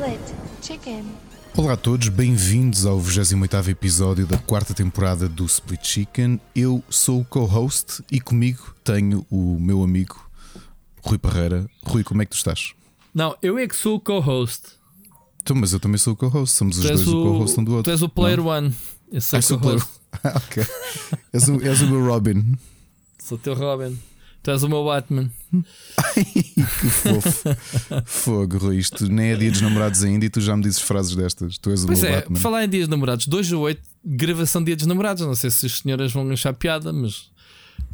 Split Chicken. Olá a todos, bem-vindos ao 28 episódio da quarta temporada do Split Chicken. Eu sou o co-host e comigo tenho o meu amigo Rui Parreira. Rui, como é que tu estás? Não, eu é que sou o co-host. Então, mas eu também sou o co-host, somos os Tu dois o co-host um do Tu outro. és o player Não? one. Eu sou Ah, o sou o player- co-host. Ah, ok. És o, és o meu Robin. Sou o teu Robin. Tu és o meu Batman. que fofo. Fogo, Rui. Isto nem é dia dos namorados ainda e tu já me dizes frases destas. Tu és o Pois meu é, Batman. por falar em dias de namorados, 2 a 8, gravação de dia dos namorados. Não sei se as senhoras vão achar piada, mas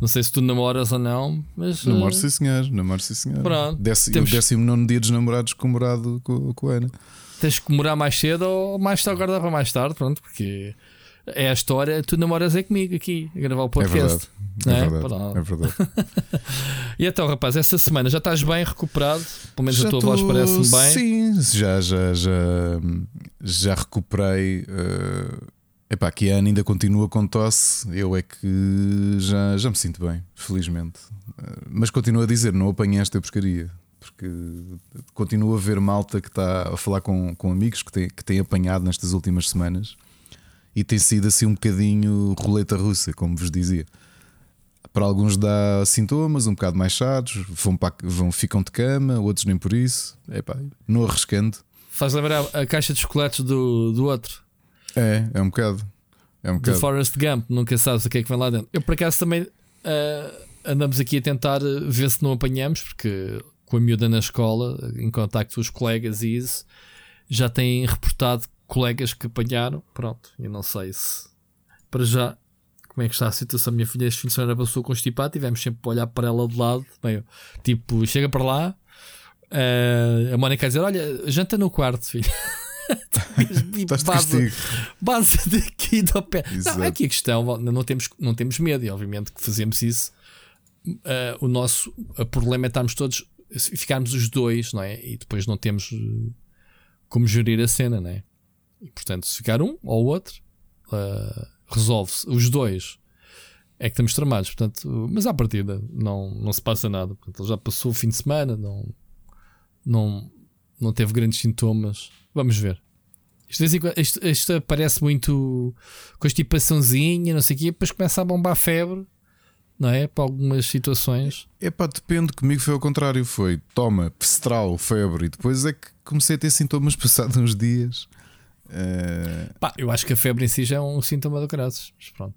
não sei se tu namoras ou não. Mas Namoro, eh, sim senhor, namoro, sim senhor. Pronto. Décimo, Temos- O décimo nono dia dos namorados comemorado com, com a Ana. tens que morar mais cedo ou mais tarde, agora para mais tarde, pronto, porque é a história. Tu namoras é comigo aqui a gravar o É podcast. verdade. não É é? verdade. É verdade. E então, rapaz, essa semana já estás bem recuperado? Pelo menos a tua tô- voz parece-me bem. Sim, já, já, já, já recuperei. Uh, epá, que a Ana ainda continua com tosse. Eu é que já, já me sinto bem, felizmente. Uh, mas continuo a dizer: não apanhei esta pescaria. Porque continuo a ver malta que está a falar com, com amigos que tem, que tem apanhado nestas últimas semanas e tem sido assim um bocadinho roleta russa, como vos dizia. Para alguns dá sintomas um bocado mais chatos, vão, para, vão ficam de cama, outros nem por isso. Epá, não arriscando. Faz lembrar a caixa de chocolates do, do outro, É, é um bocado. É um do bocado. Forrest Gump. Nunca sabes o que é que vem lá dentro. Eu, por acaso, também ah, andamos aqui a tentar ah, ver se não apanhamos, porque com a miúda na escola, em contacto com os colegas e isso, já têm reportado colegas que apanharam. Pronto, eu não sei se para já. Como é que está a situação? Minha filha este fim de semana passou constipada, tivemos sempre a olhar para ela de lado, meio tipo, chega para lá, ah, a Mónica a dizer: Olha, janta no quarto, filho. Base- base daqui do pé. Exato. Não, aqui a questão, não temos, não temos medo, e obviamente que fazemos isso. Ah, o nosso ah, problema é estarmos todos, ficarmos os dois, não é? E depois não temos eh, como gerir a cena, não é? E portanto, se ficar um ou outro, ah, resolve-se. Os dois é que estamos tramados, portanto, mas à partida não, não se passa nada. Portanto, já passou o fim de semana, não, não, não teve grandes sintomas. Vamos ver. Isto, isto, isto parece muito constipaçãozinha, não sei o quê, depois começa a bombar febre, não é? Para algumas situações. Epá, depende. Comigo foi ao contrário. Foi toma, pestral, febre. E depois é que comecei a ter sintomas passados uns dias. Eh, Pá, eu acho que a febre em si já é um sintoma do graças. Mas pronto.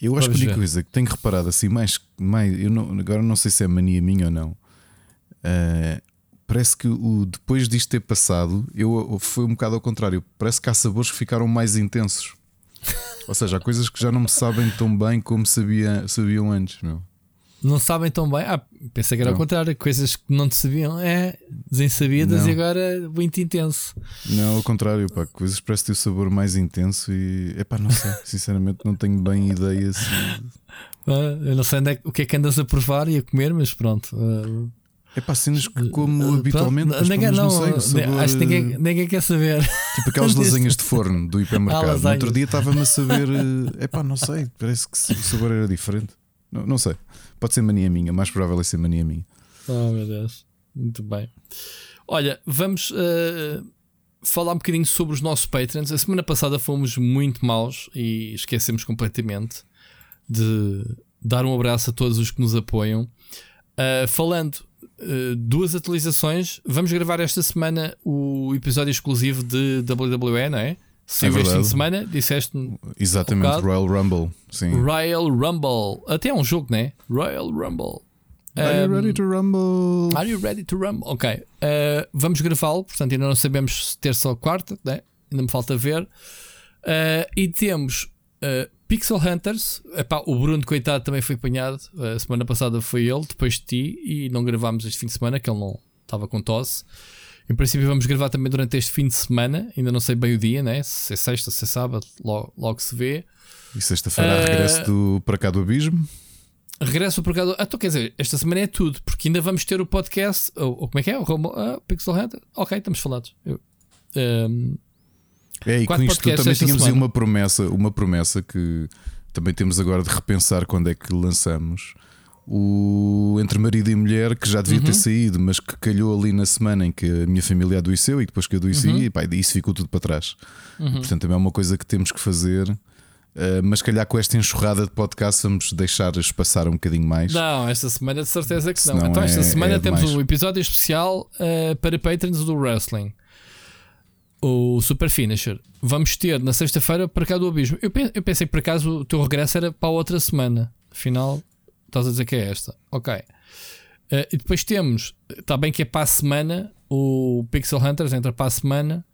eu acho que a única coisa que tenho reparado assim, mais. mais eu não, agora não sei se é mania minha ou não. eh, parece que o, depois disto ter passado, eu eu- foi um bocado ao contrário. Parece que há sabores que ficaram mais intensos. Ou seja, há coisas que já não me sabem tão bem como sabia, sabiam antes. Meu. Não sabem tão bem. Ah, pensei que era ao Não. contrário, coisas que não te sabiam, é desensabidas Não. e agora muito intenso. Não, ao contrário, pá, coisas parece ter o sabor mais intenso e epá, não sei, sinceramente não tenho bem ideia se. Ah, eu não sei é, o que é que andas a provar e a comer, mas pronto. ah, Epá, cenas que como Pronto, habitualmente, mas, ninguém, pá, não, não, sei, sabor, acho que ninguém, ninguém quer saber. Tipo aquelas lasanhas de forno do hipermercado. no outro dia estava-me a saber, eh, epá, não sei, parece que o sabor era diferente. Não, não sei, pode ser mania minha, mais provável é ser mania minha. Oh meu Deus, muito bem. Olha, vamos eh, falar um bocadinho sobre os nossos patrons. A semana passada fomos muito maus e esquecemos completamente de dar um abraço a todos os que nos apoiam. Eh, falando eh, duas atualizações, vamos gravar esta semana o episódio exclusivo de WWE, não é? Saiu este fim de semana, disseste Exatamente, Um. Royal Rumble. Sim. Royal Rumble. Até é um jogo, né? Royal Rumble. Are you Um, ready to rumble? Are you ready to rumble? Ok. Uh, vamos gravá-lo, portanto, ainda não sabemos se terça ou quarta, né? ainda me falta ver. Uh, e temos uh, Pixel Hunters. Epá, o Bruno, coitado, também foi apanhado. Uh, a semana passada foi ele, depois de ti, e não gravámos este fim de semana, que ele não estava com tosse. Em princípio, vamos gravar também durante este fim de semana. Ainda não sei bem o dia, né? Se é sexta, se é sábado, logo, logo se vê. E sexta-feira Eh, regresso do Para cá do Abismo. Regresso para cá. do- Ah, então quer dizer, esta semana é tudo, porque ainda vamos ter o podcast. Ou, ou como é que é? O Rumble, ah, Pixel Hunter? Ok, estamos falados. Eu- Ehm, É, e com isto também tínhamos aí uma promessa, uma promessa que também temos agora de repensar quando é que lançamos. O Entre Marido e Mulher, que já devia Uhum. ter saído, mas que calhou ali na semana em que a minha família adoeceu e depois que eu adoeci, Uhum. e pá, isso ficou tudo para trás. Portanto, também é uma coisa que temos que fazer. Uh, mas calhar com esta enxurrada de podcast vamos deixar espaçar um bocadinho mais. Não, esta semana de certeza que não. Senão Então, esta é- semana é temos demais. um episódio especial eh, para patrons do Wrestling. O Super Finisher. Vamos ter na sexta-feira para cá do Abismo. Eu, eu pensei que por acaso o teu regresso era para a outra semana. Afinal, estás a dizer que é esta. Ok. Eh, e depois temos, está bem que é para a semana, o Pixel Hunters entra para a semana,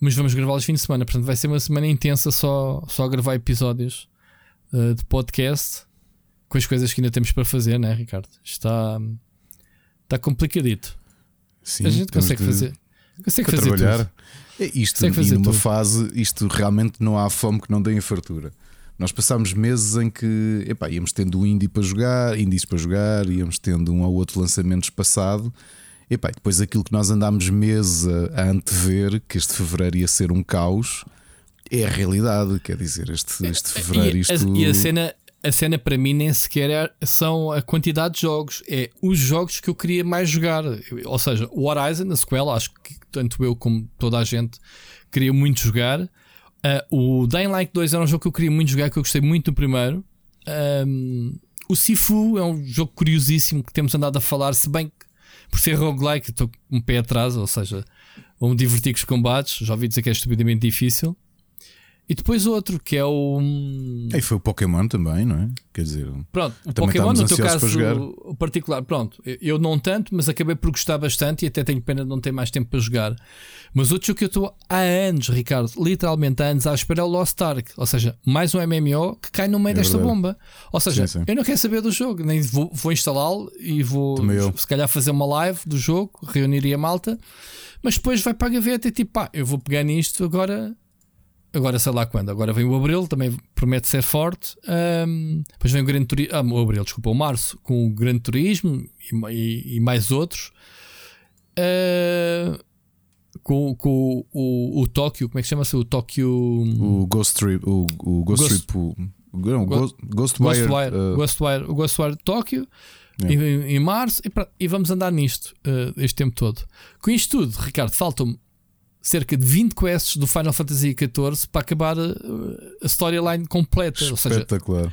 mas vamos gravá-los fim de semana. Portanto, vai ser uma semana intensa só, só a gravar episódios eh, de podcast com as coisas que ainda temos para fazer, né, Ricardo? Está, está complicadito. Sim, a gente consegue de- fazer. Consegue fazer trabalhar. tudo. É isto, Consegue fazer numa tudo. fase, isto realmente não há fome que não dê fartura. Nós passámos meses em que epá, íamos tendo um indie para jogar, indies para jogar, íamos tendo um ou outro lançamento espaçado. Epá, e depois aquilo que nós andámos meses a, antever, que este fevereiro ia ser um caos, é a realidade. Quer dizer, este, este fevereiro, E, isto. a, e a cena, a cena para mim nem sequer é- são a quantidade de jogos, é os jogos que eu queria mais jogar. Ou seja, o Horizon, a sequela, acho que tanto eu como toda a gente queria muito jogar. Ah, o Dying Light 2 era um jogo que eu queria muito jogar, que eu gostei muito do primeiro. Ahm, o Sifu é um jogo curiosíssimo que temos andado a falar, se bem que por ser roguelike estou um pé atrás, ou seja, vou-me divertir com os combates. Já ouvi dizer que é estupidamente difícil. E depois outro que é o. E foi o Pokémon também, não é? Quer dizer, Pronto, o Pokémon, no teu caso particular, pronto, eu- não tanto, mas acabei por gostar bastante e até tenho pena de não ter mais tempo para jogar. Mas outro jogo que eu estou há anos, Ricardo, literalmente há anos, à espera é o Lost Ark, ou seja, mais um MMO que cai no meio É desta bomba. Ou seja, Sim, sim. eu não quero saber do jogo, nem vou, vou instalá-lo e vou se calhar fazer uma live do jogo, reuniria a malta, mas depois vai para a gaveta e tipo, pá, eu vou pegar nisto agora Agora sei lá quando. Agora vem o Abril, também promete ser forte. Ahm, depois vem o Grande Turismo. Ah, o Abril, desculpa, o Março, com o Grande Turismo e, e- e mais outros. Ah, com com o, o Tóquio, como é que chama-se? O Tóquio. o Ghost Trip, o, o Ghost, Ghost- Trip, o, não, Go- Ghost, Ghostwire, Ghostwire, uh, Ghostwire, o Ghostwire Tóquio É. em, em março e, pronto, e vamos andar nisto ah, este tempo todo. Com isto tudo, Ricardo, faltam-me cerca de 20 quests do Final Fantasy XIV para acabar ah, a storyline completa. Ou seja, espetacular.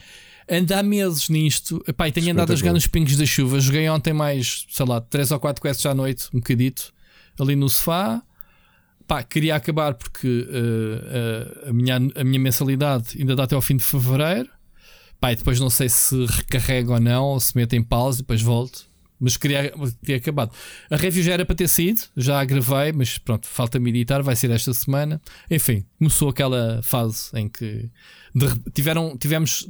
ando há meses nisto Epá, e tenho andado a Espetacular. jogar nos pingos da chuva. Joguei ontem mais, sei lá, 3 ou 4 quests à noite, um bocadito, ali no sofá. Pá, queria acabar porque eh, eh, a, minha, a minha mensalidade ainda dá até ao fim de fevereiro. Pá, e depois não sei se recarrego ou não, ou se meto em pausa e depois volto. Mas queria ter acabado. A review já era para ter saído, já a gravei, mas pronto, falta-me editar, vai ser esta semana. Enfim, começou aquela fase em que de tiveram, tivemos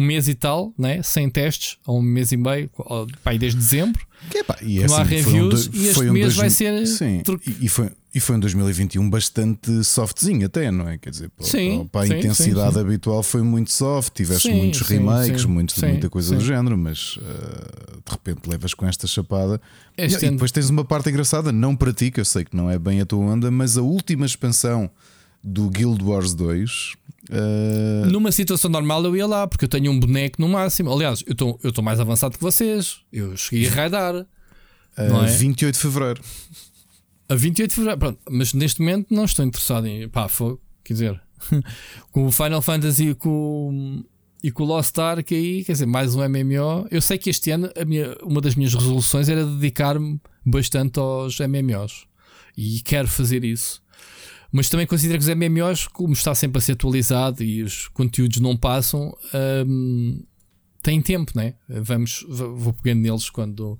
um mês e tal, né? sem testes, ou um mês e meio, ou, pá, e desde dezembro. Que, epá, e Não há assim, reviews do- e este foi mês dois- vai ser Sim, e, e foi, e foi um 2021 bastante softzinho, até, não é? Quer dizer, para, Sim, para a sim, intensidade sim, habitual foi muito soft. Tiveste muitos remakes, sim, muito, sim, muita coisa do género, mas uh, de repente levas com esta chapada. Este e ano- depois tens uma parte engraçada, não para ti, que eu sei que não é bem a tua onda, mas a última expansão do Guild Wars 2. Uh, Numa situação normal eu ia lá, porque eu tenho um boneco no máximo. Aliás, eu estou mais avançado que vocês. Eu cheguei a raidar. não a é? 28 de fevereiro. A 28 de fevereiro, pronto, mas neste momento não estou interessado em. Pá, foi, quer dizer, com o Final Fantasy e com, e com o Lost Ark aí, quer dizer, mais um MMO. Eu sei que este ano a minha, uma das minhas resoluções era dedicar-me bastante aos MMOs e quero fazer isso. Mas também considero que os MMOs, como está sempre a ser atualizado e os conteúdos não passam, hum, têm tempo, né? Vamos, vou pegando neles quando.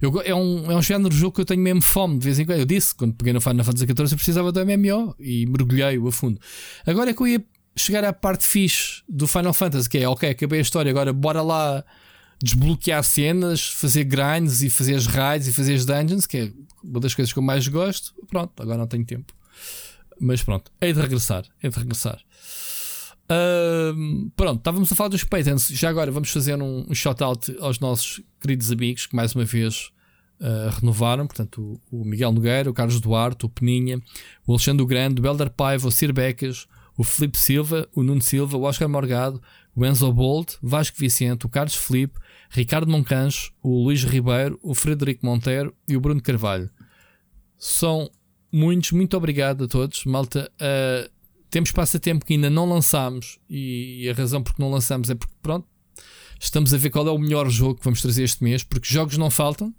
Eu, é, um, é um género de jogo que eu tenho mesmo fome de vez em quando. Eu disse, quando peguei no Final Fantasy XIV, eu precisava do MMO e mergulhei-o a fundo. Agora é que eu ia chegar à parte fixe do Final Fantasy, que é ok, acabei a história, agora bora lá desbloquear cenas, fazer grinds e fazer as raids e fazer as dungeons, que é uma das coisas que eu mais gosto. Pronto, agora não tenho tempo. Mas pronto, hei de regressar, hei de regressar. Ahm, pronto, estávamos a falar dos Patreons. Já agora vamos fazer um, um shout-out aos nossos queridos amigos que mais uma vez ah, renovaram. Portanto, o, o Miguel Nogueira, o Carlos Duarte, o Peninha, o Alexandre Grande, o Belder Paiva, o Sir Becas, o Felipe Silva, o Nuno Silva, o Oscar Morgado, o Enzo Bolt, Vasco Vicente, o Carlos Felipe, Ricardo Moncancho, o Luís Ribeiro, o Frederico Monteiro e o Bruno Carvalho. São muitos, muito obrigado a todos, malta. Uh, temos passatempo que ainda não lançámos e a razão porque não lançamos é porque, pronto, estamos a ver qual é o melhor jogo que vamos trazer este mês, porque jogos não faltam.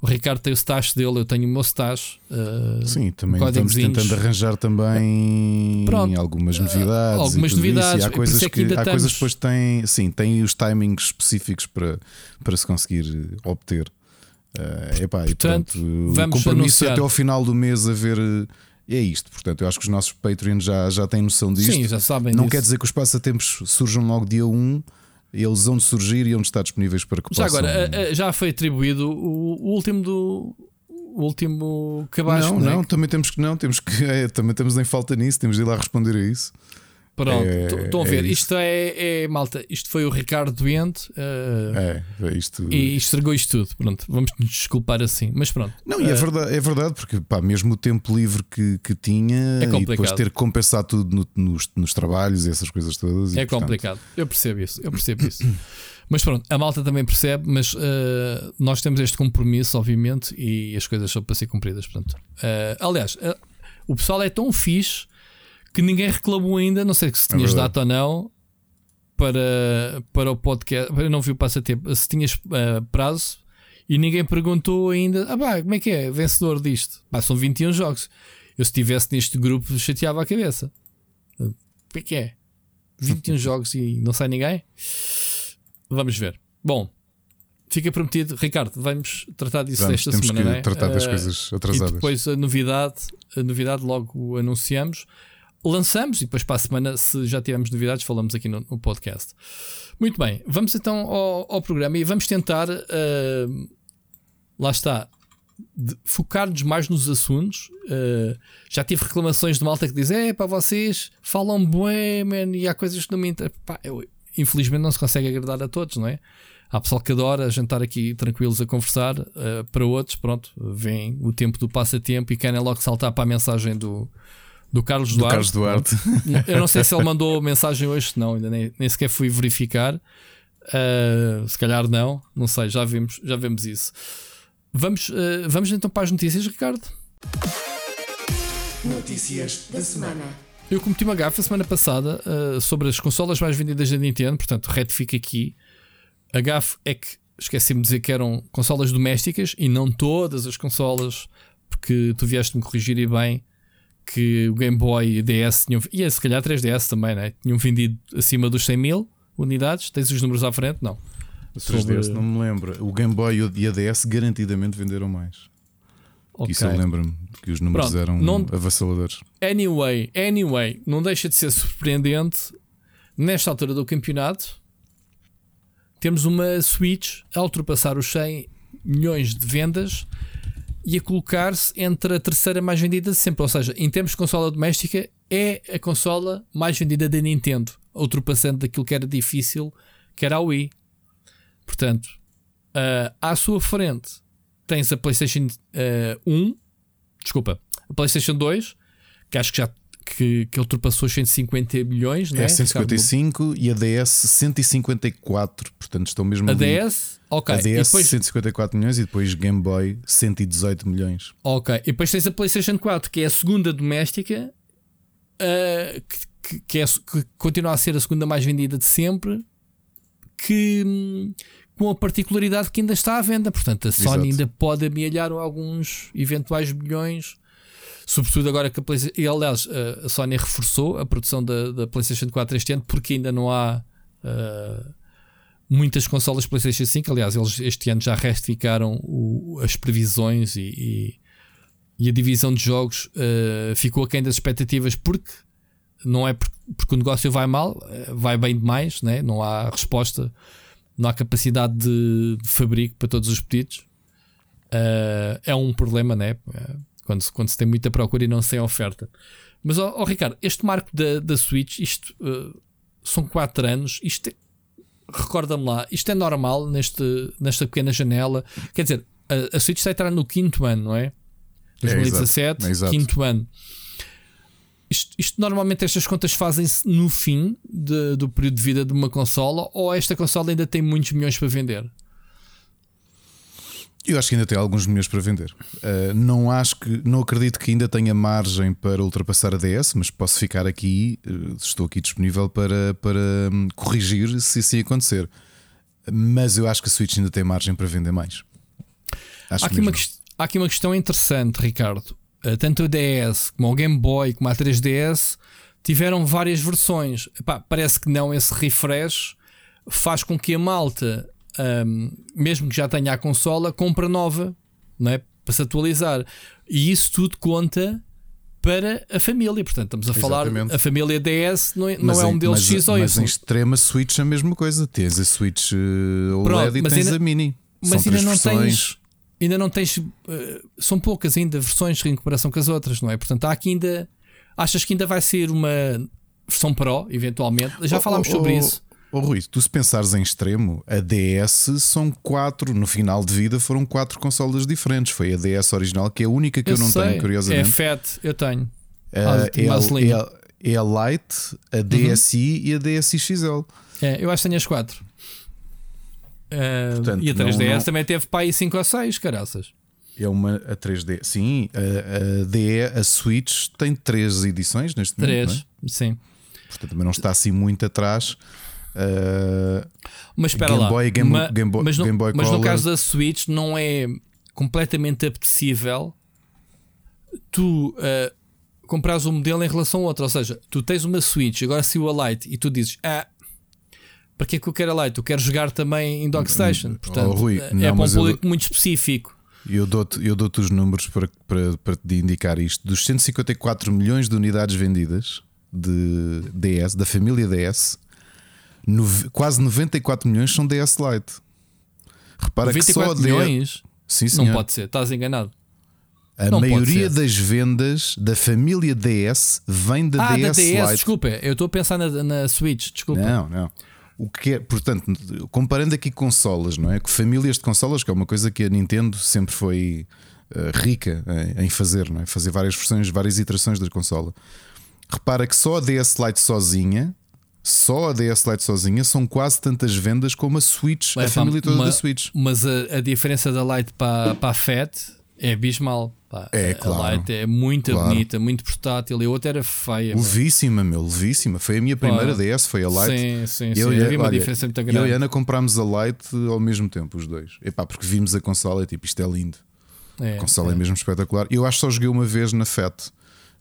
O Ricardo tem o stash dele, eu tenho o meu stash. Uh, Sim, também estamos tentando arranjar também Pronto, algumas novidades. algumas novidades. Há coisas que, que há coisas depois têm, sim, têm os timings específicos para, para se conseguir obter. Uh, epá, portanto, e, portanto, o compromisso anunciar. até ao final do mês a ver. É isto, portanto, eu acho que os nossos Patreons já, já têm noção disto. Sim, já sabem. Não disso. quer dizer que os passatempos surjam logo dia 1, eles vão surgir e vão estar disponíveis para que já possam. Já agora, já foi atribuído o, último do. O último cabaz. Não, não, também temos que não, temos que é, também estamos em falta nisso, temos de ir lá responder a isso. Pronto, é, estão a ver, é isto é, é, malta, isto foi o Ricardo doente uh, é, é, isto... e estragou isto tudo. Pronto, vamos nos desculpar assim, mas pronto. Não, uh, e é eh, verdade, é verdade, porque pá, mesmo o tempo livre que, que tinha é e depois ter que compensar tudo no, nos, nos, trabalhos e essas coisas todas. é portanto... complicado, eu percebo isso, eu percebo isso. Mas pronto, a malta também percebe, mas uh, nós temos este compromisso, obviamente, e as coisas são para ser cumpridas. Portanto, aliás, o pessoal é tão fixe que ninguém reclamou ainda, não sei se tinhas é data ou não, para, para o podcast. Eu não vi o passatempo, se tinhas uh, prazo e ninguém perguntou ainda: ah, pá, como é que é? Vencedor disto? Pá, são 21 jogos. Eu, se estivesse neste grupo, chateava a cabeça. O que é que é? 21 jogos e não sai ninguém? Vamos ver. Bom, fica prometido. Ricardo, vamos tratar disso vamos, esta temos semana, que é? tratar das uh, coisas atrasadas. E depois a novidade, a novidade logo anunciamos lançamos e depois para a semana, se já tivermos novidades, falamos aqui no, no podcast. Muito bem, vamos então ao, ao programa e vamos tentar, uh, lá está, focar-nos mais nos assuntos. Uh, já tive reclamações de malta que diz: é para vocês falam bem, man, e há coisas que não me interessam. Infelizmente não se consegue agradar a todos, não é? Há pessoal que adora jantar aqui tranquilos a conversar, uh, para outros, pronto, vem o tempo do passatempo e querem logo saltar para a mensagem do, do Carlos do Duarte. Carlos Duarte. Eu não sei se ele mandou mensagem hoje, não, ainda nem, nem sequer fui verificar. Uh, se calhar não, não sei, já vimos, já vemos isso. Vamos, uh, vamos então para as notícias, Ricardo. Notícias da semana. Eu cometi uma gafa semana passada uh, sobre as consolas mais vendidas da Nintendo, portanto, retifico aqui. A gafa é que esqueci-me de dizer que eram consolas domésticas e não todas as consolas, porque tu vieste-me corrigir e bem que o Game Boy e DS tinham, e se calhar 3DS também, né? tinham vendido acima dos 100 mil unidades. Tens os números à frente? Não. O 3DS Sobre... não me lembro. O Game Boy e a DS garantidamente venderam mais. Okay. Isso eu lembro-me que os números Pronto, eram não... avassaladores. Anyway, anyway, não deixa de ser surpreendente nesta altura do campeonato. Temos uma Switch a ultrapassar os 100 milhões de vendas e a colocar-se entre a terceira mais vendida de sempre. Ou seja, em termos de consola doméstica, é a consola mais vendida da Nintendo, ultrapassando daquilo que era difícil, que era a Wii. Portanto, uh, à sua frente tens a PlayStation uh, 1, desculpa, a PlayStation 2, que acho que já que, que ultrapassou os 150 milhões, né? É 155 e a DS 154, portanto estão mesmo A ali. DS, ok. A DS depois... 154 milhões e depois Game Boy 118 milhões. Ok, e depois tens a PlayStation 4, que é a segunda doméstica, uh, que, que, é, que continua a ser a segunda mais vendida de sempre, que hum, com a particularidade que ainda está à venda. Portanto, a Sony Exato. ainda pode amealhar alguns eventuais bilhões Sobretudo agora que a PlayStation. E aliás, a Sony reforçou a produção da, da PlayStation 4 este ano porque ainda não há. Uh, muitas consolas PlayStation 5. Aliás, eles este ano já retificaram o, as previsões e, e, e, a divisão de jogos uh, ficou aquém das expectativas porque não é porque, porque o negócio vai mal, eh, vai bem demais, né? não há resposta, não há capacidade de, de fabrico para todos os pedidos. Uh, é um problema, né? Quando, quando se tem muita procura e não se tem oferta. Mas, ó, oh, oh, Ricardo, este marco da, da Switch, isto uh, são 4 anos, isto é, recorda-me lá, isto é normal neste, nesta pequena janela. Quer dizer, a, a Switch está a entrar no quinto ano, não é? 2017, é, exato, é, quinto ano. Isto, isto, normalmente estas contas fazem-se no fim de, do período de vida de uma consola ou esta consola ainda tem muitos milhões para vender? Eu acho que ainda tem alguns milhões para vender. Uh, não acho que, não acredito que ainda tenha margem para ultrapassar a DS, mas posso ficar aqui, uh, estou aqui disponível para, para um, corrigir se assim acontecer. Mas eu acho que a Switch ainda tem margem para vender mais. Acho há, aqui uma, há aqui uma questão interessante, Ricardo. Uh, tanto a DS como o Game Boy como a 3DS tiveram várias versões. Epá, parece que não esse refresh faz com que a malta um, mesmo que já tenha a consola, compra nova, não é? Para se atualizar. E isso tudo conta para a família. Portanto, estamos a Exatamente. falar a família DS, não é, não é um modelo mas, X ou Y. Mas em extrema Switch é a mesma coisa. Tens a Switch uh, OLED Pronto, e tens ainda, a Mini. Mas São ainda não versões. tens. Ainda não tens. Uh, são poucas ainda versões em comparação com as outras, não é? Portanto, há aqui ainda. Achas que ainda vai ser uma versão Pro, eventualmente? Já oh, falámos oh, sobre oh, isso. Oh, Rui, tu se pensares em extremo, a DS são quatro, no final de vida foram quatro consolas diferentes. Foi a DS original, que é a única que eu, eu não sei. tenho, curiosamente. É FAT, eu tenho. Uh, é, a, é, é, a Lite, a DSi uhum. e a DSi XL. É, eu acho que tenho as quatro. Uh, Portanto, e a 3DS não, não... também teve aí 5 ou 6, caraças. É uma a 3D. Sim, a, a DE, a Switch tem três edições neste momento. Três, é? sim. Portanto, também não está assim muito atrás. Uh, mas espera Game lá, Boy, Game, Ma, Game Boy, mas, no, Game Boy mas no caso da Switch não é completamente apetecível tu uh, comprares um modelo em relação ao outro. Ou seja, tu tens uma Switch, agora se o a Lite e tu dizes, ah, para que é que eu quero a Lite? Eu quero jogar também em Dockstation. Oh, Portanto, oh, Rui, é não, para um público eu, muito específico. Eu dou-te eu dou os números para, para, para te indicar isto. Dos 154 milhões de unidades vendidas de DS, da família DS, no, quase 94 milhões são DS Lite. Repara 94 que só milhões? Sim, senhor. Não pode ser, estás enganado. A não maioria das vendas da família DS vem da ah, DS, da DS Lite. Desculpa, eu estou a pensar na, na Switch, desculpa. Não, não. O que é, portanto, comparando aqui consolas, não é? Que famílias de consolas, que é uma coisa que a Nintendo sempre foi uh, rica em, em, fazer, não é? Fazer várias versões, várias iterações da consola. Repara que só a DS Lite sozinha só a DS Lite sozinha são quase tantas vendas como a Switch, é, a família toda uma, da Switch. Mas a, a, diferença da Lite para, para a Fat é abismal. Pá. É, a claro. Lite é muito claro. bonita, muito portátil. E a outra era feia. Levíssima, meu, levíssima. Foi a minha primeira DS, foi a Lite. Sim, sim. Eu, sim. Havia uma olha, diferença muito grande. Eu e a Ana comprámos a Lite ao mesmo tempo, os dois. Epá, porque vimos a consola e tipo, isto é lindo. É, a consola é. é mesmo espetacular. Eu acho que só joguei uma vez na FAT.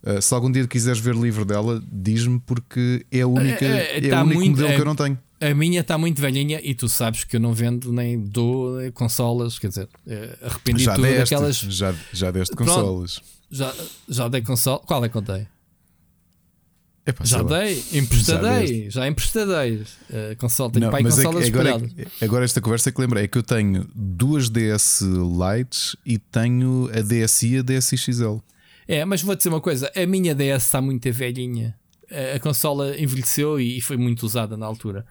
Uh, se algum dia quiseres ver livro dela, diz-me porque é a única, é, é, é, é o único muito, modelo que eu não tenho. A minha está muito velhinha e tu sabes que eu não vendo nem dou consolas, quer dizer, arrependi já tudo deste, daquelas. Já, já deste consolas. Já, já dei console. Qual é que eu dei? Epá, já dei, emprestadei, já, já emprestadei. Uh, console, tenho pai mas consolas é que, agora, é agora esta conversa é que lembrei é que eu tenho duas DS Lights e tenho a DSi e a DSi XL. É, mas vou dizer uma coisa: a minha DS está muito velhinha. A, a consola envelheceu e, e, foi muito usada na altura.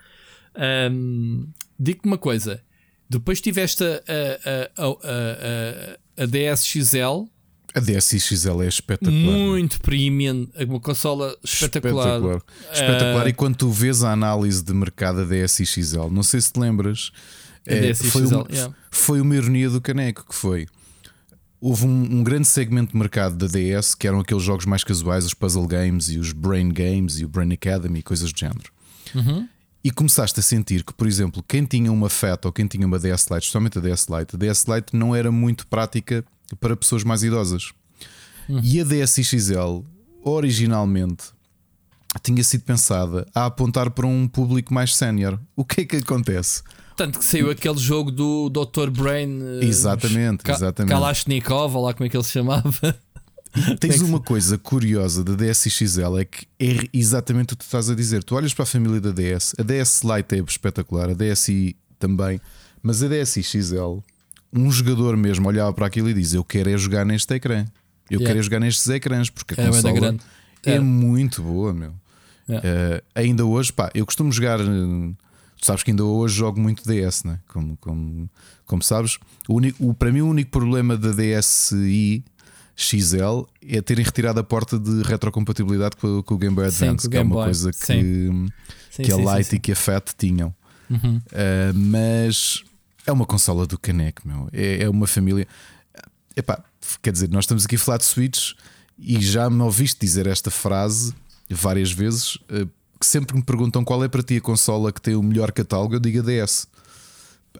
Um, Digo-te uma coisa: depois tiveste a, a, a, a, DS XL. A DS XL é espetacular. Muito premium, uma consola espetacular. Espetacular. espetacular. E quando tu vês a análise de mercado da DS XL, não sei se te lembras, é, foi, um, yeah. foi uma ironia do caneco que foi houve um, um, grande segmento de mercado da DS que eram aqueles jogos mais casuais, os puzzle games e os brain games e o Brain Academy e coisas do género. Uhum. E começaste a sentir que, por exemplo, quem tinha uma FAT ou quem tinha uma DS Lite, especialmente a DS Lite, a DS Lite não era muito prática para pessoas mais idosas. Uhum. E a DS XL, originalmente, tinha sido pensada a apontar para um público mais sénior. O que é que acontece? Tanto que saiu aquele jogo do Dr. Brain. Eh, exatamente, exatamente. Kalashnikov, lá como é que ele se chamava. Tens uma coisa curiosa da DSXL é que é exatamente o que tu estás a dizer. Tu olhas para a família da DS, a DS Lite é espetacular, a DSi também, mas a DSXL, um jogador mesmo olhava para aquilo e diz: Eu quero é jogar neste ecrã, eu yeah. quero é jogar nestes ecrãs, porque a é consola é, é muito boa, meu. Yeah. Uh, ainda hoje, pá, eu costumo jogar. Uh, Tu sabes que ainda hoje jogo muito DS, né? como, como, como sabes. O único, o, para mim, o único problema da DSi XL é terem retirado a porta de retrocompatibilidade com, com o Game Boy Advance, sim, que é uma Boy. coisa que, sim. que sim, a Lite e que a Fat tinham. Uhum. Uh, mas É uma consola do caneco, meu. É, é uma família. Epá, quer dizer, nós estamos aqui a falar de Switch e já me ouviste dizer esta frase várias vezes. Eh, que sempre me perguntam qual é para ti a consola que tem o melhor catálogo, eu digo a DS.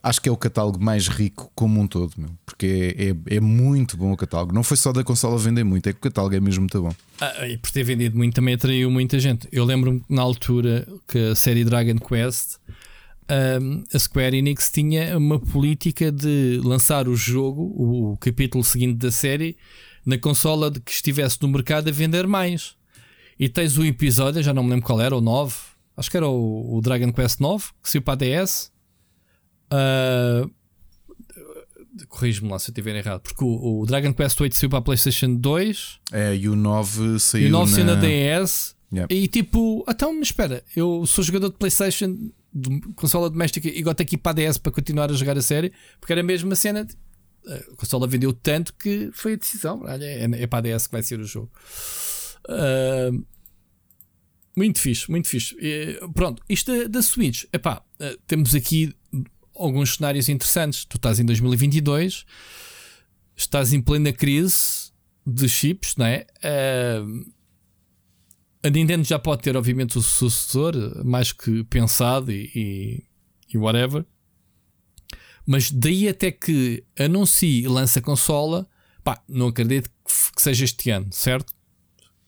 Acho que é o catálogo mais rico como um todo, meu, porque é, é, é muito bom o catálogo. Não foi só da consola vender muito, é que o catálogo é mesmo muito bom. Ah, e por ter vendido muito também atraiu muita gente. Eu lembro-me na altura que a série Dragon Quest um, a Square Enix tinha uma política de lançar o jogo, o capítulo seguinte da série, na consola de que estivesse no mercado a vender mais. E tens o episódio, já não me lembro qual era, o 9, acho que era o, o Dragon Quest 9, que saiu para a DS. Uh, Corrijo-me lá se eu estiver errado, porque o, o, Dragon Quest 8 saiu para a PlayStation 2 é, e o 9 saiu. E o 9 saiu na DS. Yep. E tipo, então, mas espera, eu sou jogador de PlayStation, de consola doméstica, e gosto aqui para a DS para continuar a jogar a série, porque era a mesma cena. De, a consola vendeu tanto que foi a decisão. Olha, é, é para a DS que vai ser o jogo. Uh, muito fixe, muito fixe. Pronto, isto da, da Switch, epá, uh, temos aqui alguns cenários interessantes. Tu estás em 2022, estás em plena crise de chips, não é? Uh, a Nintendo já pode ter, obviamente, o sucessor mais que pensado e, e, e whatever. Mas daí até que anuncie e lance a consola, pá, não acredito que seja este ano, certo?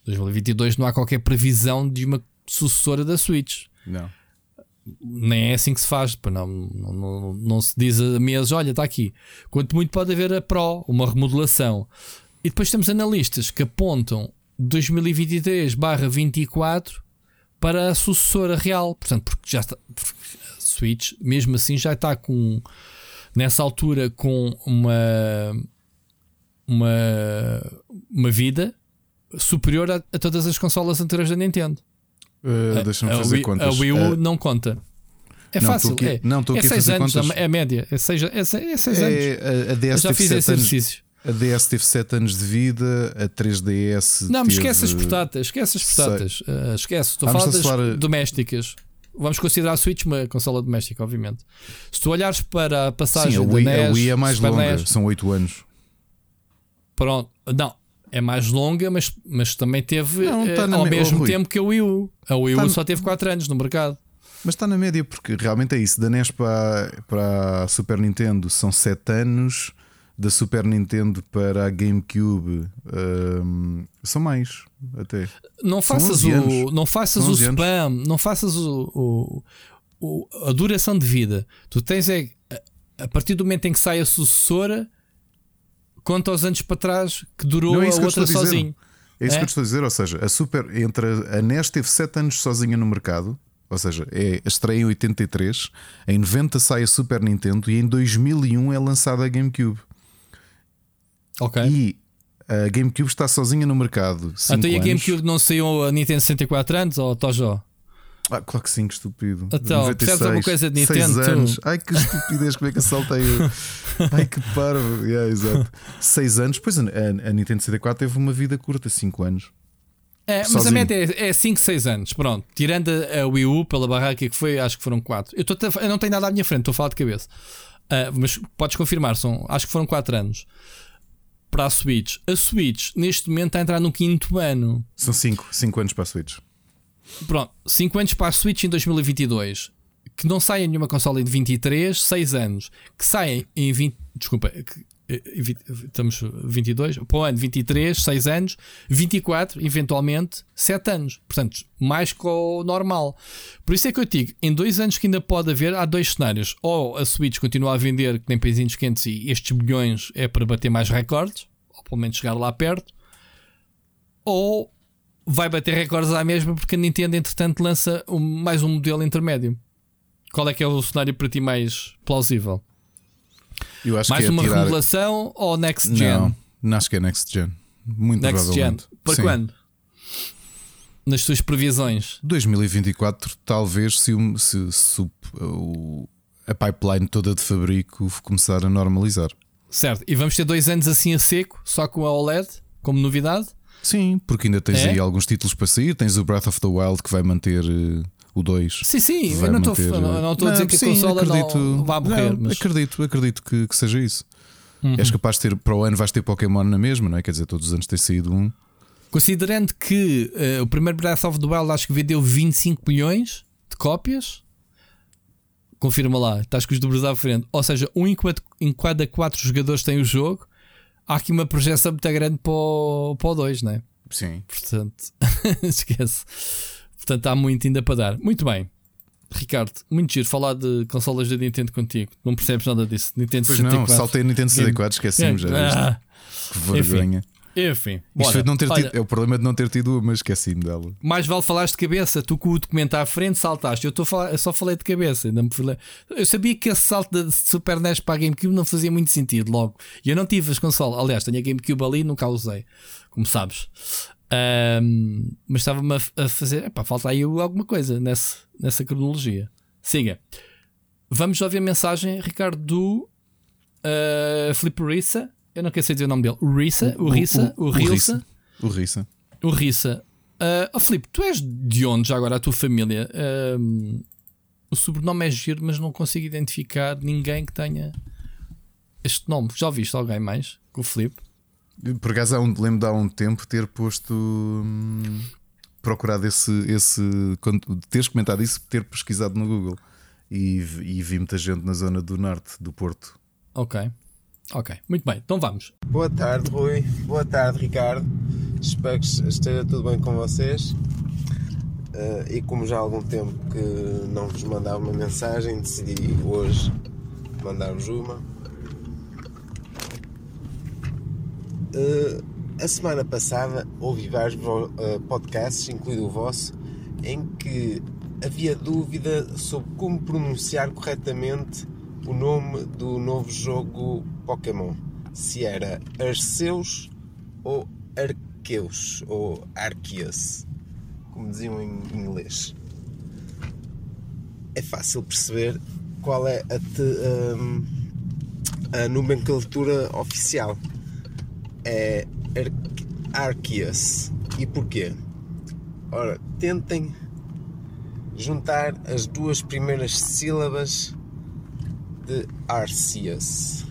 2022 não há qualquer previsão de uma sucessora da Switch. Não. Nem é assim que se faz. Não, não, não, não se diz a meses, olha, está aqui. Quanto muito pode haver a Pro, uma remodelação. E depois temos analistas que apontam 2023/24 para a sucessora real. Portanto, porque já está. Porque a Switch, mesmo assim, já está com. Nessa altura, com uma. Uma, uma vida superior a, a todas as consolas anteriores da Nintendo. Uh, Deixa-me fazer Wii, contas. A Wii U uh, não conta. É não, fácil. Aqui, é, não, estou é aqui a fazer anos, contas. É a média. É 6 é é seis anos. É, a, a DS já fiz esse exercício. A DS teve 7 anos de vida, a 3DS. Não, mas teve... esquece as portáteis, esquece as portáteis. Uh, esquece, estou a falar das falar... domésticas. Vamos considerar a Switch uma consola doméstica, obviamente. Se tu olhares para a passagem Sim, a Wii, da NES, a Wii é mais longa, NES, são 8 anos. Pronto, não, é mais longa, mas, mas também teve Não, tá eh, ao me- mesmo oh, Rui. tempo que a Wii U. A Wii U Tá só teve 4 anos no mercado. Mas está na média, porque realmente é isso. Da NES para, para a Super Nintendo são 7 anos, da Super Nintendo para a GameCube hum, são mais, até. Não faças 11 o, anos. não faças o 11 anos. spam, não faças o, o- o- a duração de vida. Tu tens é a partir do momento em que sai a sucessora, conta os anos para trás que durou Não é a outra a sozinho. É isso É? que eu estou a dizer, ou seja, a Super entre a NES teve 7 anos sozinha no mercado, ou seja, é estreia em 83, em 90 sai a Super Nintendo e em 2001 é lançada a GameCube. Ok. E a GameCube está sozinha no mercado. cinco Então a. GameCube não saiu a Nintendo 64 anos ou Tojo? Ah, claro que sim, que estúpido. Então, percebes alguma coisa de Nintendo, tu? anos. Ai que estupidez, como é que assaltei eu? Ai que parvo. Yeah, exato. 6 anos. Pois a, a- Nintendo 64 teve uma vida curta, 5 anos. É, mas a média é 5, 6 anos. Pronto. Tirando a a Wii U pela barraca que foi, acho que foram 4. Eu, tô eu não tenho nada à minha frente, estou a falar de cabeça. Ah, mas podes confirmar, são, acho que foram 4 anos. Para a Switch. A Switch, neste momento, está a entrar no quinto ano. São 5 5 anos para a Switch. Pronto, 5 anos para a Switch em 2022. Que não saia nenhuma consola em 23, 6 anos. Que saem em 20. Desculpa, que, eh, estamos 22. Para o ano 23, 6 anos. 24, eventualmente, 7 anos. Portanto, mais que o normal. Por isso é que eu digo: em dois anos que ainda pode haver, há dois cenários. Ou a Switch continua a vender que nem pãezinhos quentes e estes milhões é para bater mais recordes, ou pelo menos chegar lá perto. Ou vai bater recordes à mesma porque a Nintendo, entretanto, lança um- mais um modelo intermédio. Qual é que é o cenário para ti mais plausível? Mais é uma tirar... remodelação ou next gen? Não, não acho que é Next Gen. Muito next gen. provavelmente. Para Sim. quando? Nas tuas previsões. 2024, talvez, se, o- se- se o- a pipeline toda de fabrico começar a normalizar. Certo. E vamos ter dois anos assim a seco, só com a OLED, como novidade. Sim, porque ainda tens É? aí alguns títulos para sair. Tens o Breath of the Wild que vai manter eh, o 2. Sim, sim, eu não estou não estou a dizer que a consola acredito, não vai morrer. Não, mas... Acredito, acredito que, que seja isso. Uhum. És capaz de ter para o ano vais ter Pokémon na mesma, não é? Quer dizer, todos os anos tem saído um. Considerando que uh, o primeiro Breath of the Wild acho que vendeu 25 milhões de cópias, confirma lá, estás com os números à frente. Ou seja, um em cada, em cada quatro jogadores tem o jogo, há aqui uma projeção muito grande para o, para o 2, não é? Sim. Portanto, esquece. Portanto, há muito ainda para dar. Muito bem. Ricardo, muito giro falar de consolas da Nintendo contigo. Não percebes nada disso. Nintendo pois 64. não, saltei a Nintendo 64, esqueci-me já. Ah, que vergonha. Enfim. Enfim, Isto foi de não ter olha, tido, é o problema de não ter tido uma, esqueci-me dela. Mais vale falar de cabeça, tu com o documento à frente saltaste. Eu, tô, eu só falei de cabeça. Ainda me falei. Eu sabia que esse salto de Super NES para a GameCube não fazia muito sentido logo. E eu não tive as consolas. Aliás, tenho a GameCube ali e nunca a usei, como sabes. Um, mas estava-me a, a, fazer. Epá, falta aí alguma coisa nessa, nessa cronologia. Siga. Vamos ouvir a mensagem, Ricardo, do uh, Filipe Rissa. Eu não quero dizer o nome dele. O Rissa, o, Rissa, o, Rissa. O Rissa. O Rissa. Uh, oh, Filipe, tu és de onde já agora a tua família? Uh, o sobrenome é giro, mas não consigo identificar ninguém que tenha este nome. Já ouviste alguém mais com o Filipe? Por acaso, um, lembro de há um tempo ter posto. Hum, procurado esse. esse quando teres comentado isso, ter pesquisado no Google. E, e vi muita gente na zona do norte do Porto. Ok. Ok, muito bem, então vamos. Boa tarde, Rui. Boa tarde, Ricardo. Espero que esteja tudo bem com vocês. Uh, e como já há algum tempo que não vos mandava uma mensagem, decidi hoje mandar-vos uma. Uh, a semana passada ouvi vários uh, podcasts, incluindo o vosso, em que havia dúvida sobre como pronunciar corretamente o nome do novo jogo Pokémon. Se era Arceus ou Arceus, ou Arceus, como diziam em inglês. É fácil perceber qual é a, te, um, a nomenclatura oficial é Arceus. E porquê? Ora, tentem juntar as duas primeiras sílabas de Arceus.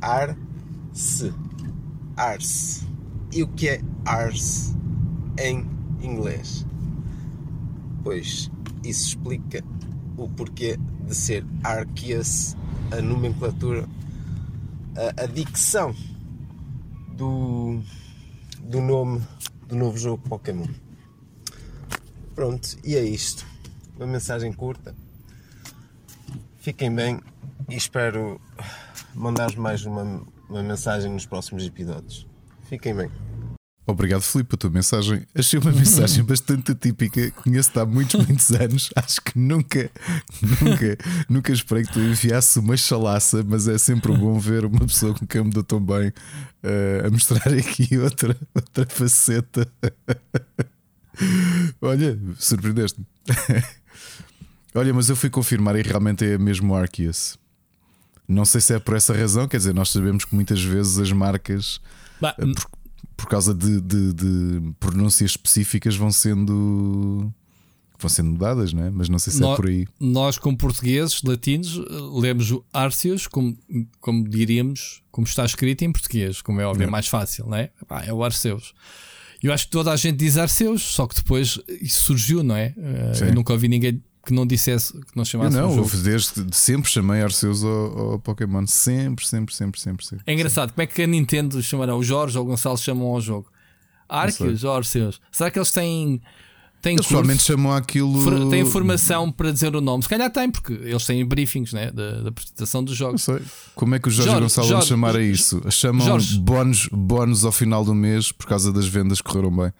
Arce. E o que é Arce em inglês? Pois isso explica o porquê de ser Arceus, a nomenclatura, a, a dicção do, do nome do novo jogo Pokémon. Pronto, e é isto. Uma mensagem curta. Fiquem bem e espero mandar mais uma, uma mensagem nos próximos episódios. Fiquem bem. Obrigado, Filipe, a tua mensagem. Achei uma mensagem bastante atípica. Conheço-te há muitos, muitos anos. Acho que nunca, nunca, nunca esperei que tu enviasse uma chalaça, mas é sempre bom ver uma pessoa com quem me dou tão bem uh, a mostrar aqui outra, outra faceta. Olha, surpreendeste-me. Olha, mas eu fui confirmar e realmente é mesmo Arceus. Não sei se é por essa razão, quer dizer, nós sabemos que muitas vezes as marcas, bah, eh, por, por, causa de, de, de, pronúncias específicas, vão sendo. Vão sendo mudadas, não é? Mas não sei se é nós, é por aí. Nós, como portugueses, latinos, lemos o Arceus como, como diríamos, como está escrito em português, como é óbvio, é, é mais fácil, não é? Ah, é o Arceus. Eu acho que toda a gente diz Arceus, só que depois isso surgiu, não é? Eh, eu nunca ouvi ninguém que não dissesse, que não chamasse eu não, um jogo. desde sempre chamei Arceus ao, ao, Pokémon. Sempre, sempre, sempre, sempre, sempre. É engraçado, sempre. como é que a Nintendo chamará? O Jorge ou o Gonçalo chamam ao jogo? Arceus ou Arceus? Será que eles têm. têm eles provavelmente chamam aquilo. For, têm informação para dizer o nome. Se calhar tem, porque eles têm briefings né, da, da apresentação dos jogos. Não sei. Como é que o Jorge, Jorge Gonçalo Jorge, chamar a isso? Chamam Jorge. bónus, bónus ao final do mês por causa das vendas que correram bem.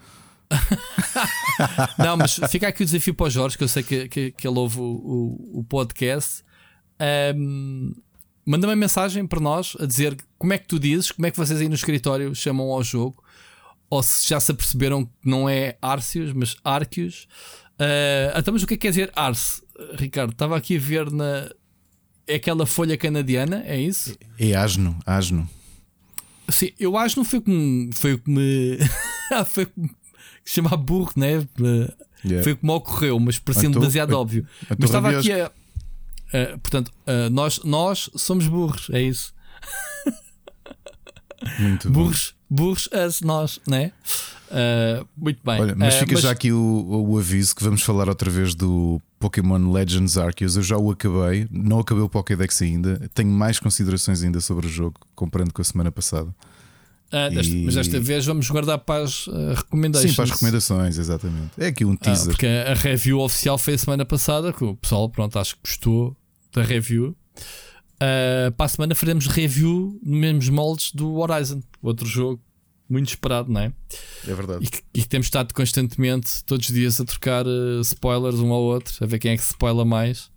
não, mas fica aqui o desafio para o Jorge, que eu sei que, que, que ele ouve o, o, o podcast. Um, manda uma mensagem para nós a dizer como é que tu dizes, como é que vocês aí no escritório chamam ao jogo, ou se já se aperceberam que não é Arceus, mas Arceus. Uh, então, mas o que é que quer dizer Arce, Ricardo? Estava aqui a ver na. É aquela folha canadiana, é isso? É, é asno, asno. Sim, eu acho que não foi como foi o que me. foi que se chama burro, né? Yeah. Foi como ocorreu, mas parecia Então, demasiado a- óbvio. a Mas estava aqui a. a- portanto, a- nós, nós somos burros, é isso. Muito bom. Burros, burros, as nós, né? Ah, muito bem. Olha, mas Ah, fica já aqui o, o aviso que vamos falar outra vez do Pokémon Legends Arceus. Eu já o acabei, não acabei o Pokédex ainda. Tenho mais considerações ainda sobre o jogo, comparando com a semana passada. Ah, desta- e- Mas desta vez vamos guardar para as ah, recomendações. Sim, para as recomendações, exatamente. É aqui um Ah, teaser. porque a review oficial foi a semana passada, que o pessoal, pronto, acho que gostou da review. Ah, para a semana faremos review nos mesmos moldes do Horizon, outro jogo muito esperado, não é? É verdade. E que, e temos estado constantemente, todos os dias, a trocar ah, spoilers um ao outro, a ver quem é que spoila mais.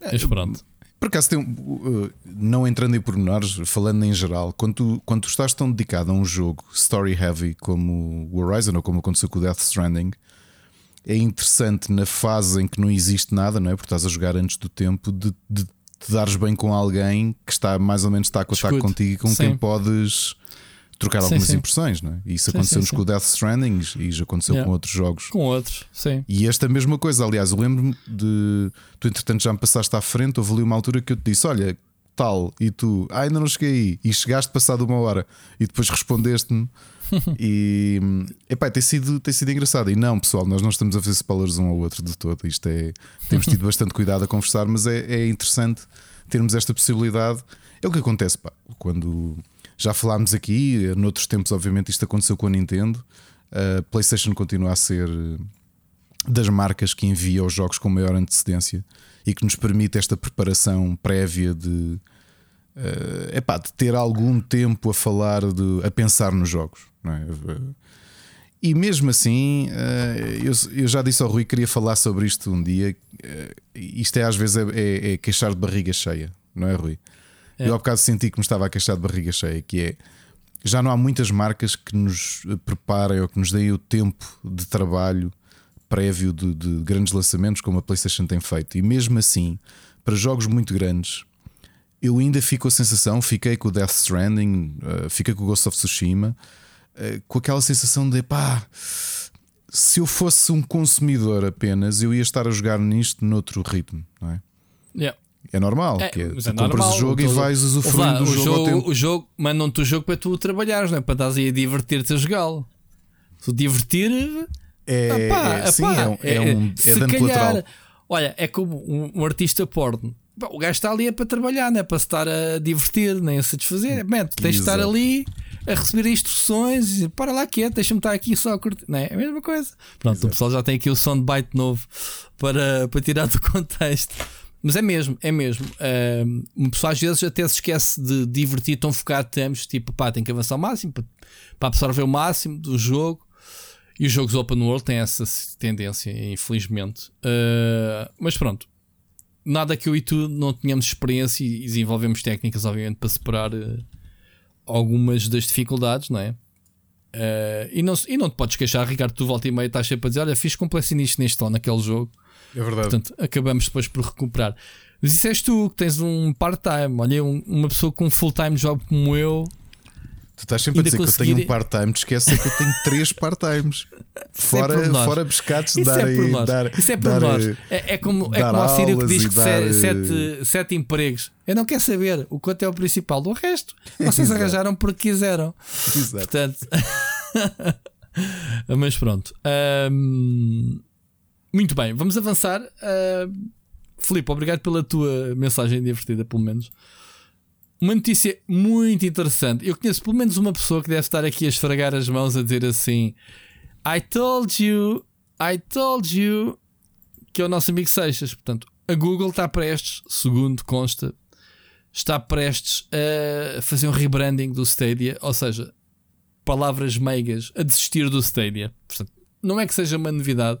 Mas pronto. Por acaso, tem, uh, não entrando em pormenores, falando em geral, quando tu, quando tu estás tão dedicado a um jogo story heavy como o Horizon ou como aconteceu com o Death Stranding, é interessante na fase em que não existe nada, não é? Porque estás a jogar antes do tempo, de, de te dares bem com alguém que está mais ou menos taco a Escuta. contigo e com Sim. quem podes trocar Sim, algumas sim. impressões, não é? E isso aconteceu-nos com o Death Stranding e já aconteceu Yeah. com outros jogos. Com outros, sim. E esta mesma coisa, aliás, eu lembro-me de. Tu, entretanto, já me passaste à frente. Houve ali uma altura que eu te disse: Olha, tal, e tu, ah, ainda não cheguei aí. E chegaste passado uma hora e depois respondeste-me. e epá, tem sido, tem sido engraçado. E não, pessoal, nós não estamos a fazer spoilers um ao outro de todo. Isto é. Temos tido bastante cuidado a conversar, mas é, é interessante termos esta possibilidade. É o que acontece, pá, quando. Já falámos aqui, noutros tempos, obviamente, isto aconteceu com a Nintendo. A PlayStation continua a ser das marcas que envia os jogos com maior antecedência e que nos permite esta preparação prévia de, eh, epá, de ter algum tempo a falar, de, a pensar nos jogos. é? E mesmo assim, eh, eu, eu já disse ao Rui que queria falar sobre isto um dia. eh, Isto é às vezes é, é- é queixar de barriga cheia, não é, Rui? É. Eu há bocado senti que me estava a queixar de barriga cheia, que é já não há muitas marcas que nos preparem ou que nos deem o tempo de trabalho prévio de, de grandes lançamentos como a PlayStation tem feito. E mesmo assim, para jogos muito grandes, eu ainda fico a sensação, fiquei com o Death Stranding, eh, fiquei com o Ghost of Tsushima, eh, com aquela sensação de pá, se eu fosse um consumidor apenas, eu ia estar a jogar nisto noutro ritmo, não é? Yeah. É normal, É, que é, tu é compras normal, o jogo e todo- vais usufruindo lá, do o jogo, ao tempo. O jogo mandam-te o jogo para tu trabalhares, não é? Para estás aí a divertir-te a jogá-lo. Se divertir, É, Epá, é, sim, epá, é, um- é um se é dano calhar- colateral. Olha, é como um, um artista porno. O gajo está ali é para trabalhar, não é para se estar a divertir, nem a satisfazer. Man, tens de estar Exato. ali a receber instruções e dizer, para lá quieto, deixa-me estar aqui só a curtir. Não é? É a mesma coisa. Pronto, o pessoal já tem aqui o soundbite novo para, para tirar do contexto. Mas é mesmo, é mesmo. Ahm, uma pessoa às vezes até se esquece de divertir, tão focado estamos, tipo, pá, tem que avançar ao máximo para, absorver o máximo do jogo. E os jogos open world têm essa tendência, infelizmente. Ah, mas pronto, nada que eu e tu não tenhamos experiência e desenvolvemos técnicas, obviamente, para separar eh, algumas das dificuldades, não é? Ah, e, não, e não te podes queixar, Ricardo, tu volta e meia estás sempre a dizer: Olha, fiz complexo nisto neste ou naquele jogo. É verdade. Portanto, acabamos depois por recuperar. Mas isso és tu que tens um part-time. Olha, um- uma pessoa com um full-time job como eu. Tu estás sempre a dizer que eu tenho conseguir- um part-time, te é que eu tenho três part-times. Fora, pormenores. fora pescados de Isso dar, é dar, Isso é por dar, nós. eh, É, é como, é dar como o Sírio que diz que dar, se- eh, sete, sete empregos. Eu não quero saber o quanto é o principal. Do resto, vocês arranjaram porque quiseram. Exato. Portanto, mas pronto. Muito bem, vamos avançar. Ahm, Filipe, obrigado pela tua mensagem divertida, pelo menos. Uma notícia muito interessante. Eu conheço pelo menos uma pessoa que deve estar aqui a esfregar as mãos a dizer assim: I told you, I told you, que é o nosso amigo Seixas. Portanto, a Google está prestes, segundo consta, está prestes a fazer um rebranding do Stadia, ou seja, palavras meigas, a desistir do Stadia. Portanto, não é que seja uma novidade.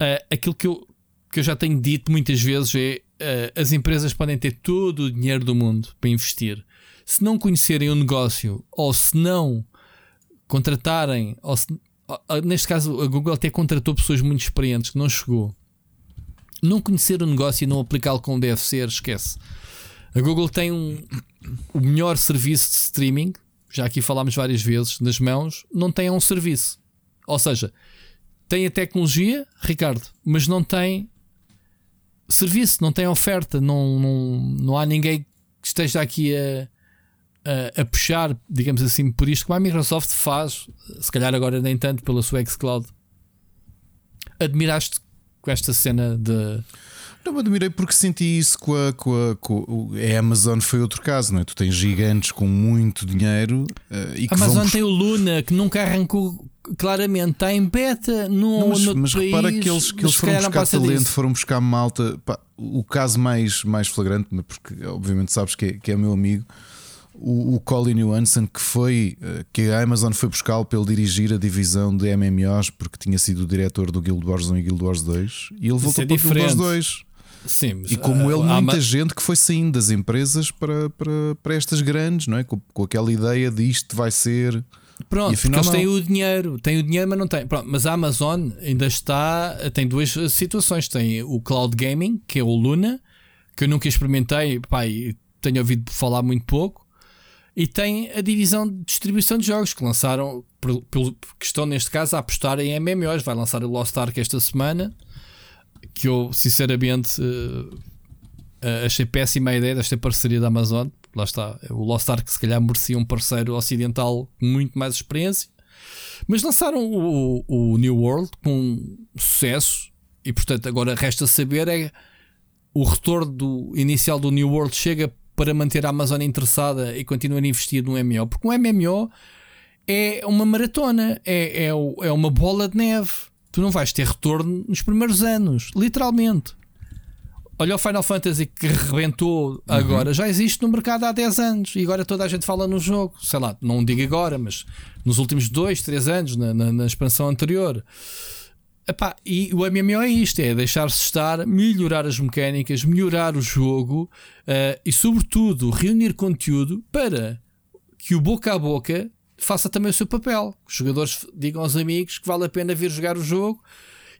Ah, aquilo que eu, que eu já tenho dito muitas vezes é ah, as empresas podem ter todo o dinheiro do mundo para investir. Se não conhecerem o negócio ou se não contratarem, ou se- neste caso a Google até contratou pessoas muito experientes que não chegou. Não conhecer o negócio e não aplicá-lo como deve ser, esquece. A Google tem um, o melhor serviço de streaming, já aqui falámos várias vezes, nas mãos, não tem um serviço. Ou seja, tem a tecnologia, Ricardo, mas não tem serviço, não tem oferta, não, não, não há ninguém que esteja aqui a, a, a, puxar, digamos assim, por isto, como a Microsoft faz, se calhar agora nem tanto pela sua xCloud. Admiraste com esta cena de. Não me admirei porque senti isso com a, com a, com a Amazon foi outro caso, não é? Tu tens gigantes com muito dinheiro uh, e A Amazon vão... tem o Luna que nunca arrancou claramente, está em beta no, não, mas, no mas país, repara que eles, que eles foram buscar talento, disso. foram buscar malta. Pá, o caso mais, mais flagrante, porque obviamente sabes que é, que é meu amigo, o, o Colin Johansson, que foi eh, que a Amazon foi buscá-lo para ele dirigir a divisão de MMOs, porque tinha sido o diretor do Guild Wars 1 e Guild Wars 2, e ele voltou é para o Guild Wars 2. Sim, e como ele, muita ma... gente que foi saindo das empresas para, para, para estas grandes, não é? Com, com aquela ideia de isto vai ser. Pronto, porque eles têm o dinheiro, têm o dinheiro, mas não têm. Pronto, mas a Amazon ainda está. Tem duas situações: tem o cloud gaming, que é o Luna, que eu nunca experimentei, pai, tenho ouvido falar muito pouco. E tem a divisão de distribuição de jogos que lançaram, que estão neste caso a apostar em MMOs. Vai lançar o Lost Ark esta semana, que eu sinceramente uh, achei péssima a ideia desta parceria da Amazon. Lá está, o Lost Ark se calhar merecia um parceiro ocidental com muito mais experiência. Mas lançaram o, o New World com sucesso e portanto agora resta saber é o retorno do inicial do New World chega para manter a Amazon interessada e continuar a investir no MMO. Porque um MMO é uma maratona, é, é, é uma bola de neve. Tu não vais ter retorno nos primeiros anos, literalmente. Olha o Final Fantasy que rebentou uhum. agora, já existe no mercado há 10 anos e agora toda a gente fala no jogo. Sei lá, não digo agora, mas nos últimos 2, 3 anos, na, na, na expansão anterior. Epá, e o MMO é isto: é deixar-se estar, melhorar as mecânicas, melhorar o jogo uh, e, sobretudo, reunir conteúdo para que o boca a boca faça também o seu papel. Os jogadores digam aos amigos que vale a pena vir jogar o jogo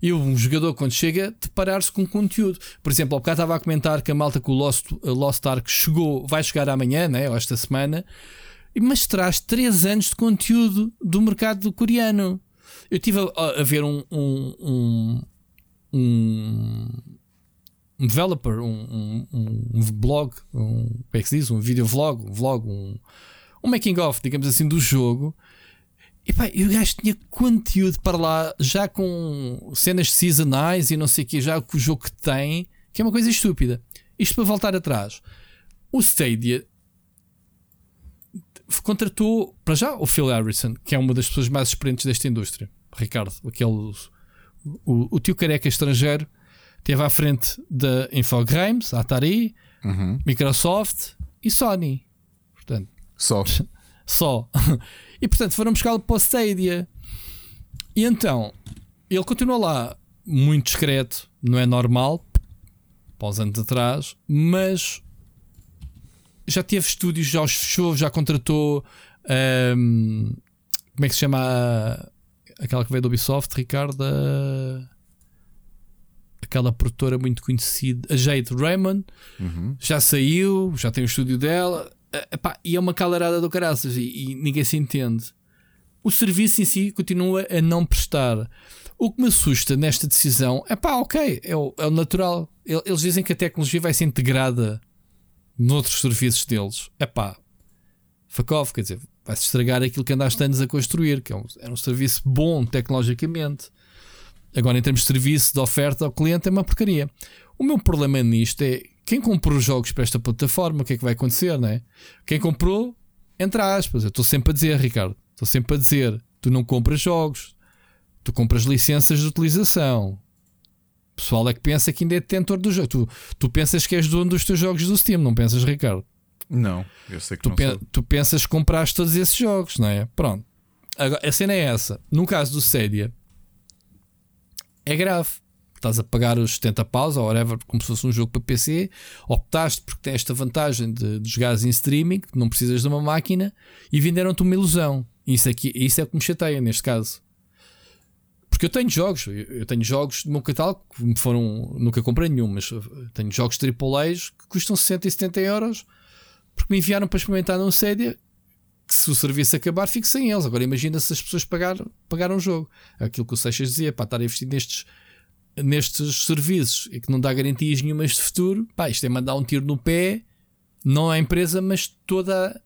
e um jogador, quando chega, deparar-se com conteúdo. Por exemplo, ao bocado estava a comentar que a malta com o Lost, Lost Ark chegou, vai chegar amanhã, né, ou esta semana, mas traz 3 anos de conteúdo do mercado coreano. Eu estive a, a, ver um, um, um, um, developer, um, um, blog, um, como é que se diz? Um video vlog, um vlog, um, um making of, digamos assim, do jogo. E pá, o gajo tinha conteúdo para lá, já com cenas seasonais e não sei o que, já com o jogo que tem, que é uma coisa estúpida. Isto para voltar atrás. O Stadia contratou para já o Phil Harrison, que é uma das pessoas mais experientes desta indústria. Ricardo, aquele o, o tio careca estrangeiro, esteve à frente da Infogrames, Atari, uhum. Microsoft e Sony. Portanto, só. só. E portanto foram buscá-lo para o Stadia. E então, ele continua lá muito discreto, não é normal, para uns anos atrás, mas já teve estúdios, já os fechou, já contratou. Um, como é que se chama? aquela que veio do Ubisoft, Ricardo, a... aquela produtora muito conhecida, a Jade Raymond, uhum. já saiu, já tem o estúdio dela, epá, e é uma calarada do caraças e, e, ninguém se entende. O serviço em si continua a não prestar. O que me assusta nesta decisão é pá, ok, é o, é o natural. Eles dizem que a tecnologia vai ser integrada noutros serviços deles. É pá, off, quer dizer, vai-se estragar aquilo que andaste anos a construir, que é um, é um serviço bom tecnologicamente. Agora, em termos de serviço, de oferta ao cliente, é uma porcaria. O meu problema nisto é quem comprou os jogos para esta plataforma, o que é que vai acontecer, não é? Quem comprou, entre aspas, eu estou sempre a dizer, Ricardo, estou sempre a dizer, tu não compras jogos, tu compras licenças de utilização. O pessoal é que pensa que ainda é detentor do jogo. Tu, tu pensas que és dono dos teus jogos do Steam, não pensas, Ricardo? Não, eu sei que tu, não pe tu pensas que compraste todos esses jogos, não é? Pronto. Agora, a cena é essa. No caso do Stadia, é grave. Estás a pagar os 70 paus ou whatever, como se fosse um jogo para PC. Optaste porque tem esta vantagem de, de jogares em streaming, não precisas de uma máquina, e venderam-te uma ilusão. Isso, aqui, isso é o que me chateia neste caso. Porque eu tenho jogos, eu tenho jogos no meu catálogo que me foram, nunca comprei nenhum, mas tenho jogos AAA que custam 60 e 70 euros porque me enviaram para experimentar num Stadia se o serviço acabar, fique sem eles. Agora imagina se as pessoas pagaram, pagaram o jogo. Aquilo que o Seixas dizia, para estar a investir nestes, nestes serviços e que não dá garantias nenhumas de futuro, pá, isto é mandar um tiro no pé, não à empresa, mas toda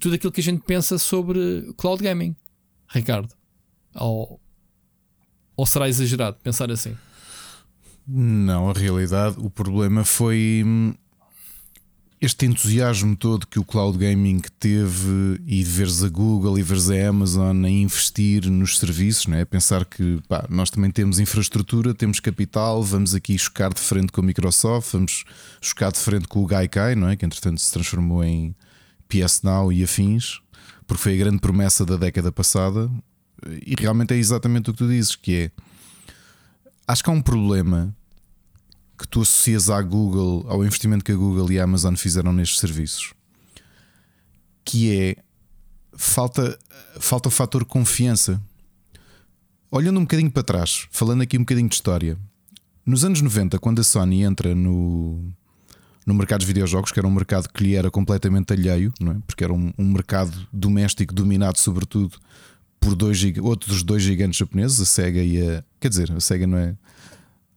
tudo aquilo que a gente pensa sobre cloud gaming. Ricardo, ou, ou será exagerado pensar assim? Não, a realidade, o problema foi hum, este entusiasmo todo que o cloud gaming teve e de veres a Google e veres a Amazon a investir nos serviços, não é? Pensar que pá, nós também temos infraestrutura, temos capital, vamos aqui chocar de frente com a Microsoft, vamos chocar de frente com o Gaikai, não é? Que entretanto se transformou em PS Now e afins, porque foi a grande promessa da década passada. E realmente é exatamente o que tu dizes, que é acho que há um problema que tu associas à Google, ao investimento que a Google e a Amazon fizeram nestes serviços, que é falta, falta o fator confiança. Olhando um bocadinho para trás, falando aqui um bocadinho de história, nos anos 90, quando a Sony entra no, no mercado dos videojogos, que era um mercado que lhe era completamente alheio, não é? porque era um, um mercado doméstico dominado sobretudo por dois, outros dois gigantes japoneses, a Sega e a. Quer dizer, a Sega não é.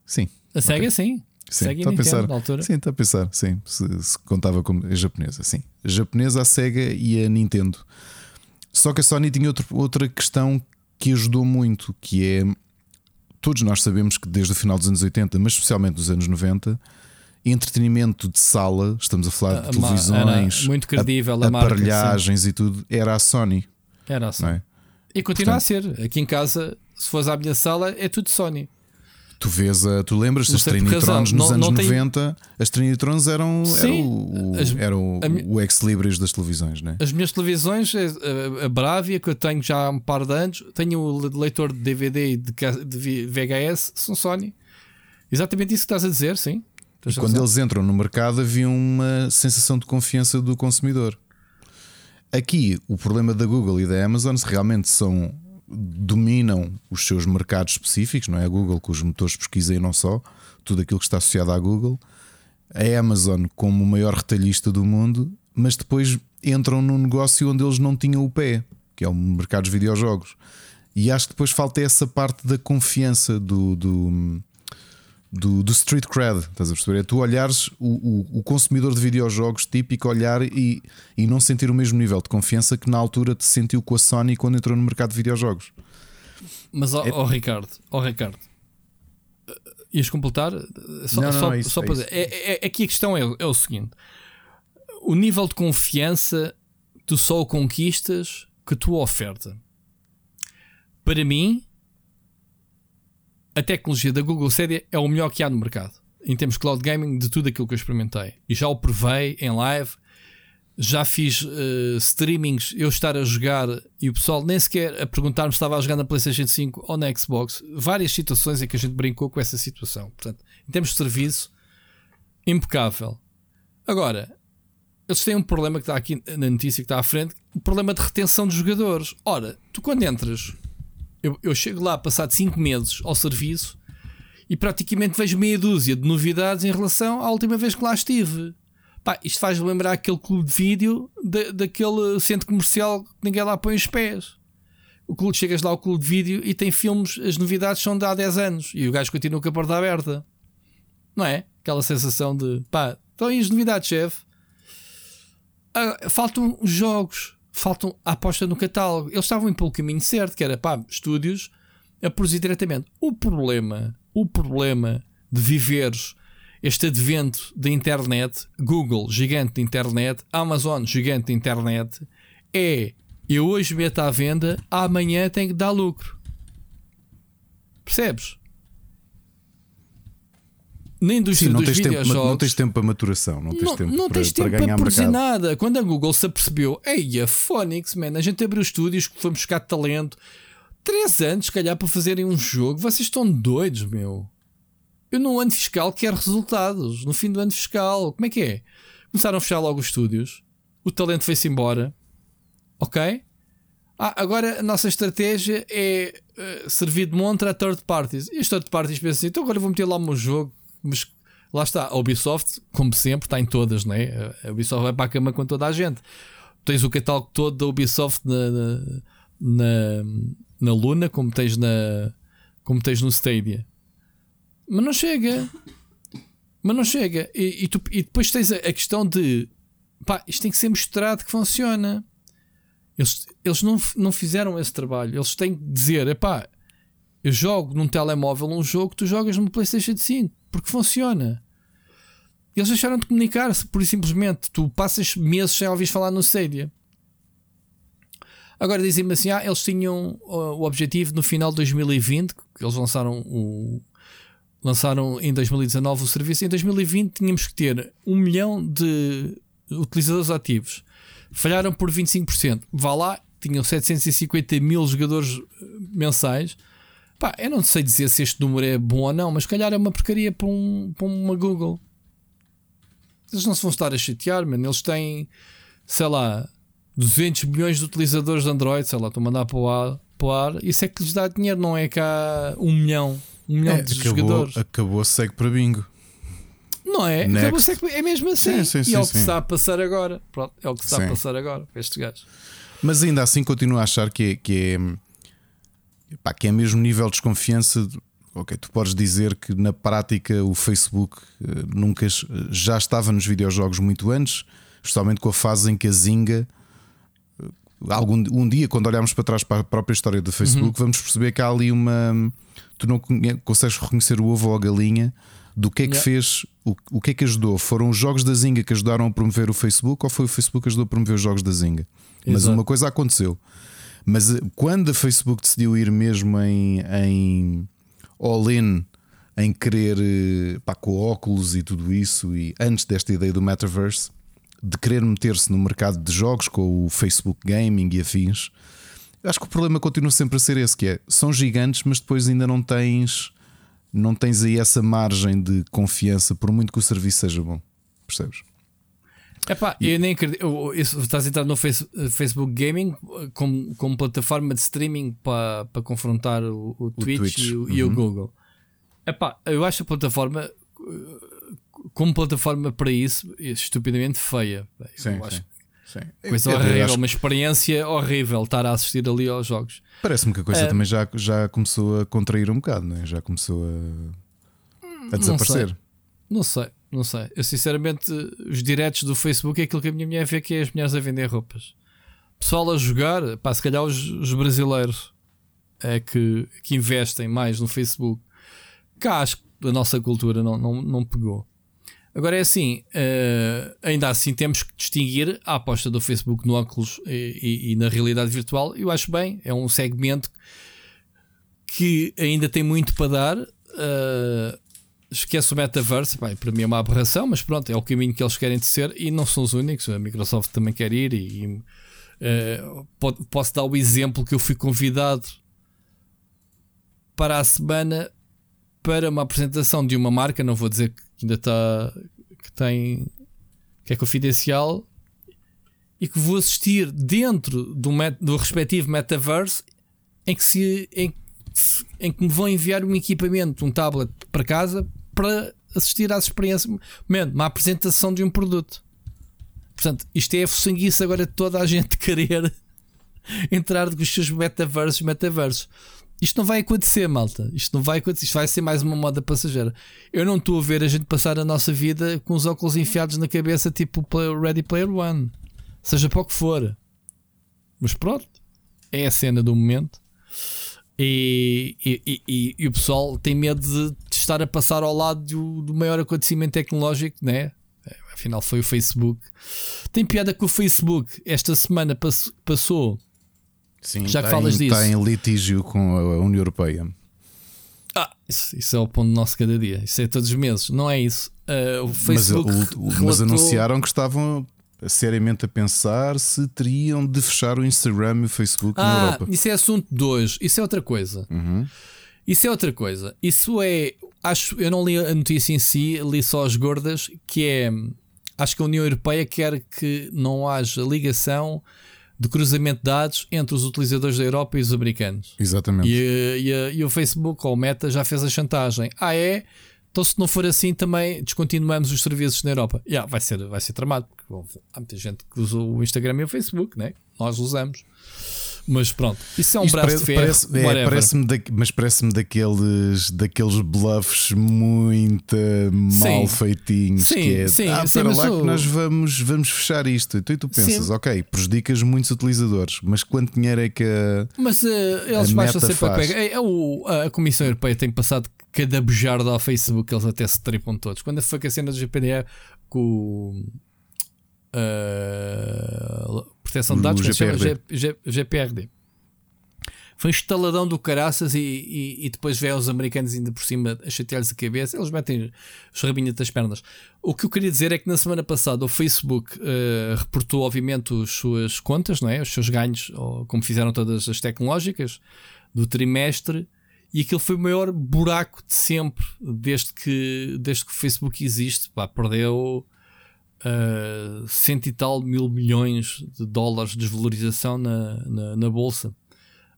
Sim. A Sega, sim. Sim, Sega está a pensar. na altura. Sim, está a pensar, sim. Se, se contava como a japonesa, sim. A japonesa, a Sega e a Nintendo. Só que a Sony tinha outro, outra questão que ajudou muito, que é todos nós sabemos que desde o final dos anos 80, mas especialmente dos anos 90, entretenimento de sala, estamos a falar de A- a- televisões, muito credível a a- marca, aparelhagens e tudo, era a Sony, Era assim. não é? E continua a ser. Aqui em casa, se fores à minha sala, é tudo Sony. Tu vês, a, tu lembras das por Trinitrons nos Não- anos não tem- 90? As Trinitrons eram, Sim. eram o, o- As- o, ex-libris das televisões, né? As minhas televisões, a, a Bravia, que eu tenho já há um par de anos, tenho o le- leitor de DVD e de, de VHS, são Sony. Exatamente isso que estás a dizer, sim. Tens Quando eles entram no mercado havia uma sensação de confiança do consumidor. Aqui o problema da Google e da Amazon se realmente são dominam os seus mercados específicos, não é a Google com os motores de pesquisa e não só, tudo aquilo que está associado à Google, a Amazon como o maior retalhista do mundo, mas depois entram num negócio onde eles não tinham o pé, que é o mercado dos videojogos. E acho que depois falta essa parte da confiança do, do, do, do street cred, estás a perceber? É tu olhares o, o, o consumidor de videojogos típico olhar e, e não sentir o mesmo nível de confiança que na altura te sentiu com a Sony quando entrou no mercado de videojogos. Mas, ó ó, Ricardo, ó Ricardo, eh, ias completar? Só, Não, não, só, é isso, só é para isso. dizer. É, é, aqui a questão é, é o seguinte: o nível de confiança tu só o conquistas que tua oferta. Para mim, a tecnologia da Google Stadia é o melhor que há no mercado em termos de cloud gaming de tudo aquilo que eu experimentei. E já o provei em live, já fiz eh, streamings, eu estar a jogar e o pessoal nem sequer a perguntar-me se estava a jogar na PlayStation 5 ou na Xbox. Várias situações em que a gente brincou com essa situação. Portanto, em termos de serviço, impecável. Agora, eles têm um problema que está aqui na notícia que está à frente: o problema de retenção de jogadores. Ora, tu quando entras, eu, eu chego lá passado 5 meses ao serviço e praticamente vejo meia dúzia de novidades em relação à última vez que lá estive. Pá, isto faz lembrar aquele clube de vídeo da, daquele centro comercial que ninguém lá põe os pés. O clube, chegas lá ao clube de vídeo e tem filmes, as novidades são de há 10 anos e o gajo continua com a porta aberta. Não é? Aquela sensação de pá, estão aí as novidades, chefe. Ah, faltam os jogos, faltam a aposta no catálogo. Eles estavam em pelo caminho certo, que era pá, estúdios a produzir diretamente. O problema, o problema de viveres este advento da internet, Google, gigante de internet, Amazon, gigante de internet, é eu hoje meto à venda, amanhã tenho que dar lucro. Percebes? Na indústria Sim, não dos tens, tempo, videojogos não tens tempo para maturação, não tens não, tempo, não para, tens para tempo ganhar para produzir mercado. nada. Quando a Google se apercebeu, ei, a Phonics, man, a gente abriu estúdios que fomos buscar talento. Três anos, se calhar, para fazerem um jogo. Vocês estão doidos, meu. Eu no ano fiscal quero resultados. No fim do ano fiscal. Como é que é? Começaram a fechar logo os estúdios. O talento foi-se embora. Ok? Ah, agora a nossa estratégia é eh, servir de montra a third parties. E os third parties pensam assim: então agora eu vou meter lá o meu jogo. Mas lá está, a Ubisoft, como sempre, está em todas, né? A Ubisoft vai para a cama com toda a gente. tens o catálogo todo da Ubisoft na, na, na Luna, como tens, na, como tens no Stadia. Mas não chega. Mas não chega. E, e, tu, e depois tens a, a, questão de pá, isto tem que ser mostrado que funciona. Eles, eles não, não fizeram esse trabalho. Eles têm que dizer: pá, eu jogo num telemóvel um jogo tu jogas no PlayStation 5 porque funciona. Eles deixaram de comunicar, por simplesmente. Tu passas meses sem ouvir falar no Stadia. Agora dizem-me assim: ah, eles tinham o objetivo no final de 2020, que eles lançaram o. Lançaram em 2019 o serviço. Em 2020 tínhamos que ter um milhão de utilizadores ativos. Falharam por 25%. Vá lá, tinham 750 mil jogadores eh, mensais. Pá, eu não sei dizer se este número é bom ou não, mas calhar é uma porcaria para, um, para uma Google. Eles não se vão estar a chatear, mano. Eles têm, sei lá, 200 milhões de utilizadores de Android, sei lá, estão a mandar para o ar. Para o ar. Isso é que lhes dá dinheiro, não é cá um milhão, um milhão é, de acabou, jogadores. Acabou, segue para bingo. Não é? Acabou, segue, é mesmo assim. Sim, sim, e é sim, o que está a passar agora. Pronto, é o que está a passar agora para estes gajos. Mas ainda assim continuo a achar que é, que é, pá, que é mesmo nível de desconfiança. De, ok, tu podes dizer que na prática o Facebook uh, nunca já estava nos videojogos muito antes, especialmente com a fase em que a Zinga algum um dia, quando olharmos para trás para a própria história do Facebook, uhum. vamos perceber que há ali uma. Tu não consegues reconhecer o ovo ou a galinha do que é que yeah. fez, o, o que é que ajudou. Foram os jogos da Zinga que ajudaram a promover o Facebook ou foi o Facebook que ajudou a promover os jogos da Zinga? Exato. Mas uma coisa aconteceu. Mas eh, quando a Facebook decidiu ir mesmo em, em all-in, em querer eh, pá, com óculos e tudo isso, e antes desta ideia do metaverse, de querer meter-se no mercado de jogos com o Facebook Gaming e afins, acho que o problema continua sempre a ser esse: que é são gigantes, mas depois ainda não tens, não tens aí essa margem de confiança, por muito que o serviço seja bom. Percebes? Epá, e... eu nem acredito. Estás a entrar no Facebook Gaming como, como plataforma de streaming para, para confrontar o, o, Twitch, Twitch, e, o, uhum. e o. Google. Epá, eu acho a plataforma como plataforma para isso, estupidamente feia. Sim, eu acho sim. Coisa eu, horrível, uma experiência horrível estar a assistir ali aos jogos. Parece-me que a coisa é, também já, já começou a contrair um bocado, né? já começou a, a desaparecer. Não sei, não sei, não sei. Eu sinceramente, os diretos do Facebook é aquilo que a minha mulher vê que é as mulheres a vender roupas. Pessoal a jogar, pá, se calhar os, os brasileiros é que, que investem mais no Facebook. Cá acho que a nossa cultura não, não, não pegou. Agora é assim, uh, ainda assim temos que distinguir a aposta do Facebook no óculos e, e, e, na realidade virtual. Eu acho bem, é um segmento que ainda tem muito para dar. Uh, esquece o metaverse, Bem, para mim é uma aberração, mas pronto, é o caminho que eles querem de ser e não são os únicos. A Microsoft também quer ir e, e uh, posso dar o exemplo que eu fui convidado para a semana para uma apresentação de uma marca, não vou dizer que ainda está que tem que é confidencial e que vou assistir dentro do, met, do respectivo metaverse em que se em, em que me vão enviar um equipamento, um tablet para casa para assistir às experiências, uma apresentação de um produto. Portanto, isto é a sanguice agora de toda a gente querer entrar com os seus metaversos, metaversos. Isto não vai acontecer, malta. Isto não vai acontecer. Isto vai ser mais uma moda passageira. Eu não estou a ver a gente passar a nossa vida com os óculos enfiados na cabeça, tipo Ready Player One. Seja para o que for. Mas pronto. É a cena do momento. E, e, e, e o pessoal tem medo de, de, estar a passar ao lado do, do maior acontecimento tecnológico, né? Afinal, foi o Facebook. Tem piada que o Facebook esta semana passou Sim, já que tem, falas disso. Está em litígio com a União Europeia. Ah, isso, isso é o ponto nosso cada dia. Isso é todos os meses, não é isso. Uh, o Facebook mas, o, relatou... mas anunciaram que estavam seriamente a pensar se teriam de fechar o Instagram e o Facebook ah, na Europa. Isso é assunto de hoje, isso é outra coisa. Uhum. Isso é outra coisa. Isso é. Acho, eu não li a notícia em si, li só as gordas, que é. Acho que a União Europeia quer que não haja ligação de cruzamento de dados entre os utilizadores da Europa e os americanos. Exatamente. E, e, e o Facebook ou o Meta já fez a chantagem. Ah, é? Então, se não for assim, também descontinuamos os serviços na Europa. Yeah, vai, ser, vai ser tramado, porque bom, há muita gente que usa o Instagram e o Facebook, né? nós usamos. Mas pronto, isso é um Isto braço parece, de ferro. parece- é, parece-me da- mas parece-me daqueles, daqueles bluffs muito mal feitinhos. Sim, que é, sim, ah, sim, para lá que nós vamos, vamos fechar isto. Então, e tu pensas, Sim. ok, prejudicas muitos utilizadores, mas quanto dinheiro é que. a- Mas eh, eles baixam sempre a pega. É, é o, a Comissão Europeia tem passado cada bujarda ao Facebook, eles até se tripam todos. Quando foi com a cena do GPDR com o. eh, proteção de O dados, chama? GPRD. G- GPRD. Foi um estaladão do caraças e, e, e depois vê os americanos ainda por cima a chatear-lhes a cabeça. Eles metem os rabinhos das pernas. O que eu queria dizer é que na semana passada o Facebook eh, reportou, obviamente, as suas contas, não é? os seus ganhos, ou como fizeram todas as tecnológicas do trimestre. E aquilo foi o maior buraco de sempre, desde que, desde que o Facebook existe. Pá, perdeu uh, cento e tal mil milhões de dólares de desvalorização na, na, na bolsa.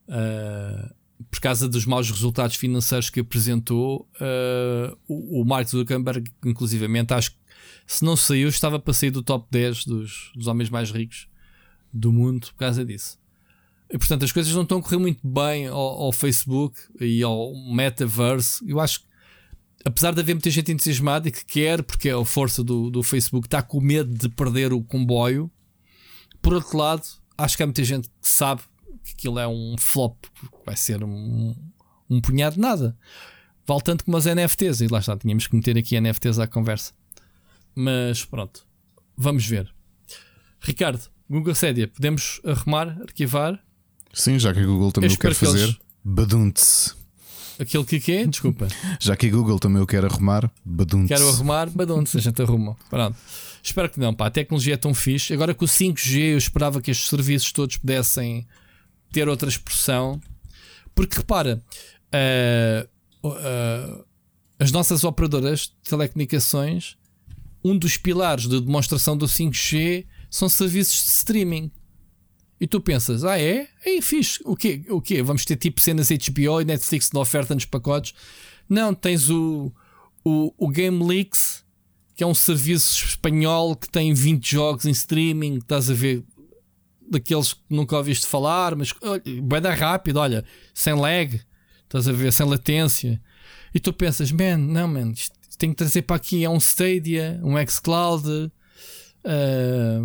Uh, por causa dos maus resultados financeiros que apresentou, uh, o, o Mark Zuckerberg, inclusivamente, acho que se não saiu, estava para sair do top 10 dos, dos homens mais ricos do mundo por causa disso. E, portanto, as coisas não estão a correr muito bem ao, ao Facebook e ao Metaverse. Eu acho que, apesar de haver muita gente entusiasmada e que quer, porque é a força do, do Facebook, está com medo de perder o comboio. Por outro lado, acho que há muita gente que sabe que aquilo é um flop, vai ser um, um punhado de nada. Vale tanto como as NFTs. E lá está, tínhamos que meter aqui NFTs à conversa. Mas pronto, vamos ver. Ricardo, Google Stadia, podemos arrumar, arquivar? Sim, já que a Google também o quer fazer, eles- badunte-se. Aquele que é? Desculpa. Já que a Google também o quer arrumar, badunte-se. Quero arrumar, mas de onde se a gente arruma? Pronto. Espero que não, pá. A tecnologia é tão fixe. Agora com o 5G, eu esperava que estes serviços todos pudessem ter outra expressão. Porque repara, ah, ah, as nossas operadoras de telecomunicações, um dos pilares de demonstração do 5G são serviços de streaming. E tu pensas, ah é? É fixe. O quê? O quê? Vamos ter tipo cenas HBO e Netflix na oferta nos pacotes? Não, tens o, o, o Game Leaks, que é um serviço espanhol que tem 20 jogos em streaming, estás a ver daqueles que nunca ouviste falar, mas vai dar rápido, olha, sem lag, estás a ver, sem latência. E tu pensas, man, não, man, tem que trazer para aqui é um Stadia, um xCloud, ah,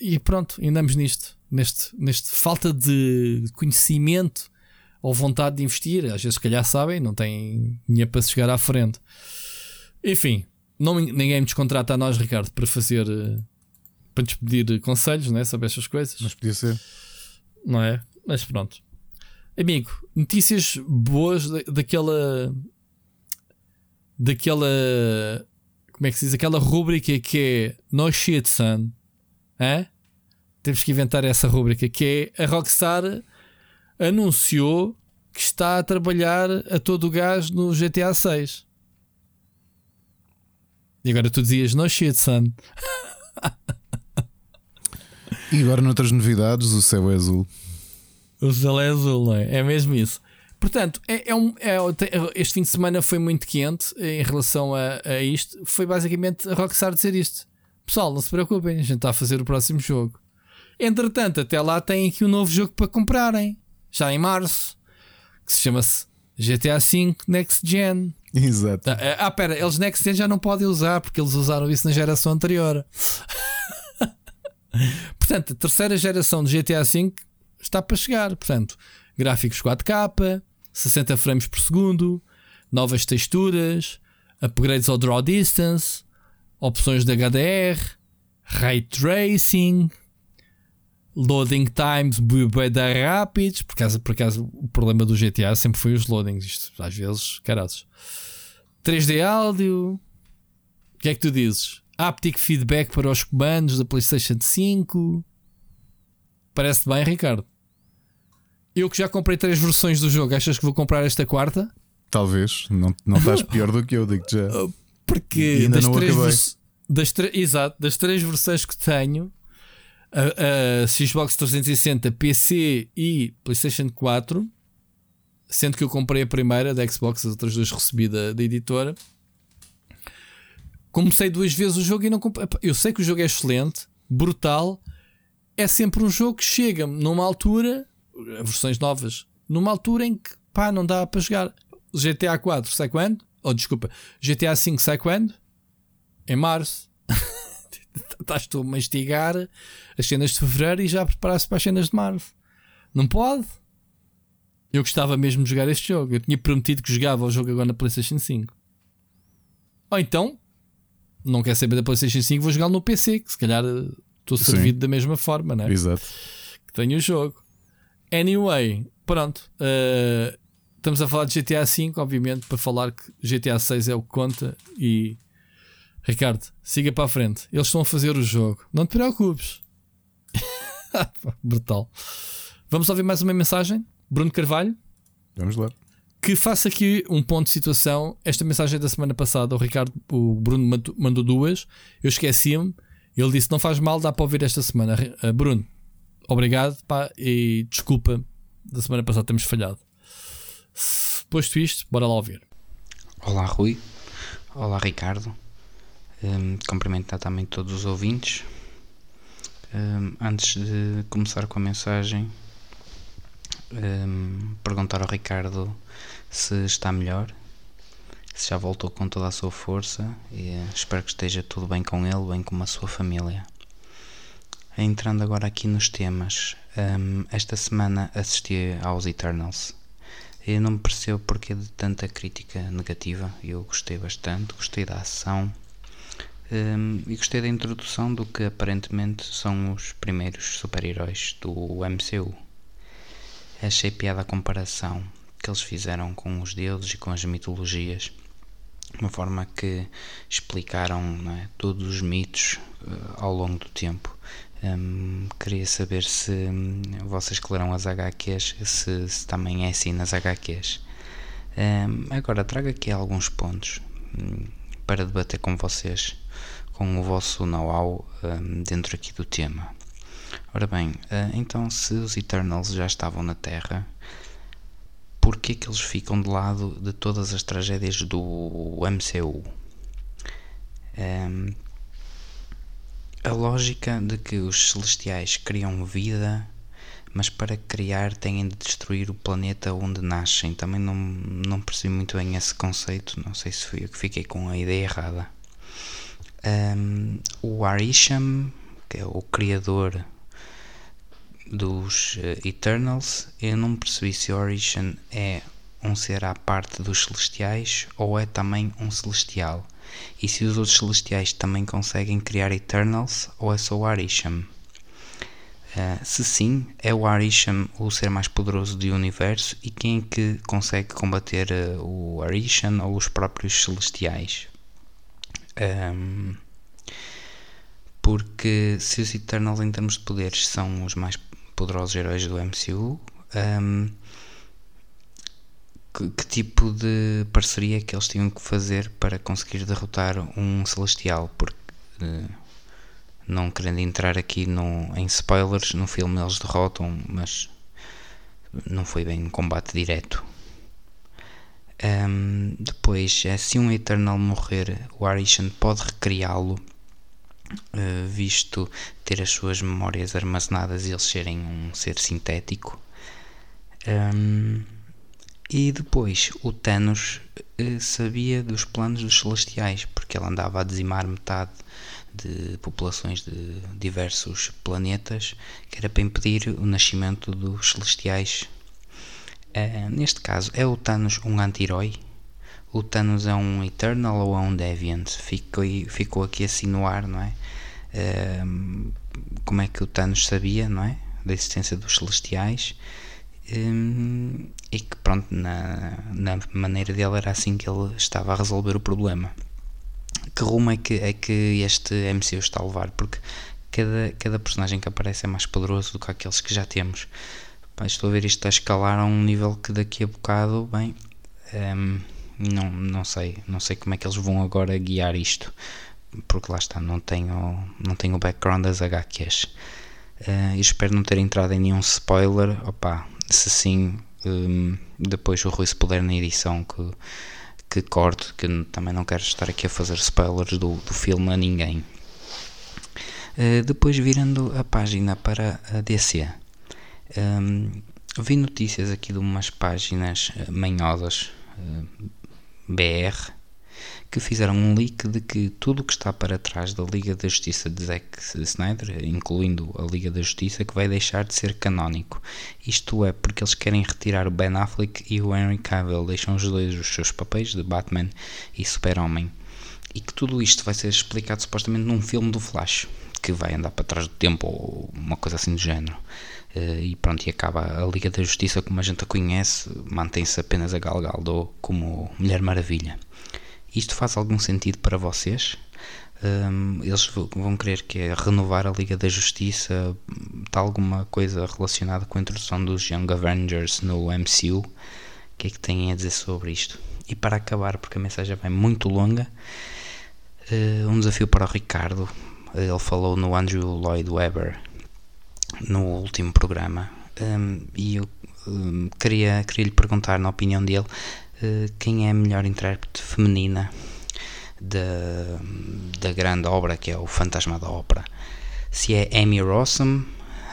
e pronto, andamos nisto, neste, neste falta de conhecimento ou vontade de investir. Às vezes, se calhar, sabem, não têm dinheiro para chegar à frente. Enfim, não, ninguém nos contrata a nós, Ricardo, para fazer eh, para nos pedir conselhos né, sobre estas coisas, Mas podia ser. não é? Mas pronto, amigo, notícias boas da- daquela daquela como é que se diz? Aquela rúbrica que é No Shit Son, Hã? Temos que inventar essa rúbrica que é a Rockstar anunciou que está a trabalhar a todo o gás no GTA 6. E agora tu dizias no shit, son. E agora, noutras novidades, o céu é azul. O céu é azul, não é? É mesmo isso. Portanto, é, é um, é- este fim de semana foi muito quente em relação a, a isto. Foi basicamente a Rockstar dizer isto. Pessoal, não se preocupem, a gente está a fazer o próximo jogo. Entretanto, até lá tem aqui um novo jogo para comprarem. Já em março. Que se chama-se GTA V Next Gen. Exato. Ah, ah, pera, eles Next Gen já não podem usar porque eles usaram isso na geração anterior. Portanto, a terceira geração de GTA V está para chegar. Portanto, gráficos 4K, 60 frames por segundo, novas texturas, upgrades ao draw distance, opções de HDR, ray tracing, loading times bem rápidos. Por acaso, por acaso, o problema do GTA sempre foi os loadings. Isto, às vezes, caras. 3D áudio. O que é que tu dizes? Haptic feedback para os comandos da PlayStation 5. Parece bem, Ricardo? Eu que já comprei três versões do jogo, achas que vou comprar esta quarta? Talvez. Não, não estás pior do que eu, digo já. Porque das três das tre- Exato, das três versões que tenho, a, Xbox 360, PC e PlayStation 4, sendo que eu comprei a primeira da Xbox, as outras duas recebi da, da editora. comecei duas vezes o jogo e não comprei. Eu sei que o jogo é excelente, brutal. É sempre um jogo que chega numa altura, versões novas, numa altura em que pá, não dá para jogar. GTA 4 sai quando? Oh, desculpa, GTA 5 sai quando? Em março. Estás tu a mastigar as cenas de fevereiro e já preparar-se para as cenas de março. Não pode. Eu gostava mesmo de jogar este jogo. Eu tinha prometido que jogava o jogo agora na PlayStation 5. Ou então, não quer saber da PlayStation 5, vou jogá-lo no PC, que se calhar eh, estou servido Sim. da mesma forma, né? Exato. Que tenho o jogo. Anyway, pronto. Uh, estamos a falar de GTA V, obviamente, para falar que GTA 6 é o que conta. E Ricardo, siga para a frente. Eles estão a fazer o jogo. Não te preocupes. Brutal. Vamos ouvir mais uma mensagem? Bruno Carvalho. Vamos lá. Que faça aqui um ponto de situação. Esta mensagem é da semana passada, o Ricardo, o Bruno mandou duas. Eu esqueci-me. Ele disse: Não faz mal, dá para ouvir esta semana. Uh, Bruno, obrigado pá, e desculpa da semana passada temos falhado. Posto isto, bora lá ouvir. Olá, Rui. Olá, Ricardo. Um, cumprimentar também todos os ouvintes. Um, antes de começar com a mensagem, um, perguntar ao Ricardo se está melhor, se já voltou com toda a sua força e uh, espero que esteja tudo bem com ele, bem com a sua família. Entrando agora aqui nos temas, um, esta semana assisti aos Eternals. Eu não me percebo porque de tanta crítica negativa. Eu gostei bastante, gostei da ação um, e gostei da introdução do que aparentemente são os primeiros super-heróis do MCU. Achei piada a comparação que eles fizeram com os deuses e com as mitologias, uma forma que explicaram é, todos os mitos uh, ao longo do tempo. Um, queria saber se um, vocês que leram as HQs, se, se, também é assim nas HQs. Um, agora trago aqui alguns pontos hum, para debater com vocês, com o vosso know-how hum, dentro aqui do tema. Ora bem, eh, então se os Eternals já estavam na Terra, porquê que eles ficam de lado de todas as tragédias do MCU? Um, a lógica de que os celestiais criam vida, mas para criar têm de destruir o planeta onde nascem. Também não, não percebi muito bem esse conceito, não sei se fui eu que fiquei com a ideia errada. Um, o Arisham, que é o criador dos uh, Eternals, eu não percebi se Origin é um ser à parte dos Celestiais ou é também um Celestial. E se os outros Celestiais também conseguem criar Eternals ou é só o Arisham? Uh, se sim, é o Arisham o ser mais poderoso do universo e quem é que consegue combater uh, o Arishan ou os próprios Celestiais? Um, porque se os Eternals em termos de poderes são os mais poderosos heróis do MCU. Um, que, que, tipo de parceria que eles tinham que fazer para conseguir derrotar um Celestial? Porque, uh, não querendo entrar aqui no, em spoilers, no filme eles derrotam, mas não foi bem um combate direto. Um, depois, é, se um Eternal morrer, o Arishan pode recriá-lo eh, visto ter as suas memórias armazenadas e eles serem um ser sintético. Um, e depois o Thanos uh, sabia dos planos dos Celestiais, porque ele andava a dizimar metade de populações de diversos planetas, que era para impedir o nascimento dos Celestiais. Uh, neste caso, é o Thanos um anti-herói? O Thanos é um Eternal ou é um Deviant? Ficou, ficou aqui assim no ar, não é? como é que o Thanos sabia, não é? Da existência dos Celestiais e que, pronto, na, na maneira dele era assim que ele estava a resolver o problema. Que rumo é que, é que este MCU está a levar? Porque cada, cada personagem que aparece é mais poderoso do que aqueles que já temos. Pá, estou a ver isto a escalar a um nível que daqui a bocado, bem, um, não, não sei, não sei como é que eles vão agora guiar isto porque lá está, não tenho, não tenho o background das HQs. Uh, e espero não ter entrado em nenhum spoiler. Opa, se sim, um, depois o Rui, se puder na edição, que, que corte, que também não quero estar aqui a fazer spoilers do, do filme a ninguém. Uh, depois virando a página para a DC. Um, vi notícias aqui de umas páginas eh, manhosas uh, eh, BR que fizeram um leak de que tudo o que está para trás da Liga da Justiça de Zack Snyder, incluindo a Liga da Justiça, que vai deixar de ser canónico. Isto é porque eles querem retirar o Ben Affleck e o Henry Cavill, deixam os dois os seus papéis de Batman e Super-Homem. E que tudo isto vai ser explicado supostamente num filme do Flash, que vai andar para trás do tempo ou uma coisa assim do género. Uh, e pronto, e acaba a Liga da Justiça como a gente a conhece, mantém-se apenas a Gal Gadot como Mulher Maravilha. Isto faz algum sentido para vocês? Um, eles vão querer que é renovar a Liga da Justiça, está alguma coisa relacionada com a introdução dos Young Avengers no MCU? O que é que têm a dizer sobre isto? E para acabar, porque a mensagem vai muito longa, uh, um desafio para o Ricardo. Ele falou no Andrew Lloyd Webber no último programa um, e eu um, queria, queria lhe perguntar, na opinião dele, eh, quem é a melhor intérprete feminina da, da grande obra que é o Fantasma da Ópera. Se é Amy Rossum,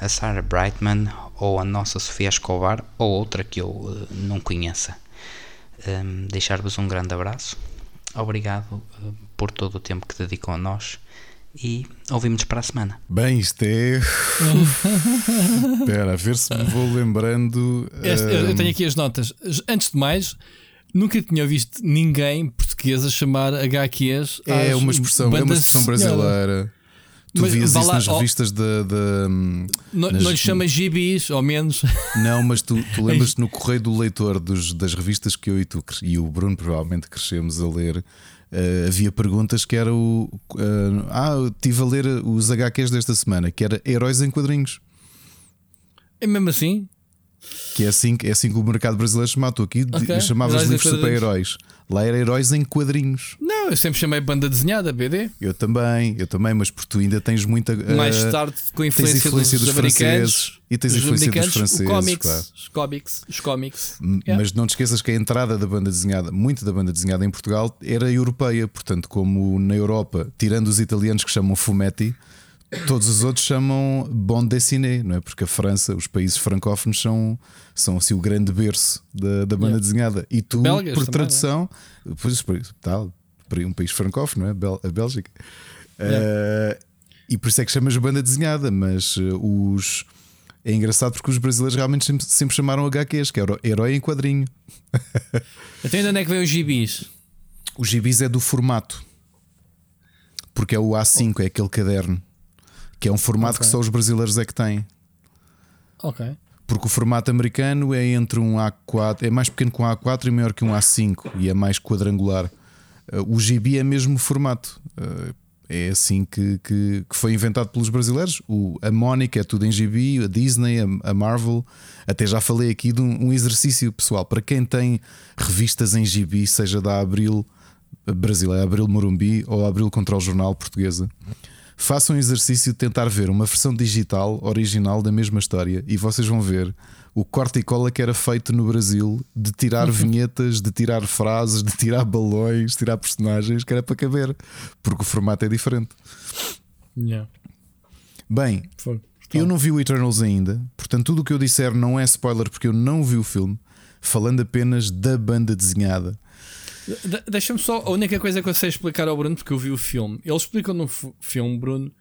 a Sarah Brightman ou a nossa Sofia Escobar ou outra que eu uh, não conheça. Um, Deixar-vos um grande abraço. Obrigado uh, por todo o tempo que dedicam a nós e ouvimos para a semana. Bem, isto é. Espera, a ver se me vou lembrando. Este, um... Eu ehm, tenho aqui as notas. Antes de mais, Nunca tinha visto ninguém português a chamar HQs. É uma expressão, é uma expressão brasileira. Tu mas, vias isso lá, nas revistas da. Não, nas... não lhe chamas gibis, ao menos. Não, mas tu, tu lembras-te no correio do leitor dos, das revistas que eu e tu e o Bruno provavelmente crescemos a ler. Uh, havia perguntas que era o. Uh, ah, estive a ler os HQs desta semana, que era Heróis em Quadrinhos. É mesmo assim? Que é assim, é assim que o mercado brasileiro chamava. Tu aqui okay. chamavas livros de super-heróis. Lá era heróis em quadrinhos. Não, eu sempre chamei banda desenhada, BD. Eu também, eu também, mas porque tu ainda tens muita. Mais uh, tarde, com a influência, influência dos, dos franceses e tens influência dos franceses. Comics, claro. Os cómics, os cómics. Yeah. Mas não te esqueças que a entrada da banda desenhada, muito da banda desenhada em Portugal, era europeia. Portanto, como na Europa, tirando os italianos que chamam fumetti Todos os outros chamam bande dessinée, não é? Porque a França, os países francófonos são, são assim o grande berço da, da banda yeah. desenhada. E tu, Belgas por também, tradução, é? pois, tal, um país francófono, não é? A Bélgica. Yeah. Uh, e por isso é que chamas banda desenhada, mas uh, os. É engraçado porque os brasileiros realmente sempre, sempre chamaram HQs, que é herói em quadrinho. Até ainda onde é que vem os gibis? O gibis é do formato. Porque é o A5, é aquele caderno que é um formato okay. que só os brasileiros é que têm. Ok. Porque o formato americano é entre um A4, é mais pequeno que um A4 e maior que um A5 e é mais quadrangular. Uh, o GB é mesmo formato. Uh, é assim que, que, que, foi inventado pelos brasileiros. O, a Mónica é tudo em GB, a Disney, a, a Marvel. Até já falei aqui de um, um, exercício pessoal para quem tem revistas em GB, seja da Abril brasileira, Abril Morumbi ou Abril Control Jornal Portuguesa façam um exercício de tentar ver uma versão digital original da mesma história e vocês vão ver o corte e cola que era feito no Brasil de tirar vinhetas, de tirar frases, de tirar balões, de tirar personagens, que era para caber, porque o formato é diferente. Yeah. Bem, eu não vi o Eternals ainda, portanto, tudo o que eu disser não é spoiler porque eu não vi o filme, falando apenas da banda desenhada. De Deixa-me só, a única coisa que eu sei explicar ao Bruno, porque eu vi o filme, eles explicam no filme, Bruno,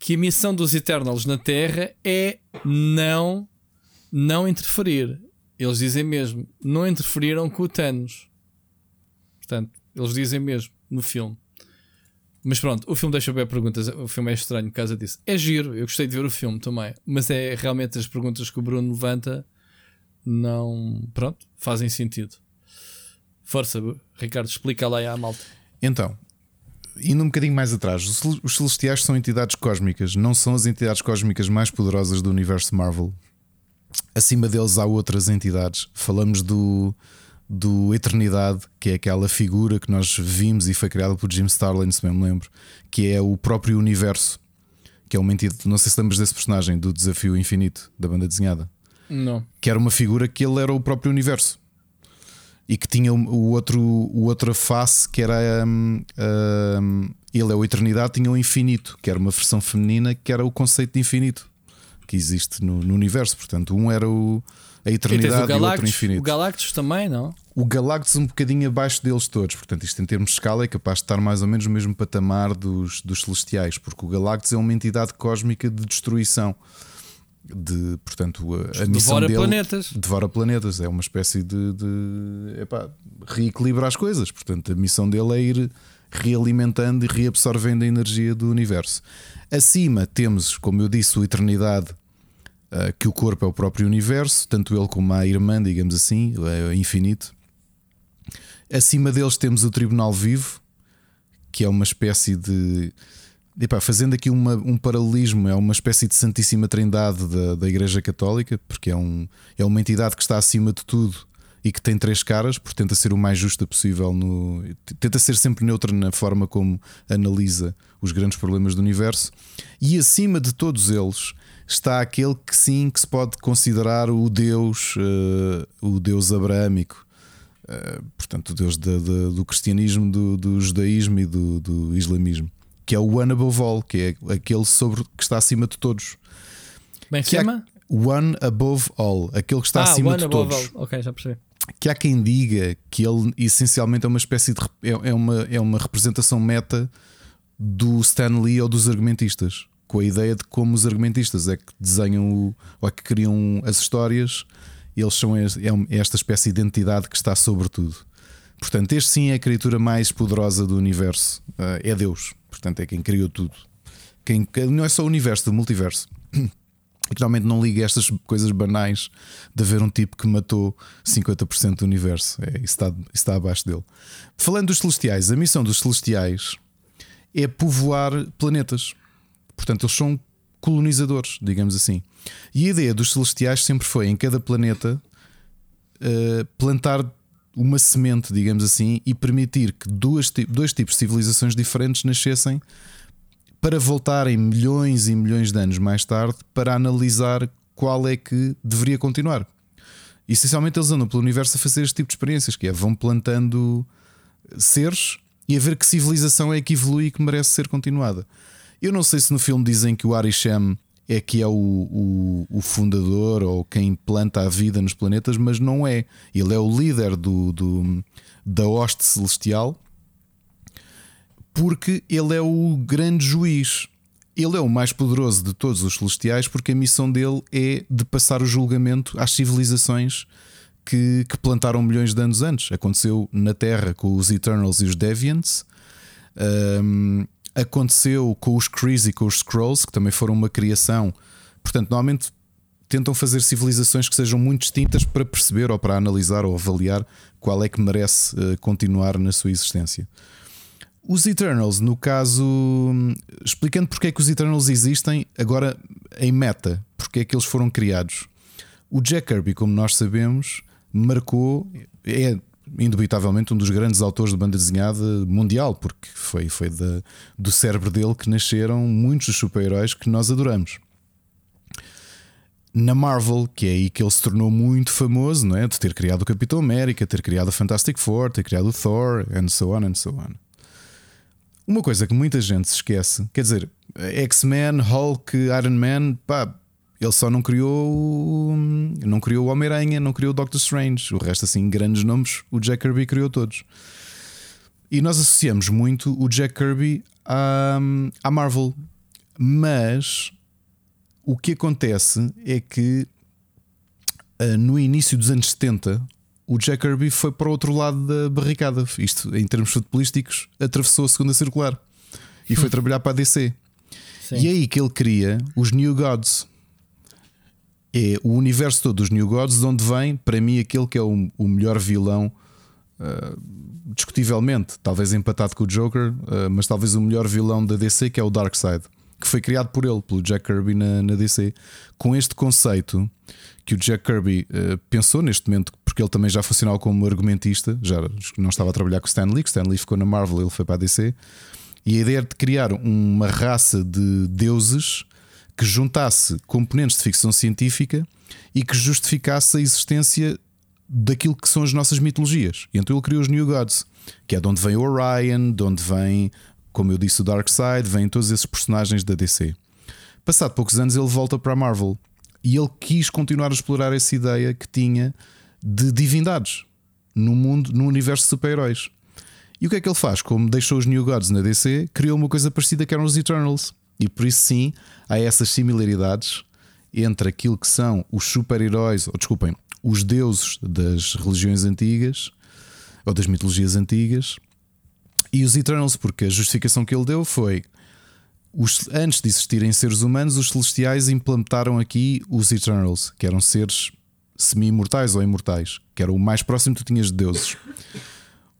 que a missão dos Eternals na Terra é não, não interferir. Eles dizem mesmo, não interferiram com o Thanos. Portanto, eles dizem mesmo no filme. Mas pronto, o filme deixa bem perguntas. O filme é estranho por causa disso. É giro, eu gostei de ver o filme também. Mas é realmente as perguntas que o Bruno levanta não. Pronto, fazem sentido. Força, Ricardo, explica lá à malta. Então, indo um bocadinho mais atrás, os celestiais são entidades cósmicas, não são as entidades cósmicas mais poderosas do universo Marvel. Acima deles há outras entidades. Falamos do, do Eternidade, que é aquela figura que nós vimos e foi criada por Jim Starlin, se bem me lembro, que é o próprio universo, que é uma entidade. Não sei se lembras desse personagem do Desafio Infinito da banda desenhada. Não. Que era uma figura que ele era o próprio universo. E que tinha o outro, o outra face que era um, um, ele é o Eternidade, tinha o Infinito, que era uma versão feminina que era o conceito de infinito que existe no, no universo. Portanto, um era o, a Eternidade e, o, e o outro Infinito. O Galactus também, não? O Galactus um bocadinho abaixo deles todos. Portanto, isto em termos de escala é capaz de estar mais ou menos no mesmo patamar dos, dos Celestiais, porque o Galactus é uma entidade cósmica de destruição de portanto a, a missão devora dele planetas. devora planetas é uma espécie de, de epá, reequilibra as coisas. Portanto a missão dele é ir realimentando e reabsorvendo a energia do universo. Acima temos como eu disse o eternidade uh, que o corpo é o próprio universo tanto ele como a irmã digamos assim é infinito. Acima deles temos o tribunal vivo que é uma espécie de Epá, fazendo aqui uma, um paralelismo, é uma espécie de Santíssima Trindade da, da Igreja Católica, porque é, um, é uma entidade que está acima de tudo e que tem três caras, porque tenta ser o mais justa possível, no, tenta ser sempre neutra na forma como analisa os grandes problemas do universo. E acima de todos eles está aquele que sim que se pode considerar o Deus, uh, o Deus abraâmico. Uh, portanto, o Deus de, de, do cristianismo, do, do judaísmo e do, do islamismo que é o One Above All, que é aquele sobre que está acima de todos. Bem que chama? One Above All, aquele que está ah, acima one de above todos. All. Ok, já percebi. Que há quem diga que ele essencialmente é uma espécie de é, é uma, é uma representação meta do Stan Lee ou dos argumentistas, com a ideia de como os argumentistas é que desenham o, ou é que criam as histórias, eles são é, é esta espécie de identidade que está sobre tudo. Portanto, este sim é a criatura mais poderosa do universo, uh, é Deus. Portanto, é quem criou tudo. Quem, não é só o universo, do multiverso. E que não liga estas coisas banais de haver um tipo que matou 50% do universo. É, isso, está, isso está abaixo dele. Falando dos celestiais, a missão dos celestiais é povoar planetas. Portanto, eles são colonizadores, digamos assim. E a ideia dos celestiais sempre foi em cada planeta uh, plantar uma semente, digamos assim, e permitir que duas, dois tipos de civilizações diferentes nascessem para voltarem milhões e milhões de anos mais tarde para analisar qual é que deveria continuar. E, essencialmente, eles andam pelo universo a fazer este tipo de experiências, que é vão plantando seres e a ver que civilização é que evolui e que merece ser continuada. Eu não sei se no filme dizem que o Arishem é que é o, o, o, fundador ou quem planta a vida nos planetas, mas não é. Ele é o líder do, do, da hoste celestial porque ele é o grande juiz. Ele é o mais poderoso de todos os celestiais porque a missão dele é de passar o julgamento às civilizações que, que plantaram milhões de anos antes. Aconteceu na Terra com os Eternals e os Deviants. Um, Aconteceu com os Krees e com os Scrolls, que também foram uma criação. Portanto, normalmente tentam fazer civilizações que sejam muito distintas para perceber ou para analisar ou avaliar qual é que merece uh, continuar na sua existência. Os Eternals, no caso, explicando porque é que os Eternals existem, agora em meta, porque é que eles foram criados. O Jack Kirby, como nós sabemos, marcou, é indubitavelmente um dos grandes autores de banda desenhada mundial, porque foi, foi da, do cérebro dele que nasceram muitos dos super-heróis que nós adoramos. Na Marvel, que é aí que ele se tornou muito famoso, não é? De ter criado o Capitão América, ter criado a Fantastic Four, ter criado o Thor, and so on and so on. Uma coisa que muita gente se esquece, quer dizer, X-Men, Hulk, Iron Man, pá, ele só não criou não criou o Homem-Aranha, não criou o Doctor Strange. O resto, assim, grandes nomes, o Jack Kirby criou todos. E nós associamos muito o Jack Kirby à, à Marvel. Mas o que acontece é que uh, no início dos anos 70 o Jack Kirby foi para o outro lado da barricada. Isto, em termos futebolísticos, atravessou a segunda circular e foi trabalhar para a DC. Sim. E é aí que ele cria os New Gods é o universo todo dos New Gods, de onde vem, para mim, aquele que é o, o melhor vilão, uh, discutivelmente, talvez empatado com o Joker, uh, mas talvez o melhor vilão da DC, que é o Darkseid, que foi criado por ele, pelo Jack Kirby na, na DC, com este conceito que o Jack Kirby uh, pensou neste momento, porque ele também já funcionava como argumentista, já não estava a trabalhar com o Stan Lee, Stan Lee ficou na Marvel, ele foi para a DC, e a ideia de criar uma raça de deuses que juntasse componentes de ficção científica e que justificasse a existência daquilo que são as nossas mitologias. E então ele criou os New Gods, que é de onde vem o Orion, de onde vem, como eu disse, o Darkseid, vêm todos esses personagens da DC. Passado poucos anos, ele volta para a Marvel e ele quis continuar a explorar essa ideia que tinha de divindades no mundo, no universo de super-heróis. E o que é que ele faz? Como deixou os New Gods na DC, criou uma coisa parecida que eram os Eternals. E por isso sim, há essas similaridades entre aquilo que são os super-heróis, ou desculpem, os deuses das religiões antigas ou das mitologias antigas e os Eternals, porque a justificação que ele deu foi os, antes de existirem seres humanos, os celestiais implantaram aqui os Eternals, que eram seres semi-imortais ou imortais, que era o mais próximo que tu tinhas de deuses.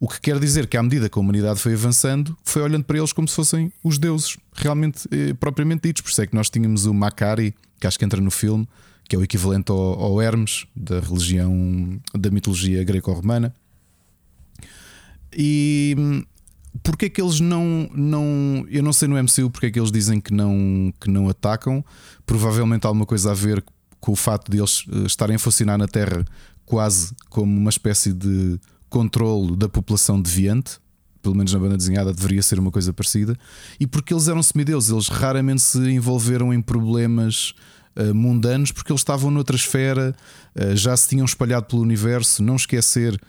O que quer dizer que, à medida que a humanidade foi avançando, foi olhando para eles como se fossem os deuses, realmente, eh, propriamente ditos. Por isso é que nós tínhamos o Macari, que acho que entra no filme, que é o equivalente ao, ao Hermes, da religião, da mitologia greco-romana. E hum, porque é que eles não, não. Eu não sei no MCU porque é que eles dizem que não, que não atacam. Provavelmente há alguma coisa a ver com o facto de eles eh, estarem a funcionar na Terra quase como uma espécie de controle da população deviante. Pelo menos na banda desenhada deveria ser uma coisa parecida. E porque eles eram semideuses, eles raramente se envolveram em problemas uh, mundanos porque eles estavam noutra esfera, uh, já se tinham espalhado pelo universo. Não esquecer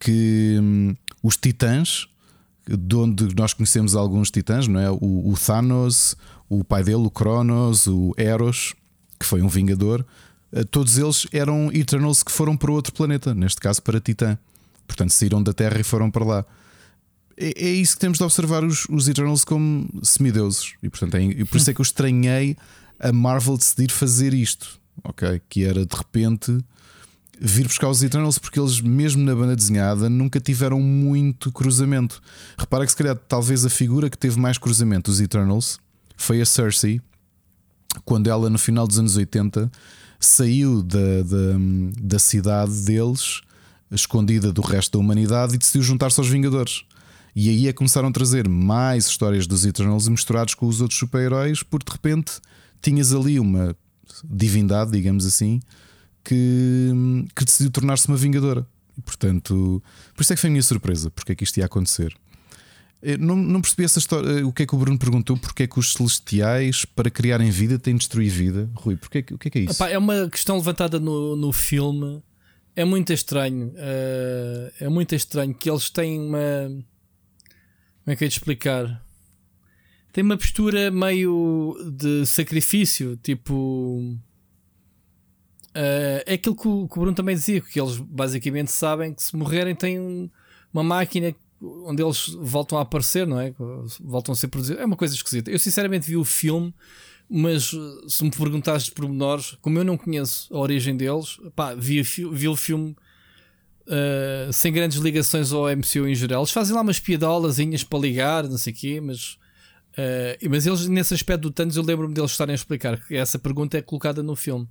que hum, os titãs, de onde nós conhecemos alguns titãs, não é? O, o, Thanos, o pai dele, o Cronos, o Eros, que foi um Vingador, uh, todos eles eram Eternals que foram para outro planeta, neste caso para Titã. Portanto, saíram da Terra e foram para lá. É, é isso que temos de observar os, os Eternals como semideuses. E, portanto, é, e por isso é que eu estranhei a Marvel decidir fazer isto, ok? Que era de repente vir buscar os Eternals porque eles, mesmo na banda desenhada, nunca tiveram muito cruzamento. Repara que, se calhar, talvez a figura que teve mais cruzamento dos Eternals foi a Cersei, quando ela, no final dos anos 80, saiu da, da, da cidade deles, escondida do resto da humanidade, e decidiu juntar-se aos Vingadores. E aí é que começaram a trazer mais histórias dos Eternals misturados com os outros super-heróis, porque de repente tinhas ali uma divindade, digamos assim, que, que decidiu tornar-se uma vingadora. E, portanto, por isso é que foi a minha surpresa, porque é que isto ia acontecer. Não, não percebi essa história. O que é que o Bruno perguntou? Porque é que os celestiais, para criarem vida, têm de destruir vida? Rui, porque é, o que é que é isso? Epá, é uma questão levantada no, no filme. É muito estranho. Uh, é muito estranho que eles têm uma. Como é que é de explicar? Tem uma postura meio de sacrifício, tipo. Uh, é aquilo que o, que o, Bruno também dizia, que eles basicamente sabem que se morrerem têm um, uma máquina onde eles voltam a aparecer, não é? Voltam a ser produzidos. É uma coisa esquisita. Eu sinceramente vi o filme, mas se me perguntares de pormenores, como eu não conheço a origem deles, pá, vi, vi o filme uh, sem grandes ligações ao MCU em geral. Eles fazem lá umas piadolazinhas para ligar, não sei o quê, mas. Uh, mas eles, nesse aspecto do Thanos, eu lembro-me deles estarem a explicar que essa pergunta é colocada no filme.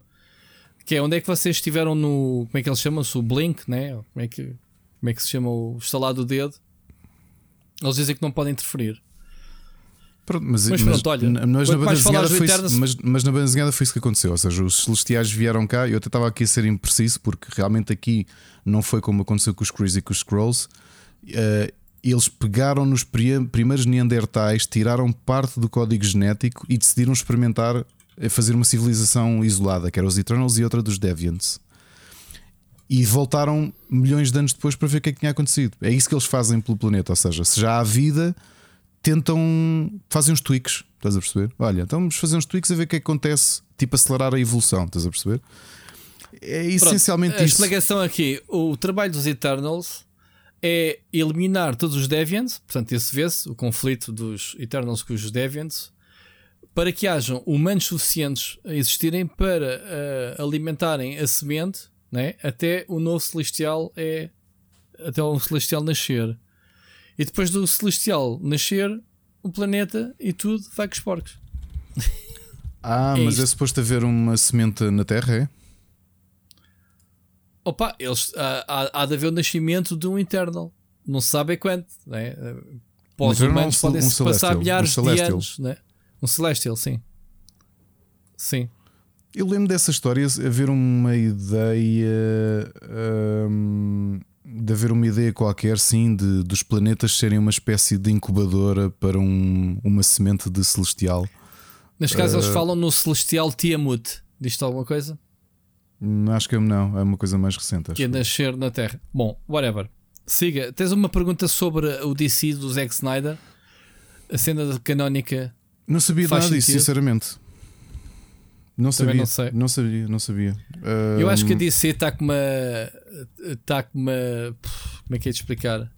Que é onde é que vocês estiveram no. Como é que eles chamam-se? O Blink, né? Como é que, como é que se chama o estalar do dedo? Eles dizem que não podem interferir. Pronto, mas, mas, pronto, olha, mas na, banda desenhada foi isso, mas, mas, na banda desenhada foi isso que aconteceu. Ou seja, os celestiais vieram cá. Eu até estava aqui a ser impreciso, porque realmente aqui não foi como aconteceu com os Crazy e com os Scrolls. Uh, eles pegaram nos primeiros Neandertais, tiraram parte do código genético e decidiram experimentar a fazer uma civilização isolada, que era os Eternals e outra dos Deviants. E voltaram milhões de anos depois para ver o que é que tinha acontecido. É isso que eles fazem pelo planeta. Ou seja, se já há vida, tentam. fazem uns tweaks. Estás a perceber? Olha, então vamos fazer uns tweaks a ver o que, é que acontece, tipo acelerar a evolução. Estás a perceber? É essencialmente Pronto, isso. A explicação aqui: o trabalho dos Eternals é eliminar todos os Deviants. Portanto, esse vê-se o conflito dos Eternals com os Deviants para que hajam humanos suficientes a existirem para uh, alimentarem a semente né, até o novo celestial é até o celestial nascer. E depois do celestial nascer, o planeta e tudo vai com os porcos. Ah, é mas isto. é suposto haver uma semente na Terra, é? Opa, eles, há, há, há de haver o nascimento de um Eternal. Não se sabe quanto. Né? Os humanos podem se passar milhares um de anos. Né? Um Celestial, sim. Sim. Eu lembro dessa história haver uma ideia. hum, de haver uma ideia qualquer, sim, de, dos planetas serem uma espécie de incubadora para um- uma semente de celestial. Neste caso, eles Eh, falam no Celestial Tiamut. Diz-te alguma coisa? Hum, Acho que não, é uma coisa mais recente. Que é nascer na Terra. Bom, whatever. Siga. Tens uma pergunta sobre o DC do Zack Snyder? A cena canónica. Não sabia nada disso, sinceramente. Não Também sabia, não sei. não sabia, não sabia. Eu acho que a DC está com uma. Está com uma. Como é que é de explicar?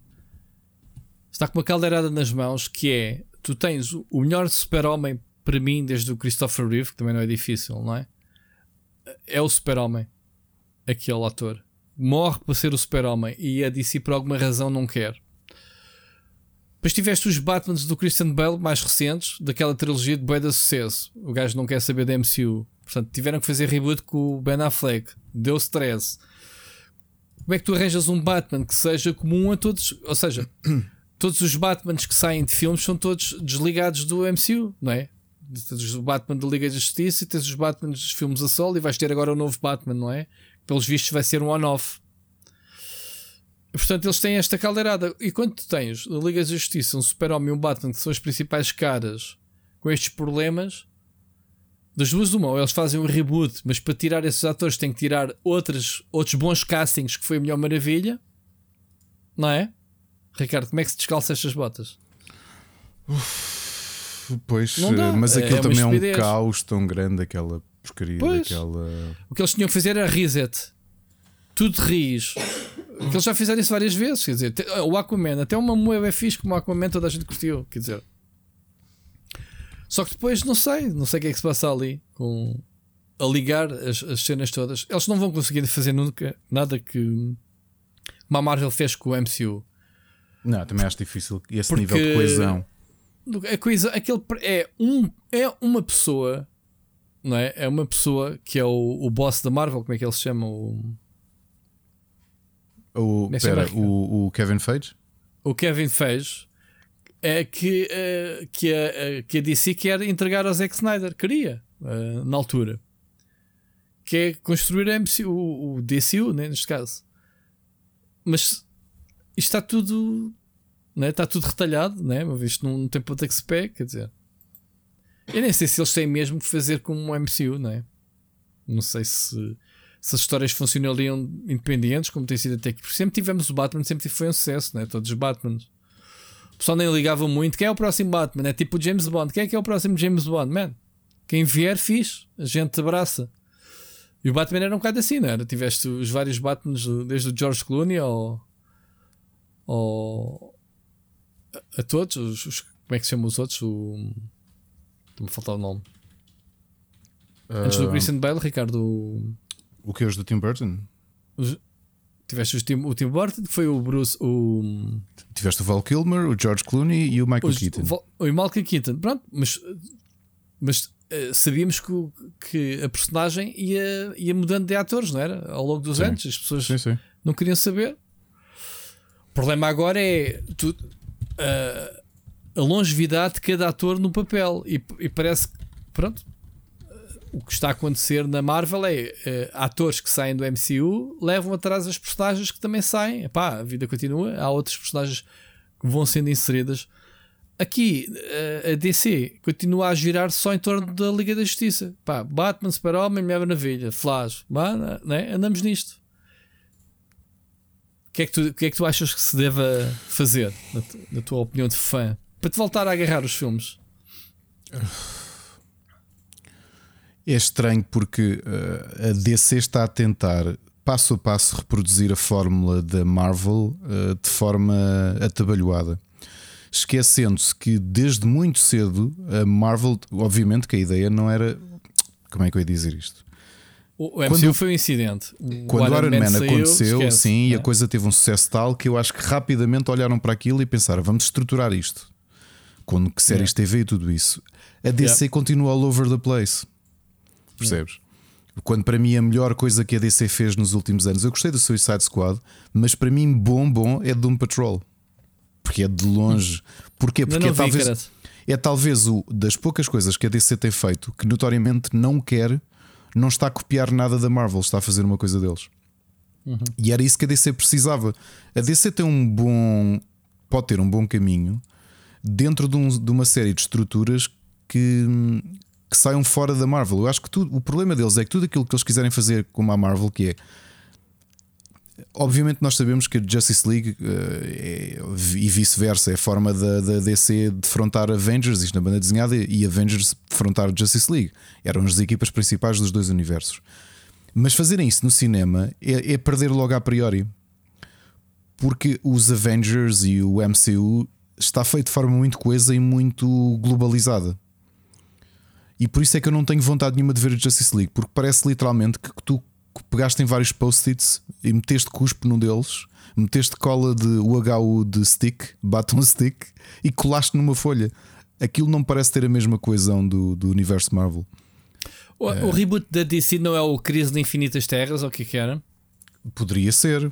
Está com uma caldeirada nas mãos que é. Tu tens o o melhor super-homem para mim, desde o Christopher Reeve, que também não é difícil, não é? É o super-homem. Aquele ator. Morre para ser o super-homem e a DC por alguma razão não quer. Depois tiveste os Batmans do Christian Bale mais recentes, daquela trilogia de Boa de Sucesso. O gajo não quer saber da MCU. Portanto, tiveram que fazer reboot com o Ben Affleck. Deu stress. Como é que tu arranjas um Batman que seja comum a todos? Ou seja, todos os Batmans que saem de filmes são todos desligados do MCU, não é? Tens o Batman da Liga da Justiça e tens os Batman dos filmes a solo e vais ter agora o novo Batman, não é? Pelos vistos vai ser um on-off. Portanto, eles têm esta caldeirada. E quando tu tens na Liga da Justiça um Super-Homem e um Batman que são as principais caras com estes problemas, das duas uma, ou eles fazem um reboot, mas para tirar esses atores têm que tirar outros, outros bons castings que foi a melhor maravilha, não é? Ricardo, como é que se descalça estas botas? Pois, Não dá, mas é- aquilo é também é um caos tão grande, aquela porcaria Pois. daquela. O que eles tinham que fazer era reset. Tudo ris. Que eles já fizeram isso várias vezes. Quer dizer, o Aquaman, até uma moeda é fixe como o Aquaman, toda a gente curtiu. Quer dizer, só que depois não sei, não sei o que é que se passa ali com a ligar as, as cenas todas. Eles não vão conseguir fazer nunca nada que como a Marvel fez com o MCU. Não, também acho difícil esse Porque- nível de coesão. A coisa, aquele é um é uma pessoa, não é? É uma pessoa que é o, o boss da Marvel, como é que ele se chama? O, O, pera, o, o Kevin Feige? o Kevin Feige é que, eh, que, a, que a DC quer entregar ao Zack Snyder, queria, eh, na altura, que é construir a MCU, o, o DCU, né, neste caso. Mas isto está tudo, né, está tudo retalhado, né, uma vez que não tem ponta que se pé, quer dizer. Eu nem sei se eles têm mesmo que fazer como o MCU, não é? Não sei se, se as histórias funcionariam independentes, como tem sido até aqui. Porque sempre tivemos o Batman, sempre foi um sucesso, né? todos os Batmans. O pessoal nem ligava muito. Quem é o próximo Batman? É tipo o James Bond. Quem é que é o próximo James Bond? Man, quem vier, fiz. A gente abraça. E o Batman era um bocado assim, não era? Tiveste os vários Batmans, desde o George Clooney ao. ao a, a todos. Os, os- como é que se chamam os outros? O. Estou-me a faltar o nome. Antes do Ah, Christian Bale, Ricardo. O- que é os do Tim Burton? Tiveste os Tim, o Tim Burton, que foi o Bruce. O, Tiveste o Val Kilmer, o George Clooney e o Michael os, Keaton. o, o Malcolm Keaton. Pronto, mas, mas eh, sabíamos que, o- que a personagem ia, ia mudando de atores, não era? Ao longo dos Sim. anos, as pessoas Sim, sim. não queriam saber. O problema agora é tu, ah, a longevidade de cada ator no papel. E, e parece que, pronto, o que está a acontecer na Marvel é ah, atores que saem do MCU levam atrás as personagens que também saem. Epá, a vida continua. Há outras personagens que vão sendo inseridas. Aqui ah, a DC continua a girar só em torno da Liga da Justiça. Pá, Batman, Super-Homem, Mulher Maravilha, Flash, Bah, né? andamos nisto. O que, é que tu, que é que tu achas que se deva fazer, na, na tua opinião de fã, para te voltar a agarrar os filmes? É estranho porque uh, a DC está a tentar passo a passo reproduzir a fórmula da Marvel uh, de forma atabalhoada. Esquecendo-se que desde muito cedo a Marvel, obviamente que a ideia não era. Como é que eu ia dizer isto? O, MCU Quando- foi um incidente. O Quando o Iron Man, saiu, aconteceu, esquece, sim, e né? a coisa teve um sucesso tal que eu acho que rapidamente olharam para aquilo e pensaram: vamos estruturar isto. Com que séries TV e tudo isso. A DC continua all over the place. Percebes? Quando para mim a melhor coisa que a DC fez nos últimos anos, eu gostei do Suicide Squad, mas para mim bom, bom é Doom Patrol. Porque é de longe. Porquê? Porque é vi, talvez, é talvez o das poucas coisas que a DC tem feito que notoriamente não quer não está a copiar nada da Marvel, está a fazer uma coisa deles. Uhum. E era isso que a DC precisava. A DC tem um bom. pode ter um bom caminho dentro de, um, de uma série de estruturas que, que saiam fora da Marvel. Eu acho que tudo, o problema deles é que tudo aquilo que eles quiserem fazer como a Marvel, que é Obviamente, nós sabemos que a Justice League uh, é, e vice-versa é a forma da, da DC defrontar Avengers, isto na banda desenhada, e Avengers defrontar Justice League. Eram as equipas principais dos dois universos. Mas fazerem isso no cinema é, é perder logo a priori. Porque os Avengers e o MCU está feito de forma muito coesa e muito globalizada. E por isso é que eu não tenho vontade nenhuma de ver a Justice League, porque parece literalmente que tu pegaste em vários post-its e meteste cuspo num deles, meteste cola de UHU de stick, batom stick e colaste numa folha. Aquilo não parece ter a mesma coesão do, do universo Marvel. O, é. o reboot da DC não é o Crise de Infinitas Terras, ou o que é que era? Poderia ser.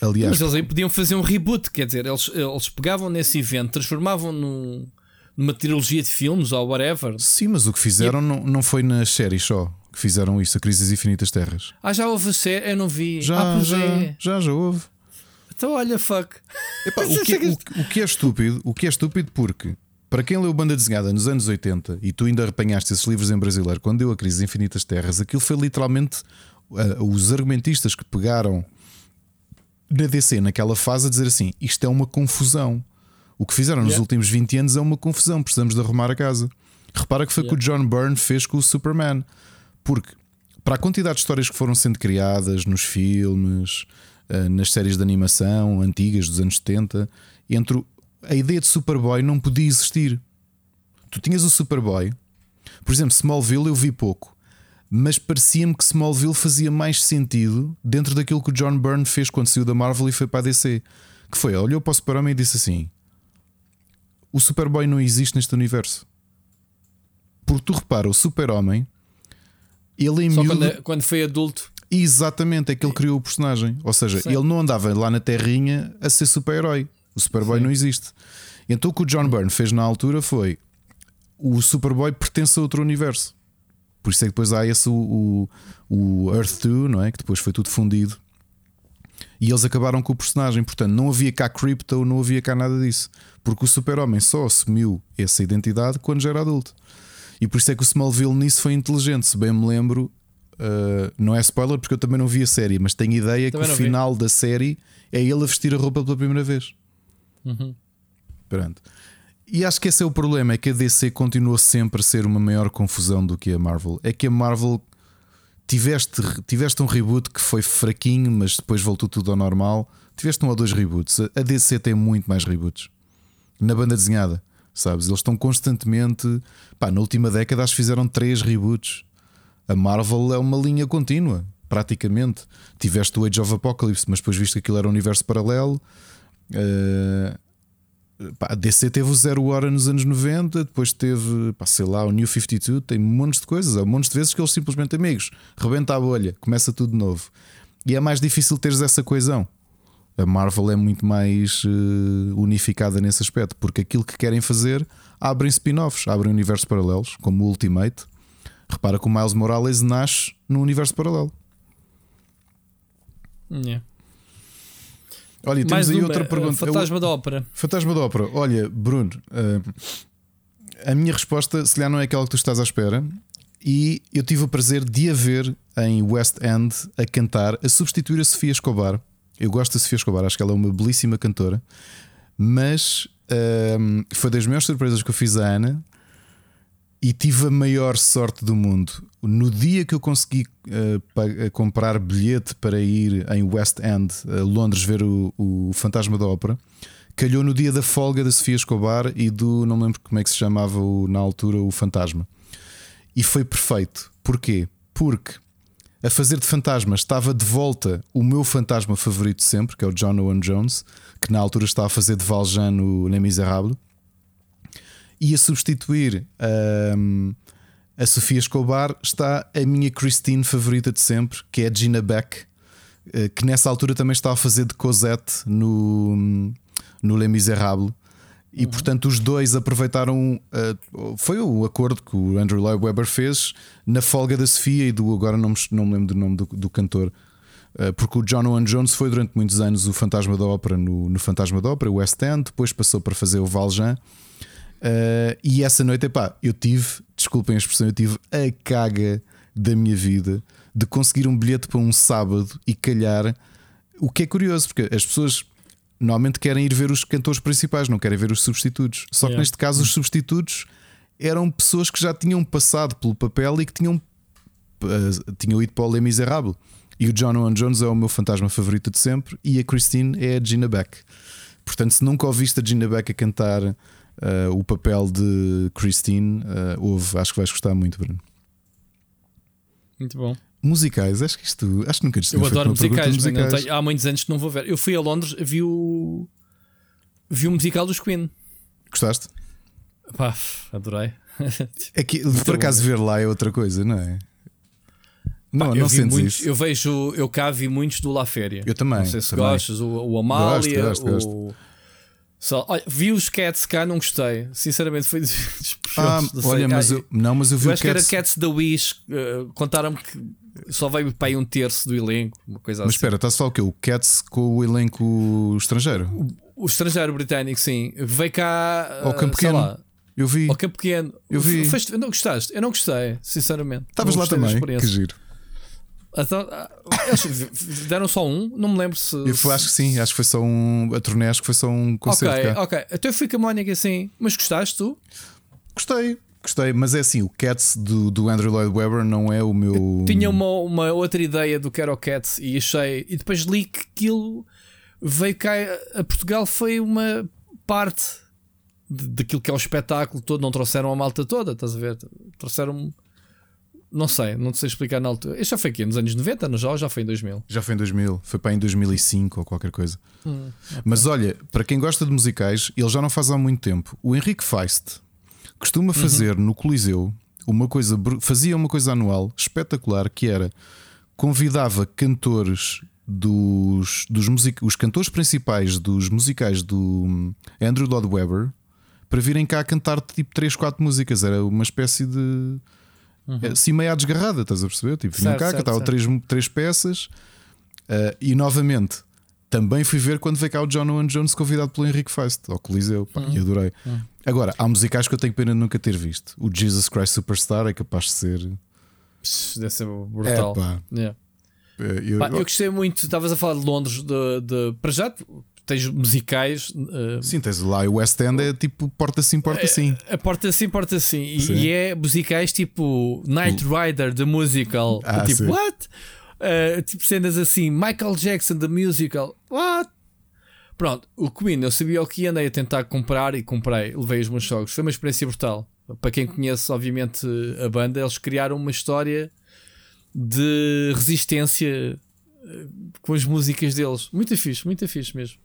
Aliás, mas eles aí podiam fazer um reboot, quer dizer, eles, eles pegavam nesse evento, transformavam num, numa trilogia de filmes ou whatever. Sim, mas o que fizeram e... não, não foi nas séries só que fizeram isso, a Crise das Infinitas Terras. Ah, já houve série? Eu não vi. Já, ah, já, é. já, já houve. Então olha, fuck. Epá, o, que, o, o, que é estúpido, o que é estúpido porque para quem leu banda desenhada nos anos 80 e tu ainda apanhaste esses livros em brasileiro quando deu a Crise das Infinitas Terras, aquilo foi literalmente uh, os argumentistas que pegaram na DC naquela fase a dizer assim: isto é uma confusão. O que fizeram yeah. nos últimos 20 anos é uma confusão, precisamos de arrumar a casa. Repara que foi o yeah. que o John Byrne fez com o Superman. Porque, para a quantidade de histórias que foram sendo criadas nos filmes, eh, nas séries de animação antigas dos anos 70, entre a ideia de Superboy não podia existir. Tu tinhas o Superboy, por exemplo, Smallville eu vi pouco, mas parecia-me que Smallville fazia mais sentido dentro daquilo que o John Byrne fez quando saiu da Marvel e foi para a DC. Que foi, olhou para o Super-Homem e disse assim: O Superboy não existe neste universo. Porque tu repara, o Super-Homem ele em Só miúdo... quando, é- quando, foi adulto. Exatamente, é que ele criou o personagem. Ou seja, Sim. ele não andava lá na terrinha a ser super-herói. O Superboy não existe. Então o que o John Byrne fez na altura foi o Superboy pertence a outro universo. Por isso é que depois há esse o, o, o Earth 2, não é? Que depois foi tudo fundido. E eles acabaram com o personagem. Portanto, não havia cá Crypto, não havia cá nada disso. Porque o Super-Homem só assumiu essa identidade quando já era adulto. E por isso é que o Smallville nisso foi inteligente. Se bem me lembro, uh, não é spoiler porque eu também não vi a série, mas tenho ideia também que o final vi. da série é ele a vestir a roupa pela primeira vez. Uhum. Pronto. E acho que esse é o problema: é que a DC continua sempre a ser uma maior confusão do que a Marvel. É que a Marvel tiveste, tiveste um reboot que foi fraquinho, mas depois voltou tudo ao normal. Tiveste um ou dois reboots. A DC tem muito mais reboots na banda desenhada sabes? Eles estão constantemente. Pá, na última década acho que fizeram três reboots. A Marvel é uma linha contínua, praticamente. Tiveste o Age of Apocalypse, mas depois viste que aquilo era um universo paralelo. Uh, pá, a DC teve o Zero Hora nos anos 90, depois teve, pá, sei lá, o New 52. Tem montes de coisas, há um monte de vezes que eles simplesmente amigos, rebenta a bolha, começa tudo de novo. E é mais difícil teres essa coesão. A Marvel é muito mais uh, unificada nesse aspecto, porque aquilo que querem fazer abrem spin-offs, abrem universos paralelos, como o Ultimate. Repara que o Miles Morales nasce num universo paralelo. Yeah. Olha, temos Mais aí uma, outra eh, pergunta. Fantasma da Ópera. Fantasma da Ópera. Olha, Bruno, uh, a minha resposta, se calhar, não é aquela que tu estás à espera. E eu tive o prazer de a ver em West End a cantar, a substituir a Sofia Escobar eu gosto da Sofia Escobar, acho que ela é uma belíssima cantora, mas um, foi das maiores surpresas que eu fiz a Ana e tive a maior sorte do mundo. No dia que eu consegui uh, comprar bilhete para ir em West End, a Londres, ver o, o Fantasma da Ópera, calhou no dia da folga da Sofia Escobar e do, não me lembro como é que se chamava o, na altura, o Fantasma. E foi perfeito. Porquê? Porque a fazer de fantasma estava de volta o meu fantasma favorito sempre, que é o John Owen Jones, que na altura estava a fazer de Valjean no Les Miserables, e a substituir um, a Sofia Escobar está a minha Christine favorita de sempre, que é Gina Beck, eh, que nessa altura também estava a fazer de Cosette no, no Les Miserables. E portanto os dois aproveitaram. Uh, foi o acordo que o Andrew Lloyd Webber fez na folga da Sofia e do. Agora não me, não me lembro do nome do, do cantor. Uh, porque o John Owen Jones foi durante muitos anos o Fantasma da Ópera no, no Fantasma da Ópera, o West End, depois passou para fazer o Valjean. Uh, e essa noite, epá, eu tive, desculpem a expressão, eu tive a caga da minha vida de conseguir um bilhete para um sábado e calhar. O que é curioso, porque as pessoas normalmente querem ir ver os cantores principais, não querem ver os substitutos. Só que Yeah. neste caso, os substitutos eram pessoas que já tinham passado pelo papel e que tinham, uh, tinham ido para o Les Miserables. E o John Owen Jones é o meu fantasma favorito de sempre, e a Christine é a Gina Beck. Portanto, se nunca ouviste a Gina Beck a cantar uh, o papel de Christine, uh, ouve, acho que vais gostar muito, Bruno. Muito bom. Musicais, acho que isto, acho que nunca Eu adoro musicais, mas não tenho- há muitos anos que não vou ver. Eu fui a Londres, vi o. Vi o musical dos Queen. Gostaste? Pá, adorei. É que, por acaso, ver lá é outra coisa, não é? Não, Pá, não sentes muitos, isso. eu vejo, eu cá vi muitos do La Féria. Eu também, Não sei se também. gostas, o, o Amália, Gosto, gosto, o. Só, olha, vi os Cats cá, não gostei. Sinceramente, foi dos Ah, sei. olha, mas eu, não, mas eu vi eu o acho que era Cats. Cats da Wish. eh, Contaram-me que só veio para aí um terço do elenco, uma coisa Mas assim. espera, a falar o quê? O Cats com o elenco estrangeiro? O estrangeiro britânico, sim. Veio cá. Ao eh, Campo sei Pequeno. lá, Eu vi. Ao Campo Pequeno. Eu vi. Não gostaste? Eu não gostei, sinceramente. Estavas lá também. Que giro. Então, ah, eles deram só um, não me lembro se. Eu acho que sim, acho que foi só um. A turnê, acho que foi só um Ok, concerto. cá. ok. Então eu fui com a Mónica assim. Mas gostaste tu? Gostei, gostei, mas é assim: o Cats do, do Andrew Lloyd Webber não é o meu. Tinha uma, uma outra ideia do que era o Cats e achei. E depois li que aquilo veio cá a Portugal, foi uma parte de- daquilo que é o espetáculo todo. Não trouxeram a malta toda, estás a ver? Trouxeram. Não sei, não sei explicar na altura. Este já foi aqui nos anos 90, não já? Ou já foi em 2000? Já foi em 2000, foi para em 2005 ou qualquer coisa. Hum, Mas olha, para quem gosta de musicais, ele já não faz há muito tempo. O Henrique Feist costuma Uhum. fazer no Coliseu uma coisa, fazia uma coisa anual espetacular que era convidava cantores dos, dos music, os cantores principais dos musicais do hum, Andrew Lloyd Webber para virem cá cantar tipo 3, 4 músicas. Era uma espécie de assim meio à desgarrada, estás a perceber? Tipo, Uhum. Cá, certo, cantavam certo. três, três peças uh, e novamente também fui ver quando veio cá o John Owen Jones convidado pelo Henrique Feist ao Coliseu pá, Uhum. e adorei. Agora, há musicais que eu tenho pena de nunca ter visto. O Jesus Christ Superstar é capaz de ser. Psh, Deve ser brutal. Epá, Yeah. eh, eu, Pá, eu gostei muito, estavas a falar de Londres, de, de- para já tens musicais, eh, Sim, tens lá o West End é tipo porta sim, porta sim. a porta sim, porta sim, e, Sim. e é musicais tipo Night Rider, the musical, Ah, tipo, sim. what? Eh, tipo cenas assim, Michael Jackson, the musical, what? Pronto, o Queen eu sabia o que andei a tentar comprar e comprei, levei os meus jogos, foi uma experiência brutal. Para quem conhece, obviamente, a banda, eles criaram uma história de resistência eh, com as músicas deles. Muito fixe, muito fixe mesmo.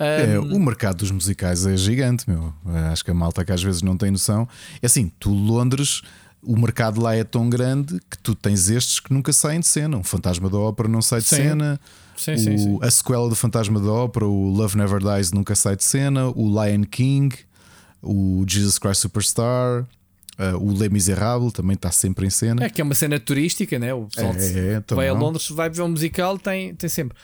É, o mercado dos musicais é gigante, meu. Acho que a malta que às vezes não tem noção. É assim, tu, Londres, o mercado lá é tão grande que tu tens estes que nunca saem de cena. Um Fantasma da Ópera não sai de Sim. cena. sim, o- sim, sim. A sequela do Fantasma da Ópera, o Love Never Dies, nunca sai de cena. O Lion King, o Jesus Christ Superstar, uh, o Les Miserables também está sempre em cena. É que é uma cena turística, né? O pessoal É, é, então vai a não. Londres, vai ver um musical, tem, tem sempre.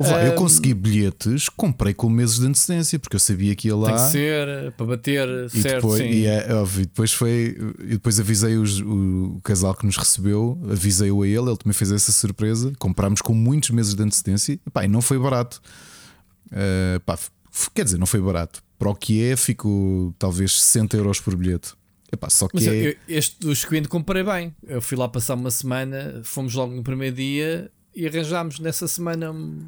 Lá, eu consegui bilhetes, comprei com meses de antecedência, porque eu sabia que ia lá. Tem que ser eh, para bater, E certo? depois, sim. e é, óbvio, depois foi. E depois avisei os- o, casal que nos recebeu, avisei-o a ele, ele também fez essa surpresa. Comprámos com muitos meses de antecedência e, pá, e não foi barato. Uh, pá, quer dizer, não foi barato. Para o que é, ficou talvez 60 euros por bilhete. Epá, só que Mas eu- é. eu- este Queen comprei bem. Eu fui lá passar uma semana, fomos logo no primeiro dia e arranjámos nessa semana um-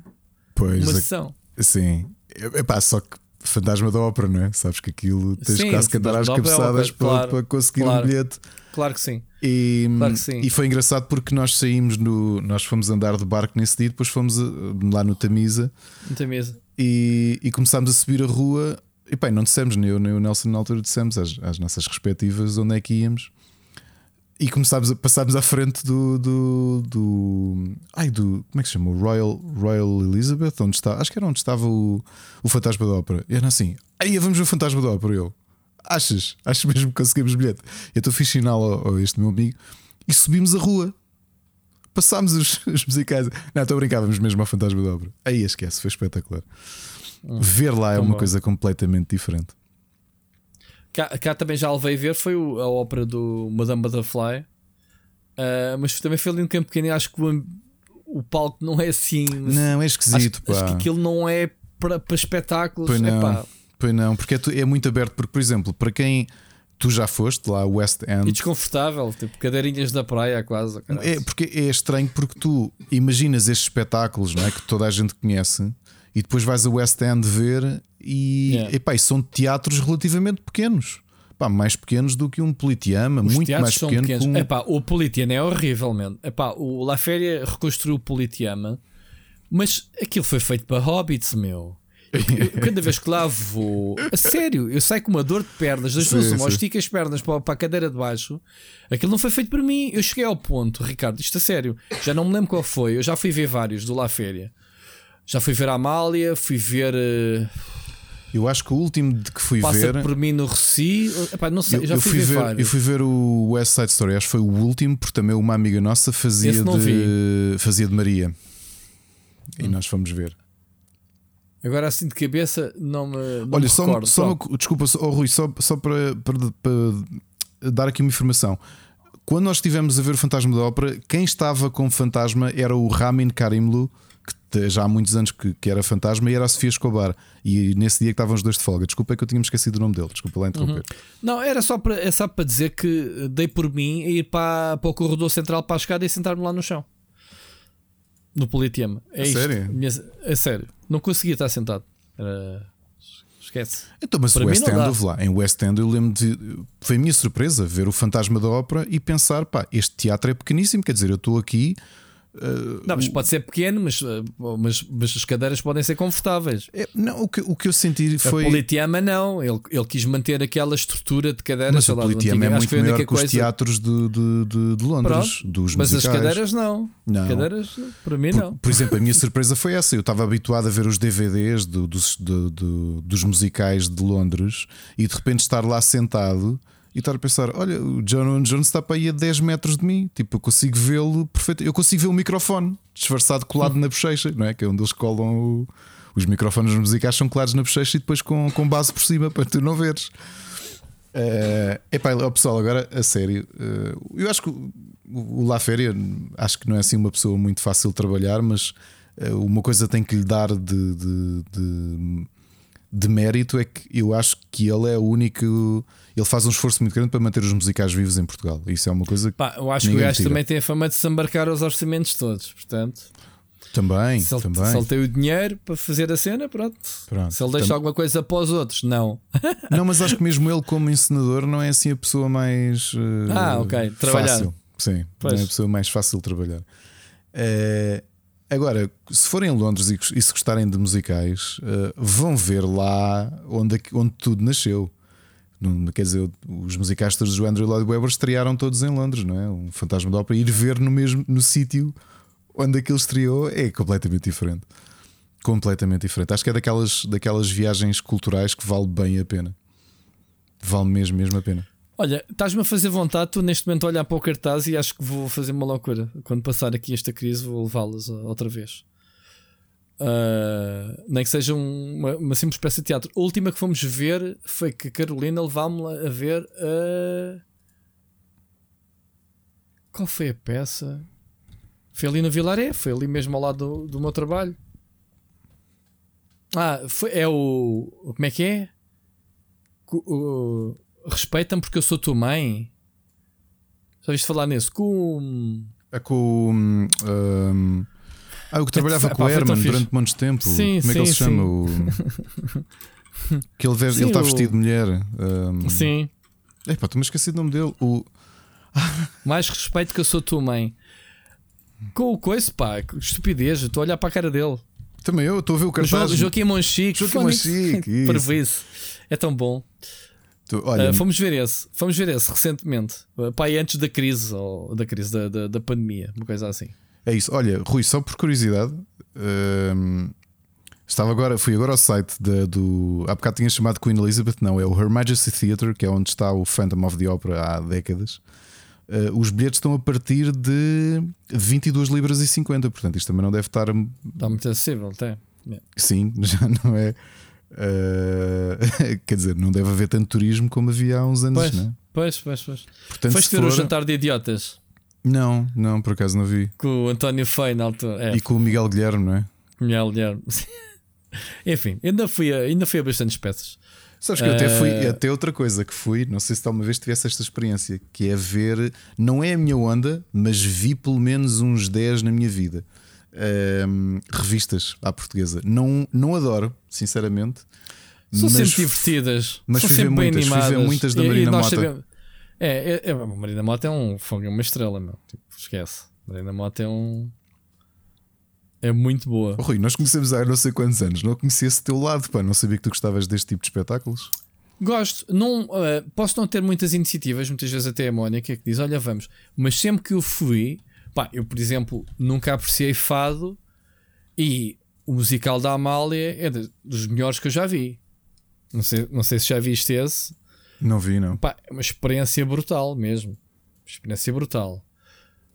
pois, uma é- sessão. sim. Epá, só que fantasma da ópera, não é? Sabes que aquilo tens Sim, quase que andar às Ópera é cabeçadas coisa- para, claro, para conseguir um claro. bilhete. Claro que sim. E, Claro que sim. e foi engraçado porque nós saímos no. Nós fomos andar de barco nesse dia, depois fomos uh, lá no Tamisa Muita mesa. e, e começámos a subir a rua. E bem, não dissemos, nem eu nem o Nelson na altura dissemos às, às nossas respectivas onde é que íamos. E começámos a passarmos à frente do, do, do. Ai, do. Como é que se chama? O Royal, Royal Elizabeth, onde está. Acho que era onde estava o, o Fantasma da Ópera. E era assim: aí vamos ver o Fantasma da Ópera. Eu, achas? Achas mesmo que conseguimos bilhete? Eu estou fiz sinal a, este meu amigo e subimos a rua. Passámos os, os musicais. Não, estou a brincar, vamos mesmo ao Fantasma da Ópera. Aí esquece, foi espetacular. Hum, ver lá é uma bom. coisa completamente diferente. Cá, cá, também já levei ver, foi o, a ópera do Madame Butterfly. Uh, mas também foi ali um campo pequeno acho que o, o palco não é assim. Não, é esquisito. Acho, acho que aquilo não é para, para espetáculos. Pois não, Epá. pois não, porque é, é muito aberto. Porque, por exemplo, para quem tu já foste lá, West End. E desconfortável, tipo cadeirinhas da praia quase. É, porque é estranho porque tu imaginas estes espetáculos não é, que toda a gente conhece e depois vais a West End ver e, yeah. epá, e são teatros relativamente pequenos. Pá, mais pequenos do que um Politeama, Os muito mais pequeno. Pequenos. Com... Epá, o Politeama é horrível, man. Epá, o La Féria reconstruiu o Politeama, mas aquilo foi feito para hobbits, meu. Eu, cada vez que lá vou, a sério, eu saio com uma dor de pernas, das duas, uma, estica as pernas para, para a cadeira de baixo. Aquilo não foi feito para mim. Eu cheguei ao ponto, Ricardo, isto a sério, já não me lembro qual foi. Eu já fui ver vários do La Féria. Já fui ver a Amália, fui ver. Uh... Eu acho que o último de que fui Passa ver. por mim no Reci. Epá, não sei, eu, já fui, eu fui ver, Eu fui ver o West Side Story, acho que foi o último, porque também uma amiga nossa fazia, de, fazia de Maria. E hum. nós fomos ver. Agora assim de cabeça não me. Não Olha, me só, recordo, só desculpa, oh, Rui, só, só para, para, para dar aqui uma informação. Quando nós estivemos a ver o Fantasma da Ópera, quem estava como fantasma era o Ramin Karimlu que já há muitos anos que, que, era fantasma, e era a Sofia Escobar. E nesse dia que estavam os dois de folga. Desculpa, é que eu tinha esquecido o nome dele. Desculpa lá interromper. Uhum. Não, era só para, é só para dizer que dei por mim a ir para, para o corredor central para a escada e sentar-me lá no chão. No Politeama. É a sério? Minha, é sério. Não conseguia estar sentado. Era... Esquece. Então, mas o West End, lá. Em West End, eu lembro de. Foi a minha surpresa ver o Fantasma da Ópera e pensar: pá, este teatro é pequeníssimo. Quer dizer, eu estou aqui Uh, não, mas pode ser pequeno, mas, uh, mas, mas as cadeiras podem ser confortáveis. É, não, o que, o que eu senti foi. A Politeama não, ele, ele quis manter aquela estrutura de cadeiras. Mas o Politeama é muito maior que coisa... os teatros de, de, de, de Londres, Pronto, dos Mas musicais. as cadeiras não. não. Cadeiras, para mim, por, não. Por exemplo, a minha surpresa foi essa. Eu estava habituado a ver os DVDs do, dos, do, do, dos musicais de Londres e de repente estar lá sentado e estar a pensar: olha, o John Jones está para aí a 10 metros de mim, tipo, eu consigo vê-lo perfeito. Eu consigo ver o microfone disfarçado, colado na bochecha, não é? Que é onde eles colam o... os microfones musicais, são colados na bochecha e depois com, com base por cima para tu não veres. Uh, epá, ó, pessoal, agora a sério, uh, eu acho que o La Féria acho que não é assim uma pessoa muito fácil de trabalhar, mas uh, uma coisa tem que lhe dar de, de, de, de mérito é que eu acho que ele é o único ele faz um esforço muito grande para manter os musicais vivos em Portugal. Isso é uma coisa que. Pá, eu acho que o gajo também tem a fama de se embarcar aos orçamentos todos, portanto. Também, se ele, também. Se ele tem o dinheiro para fazer a cena, pronto. pronto. Se ele deixa Tam... alguma coisa para os outros, não. Não, mas acho que mesmo ele, como encenador, não é assim a pessoa mais. Uh, ah, ok. Trabalhar. Fácil. Sim, pois. não é a pessoa mais fácil de trabalhar. Uh, agora, se forem a Londres e, e se gostarem de musicais, uh, vão ver lá onde, onde tudo nasceu. Não, quer dizer, os musicais todos do Andrew Lloyd Webber estrearam todos em Londres, não é? Um fantasma da ópera. Ir ver no mesmo no sítio onde aquilo estreou é completamente diferente. Completamente diferente. Acho que é daquelas, daquelas viagens culturais que vale bem a pena. Vale mesmo, mesmo a pena. Olha, estás-me a fazer vontade, tu neste momento olhar para o cartaz e acho que vou fazer uma loucura. Quando passar aqui esta crise, vou levá-las outra vez. Uh, nem que seja uma, uma, simples peça de teatro. A última que fomos ver foi que a Carolina levámos-la a ver a. Qual foi a peça? Foi ali no Vilaré, foi ali mesmo ao lado do, do meu trabalho. Ah, foi, é o. Como é que é? Respeita-me porque eu sou tua mãe. Já viste falar nisso? Com. É com. Um, ah, o que trabalhava com o Herman durante muitos tempo. Sim, Como é que ele se chama? O... que ele, sim, ele está vestido de mulher. Um... Sim. Epá, estou-me esquecido o nome dele. O... Mais respeito que eu sou tua mãe. Com o coice, pá, estupidez. Estou a olhar para a cara dele. Também eu estou a ver o cartaz. Jo Joaquim Monchique. Joaquim Monchique. Para isso. É tão bom. Tu- olha, Ah, fomos ver esse, fomos ver esse recentemente. Uh, Pai, antes da crise, ou da crise da, da, da pandemia, uma coisa assim. é isso. Olha, Rui, só por curiosidade, hum, estava agora, fui agora ao site da- do. Há bocado tinha chamado Queen Elizabeth, não, é o Her Majesty Theatre, que é onde está o Phantom of the Opera há décadas. Uh, os bilhetes estão a partir de 22 libras e 50, portanto isto também não deve estar Está muito acessível, até. Sim, já não é. Eh, quer dizer, não deve haver tanto turismo como havia há uns anos, Pois, não é? pois, pois, pois. Portanto, Foste ver o for- jantar de idiotas Não, não, por acaso não vi. com o António Feio na altura. É, E com o Miguel Guilherme, não é? Mulher, mulher. Enfim, ainda fui, a, ainda fui a bastantes peças. Sabes que eu até fui, Eh, até outra coisa que fui, não sei se alguma vez tivesse esta experiência, que é ver, não é a minha onda, mas vi pelo menos uns 10 na minha vida. Ehm, revistas à portuguesa. Não, não adoro, sinceramente. São mas sempre divertidas. mas são fui ver sempre bem muitas, fui ver animadas. muitas da E- e Marina nós Mota. sabemos- É, é, é, a Marina Mota é um fogo, é uma estrela, meu. Tipo, esquece. Marina Mota é um. É muito boa. Oh, Rui, nós conhecemos há não sei quantos anos, não conhecia esse teu lado, pá, não sabia que tu gostavas deste tipo de espetáculos. Gosto, não, eh, posso não ter muitas iniciativas, muitas vezes até a Mónica que diz: Olha, vamos, mas sempre que eu fui, pá, eu por exemplo nunca apreciei fado e o musical da Amália é dos melhores que eu já vi. Não sei, não sei se já viste esse, Não vi, não. pá, é uma experiência brutal mesmo. Uma experiência brutal,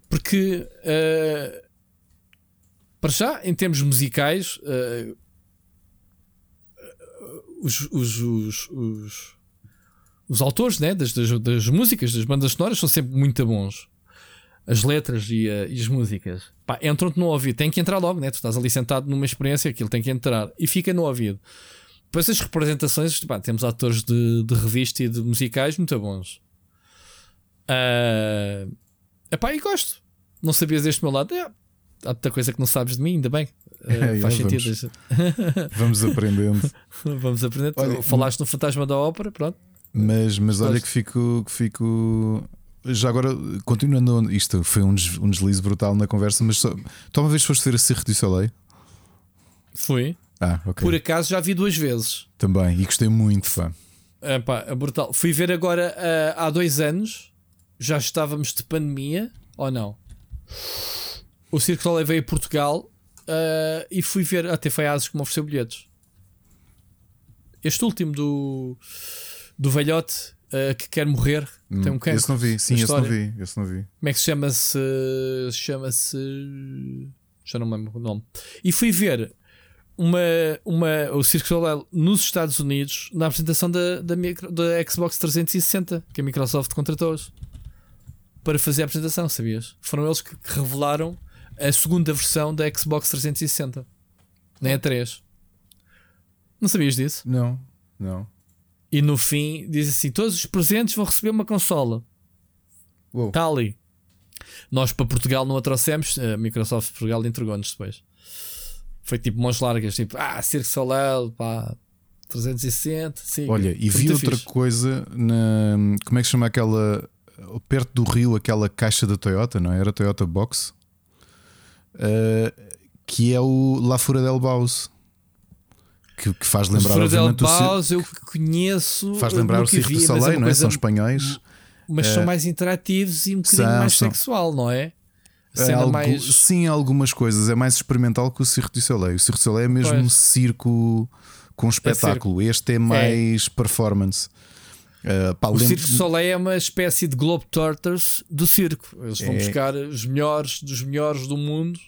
porque eh, para já, em termos musicais, eh, os, os, os, os, os autores né, das, das, das músicas, das bandas sonoras, são sempre muito bons. As letras e, eh, e as músicas pá, entram-te no ouvido, tem que entrar logo, né? Tu estás ali sentado numa experiência, aquilo tem que entrar e fica no ouvido. Depois as representações, pá, temos atores de, de revista e de musicais muito bons. Ah, epá, e gosto. Não sabias deste meu lado? É, há tanta coisa que não sabes de mim, ainda bem. Ah, É, faz é, vamos. sentido. Vamos aprendendo. Vamos aprender. Olha, Falaste no Fantasma da Ópera, pronto. Mas, mas olha que fico, que fico. Já agora, continuando, isto foi um, des- um deslize brutal na conversa, mas só. Tu uma vez foste ver a Cirque du Soleil? Fui. Ah, ok. Por acaso já vi duas vezes. Também, e gostei muito, fã. Epá, é brutal. Fui ver agora ah, há dois anos. Já estávamos de pandemia, ou não? O Circo Soleil veio a Portugal ah, e fui ver. Até foi a Asos que me ofereceu bilhetes. Este último do, do velhote ah, que quer morrer, que tem um cancro. Esse não vi, sim, A esse não vi, esse não vi. Como é que se chama-se? Chama-se. Já não me lembro o nome. E fui ver uma, uma, o Cirque du Soleil nos Estados Unidos na apresentação da, da, micro- da Xbox 360 que a Microsoft contratou-os para fazer a apresentação, sabias? Foram eles que que revelaram a segunda versão da Xbox 360 na E3. Não sabias disso? Não, não. E no fim diz assim: todos os presentes vão receber uma consola. Está ali. Nós para Portugal não a trouxemos, a Microsoft Portugal entregou-nos depois. Foi tipo mãos largas, tipo, ah, Cirque Soleil, pá, 360. Sim, Olha, e Foi vi outra fixe. coisa na. Como é que chama aquela. Perto do rio, aquela caixa da Toyota, não é? Era a Toyota Box. Uh, que é o La Fura del Baus. Que, que faz lembrar, Os obviamente, del o eu conheço. Faz lembrar o Cirque vi, é Soleil, não é? São espanhóis. Mas são mais interativos e um bocadinho são, mais são. sexual, não é? É algo- mais. Sim, algumas coisas. É mais experimental que o Cirque du Soleil. O Cirque du Soleil é mesmo Pois. circo com espetáculo. Este é mais performance. Uh, pá, O lembro- du Soleil é uma espécie de Globetrotters do circo. Eles vão É. buscar os melhores dos melhores do mundo.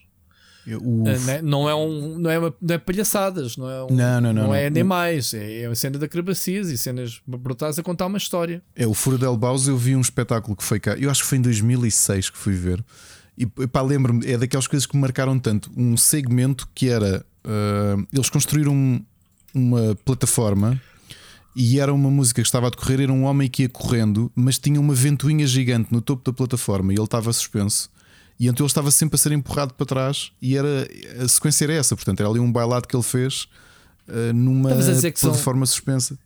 Ah, né? Não é um, não é, uma, não é palhaçadas, não é um, Não, não, não, é não. nem mais. É, é uma cena de acrobacias e cenas brutais a contar uma história. É, o Furo del Baus eu vi um espetáculo que foi cá, eu acho que foi em 2006 que fui ver. E pá, lembro-me, é daquelas coisas que me marcaram tanto. Um segmento que era. ah, eles construíram um- uma plataforma e era uma música que estava a decorrer. Era um homem que ia correndo, mas tinha uma ventoinha gigante no topo da plataforma e ele estava suspenso. E então ele estava sempre a ser empurrado para trás. E era a sequência era essa, portanto, era ali um bailado que ele fez ah, numa Estavas a dizer que são- plataforma suspensa.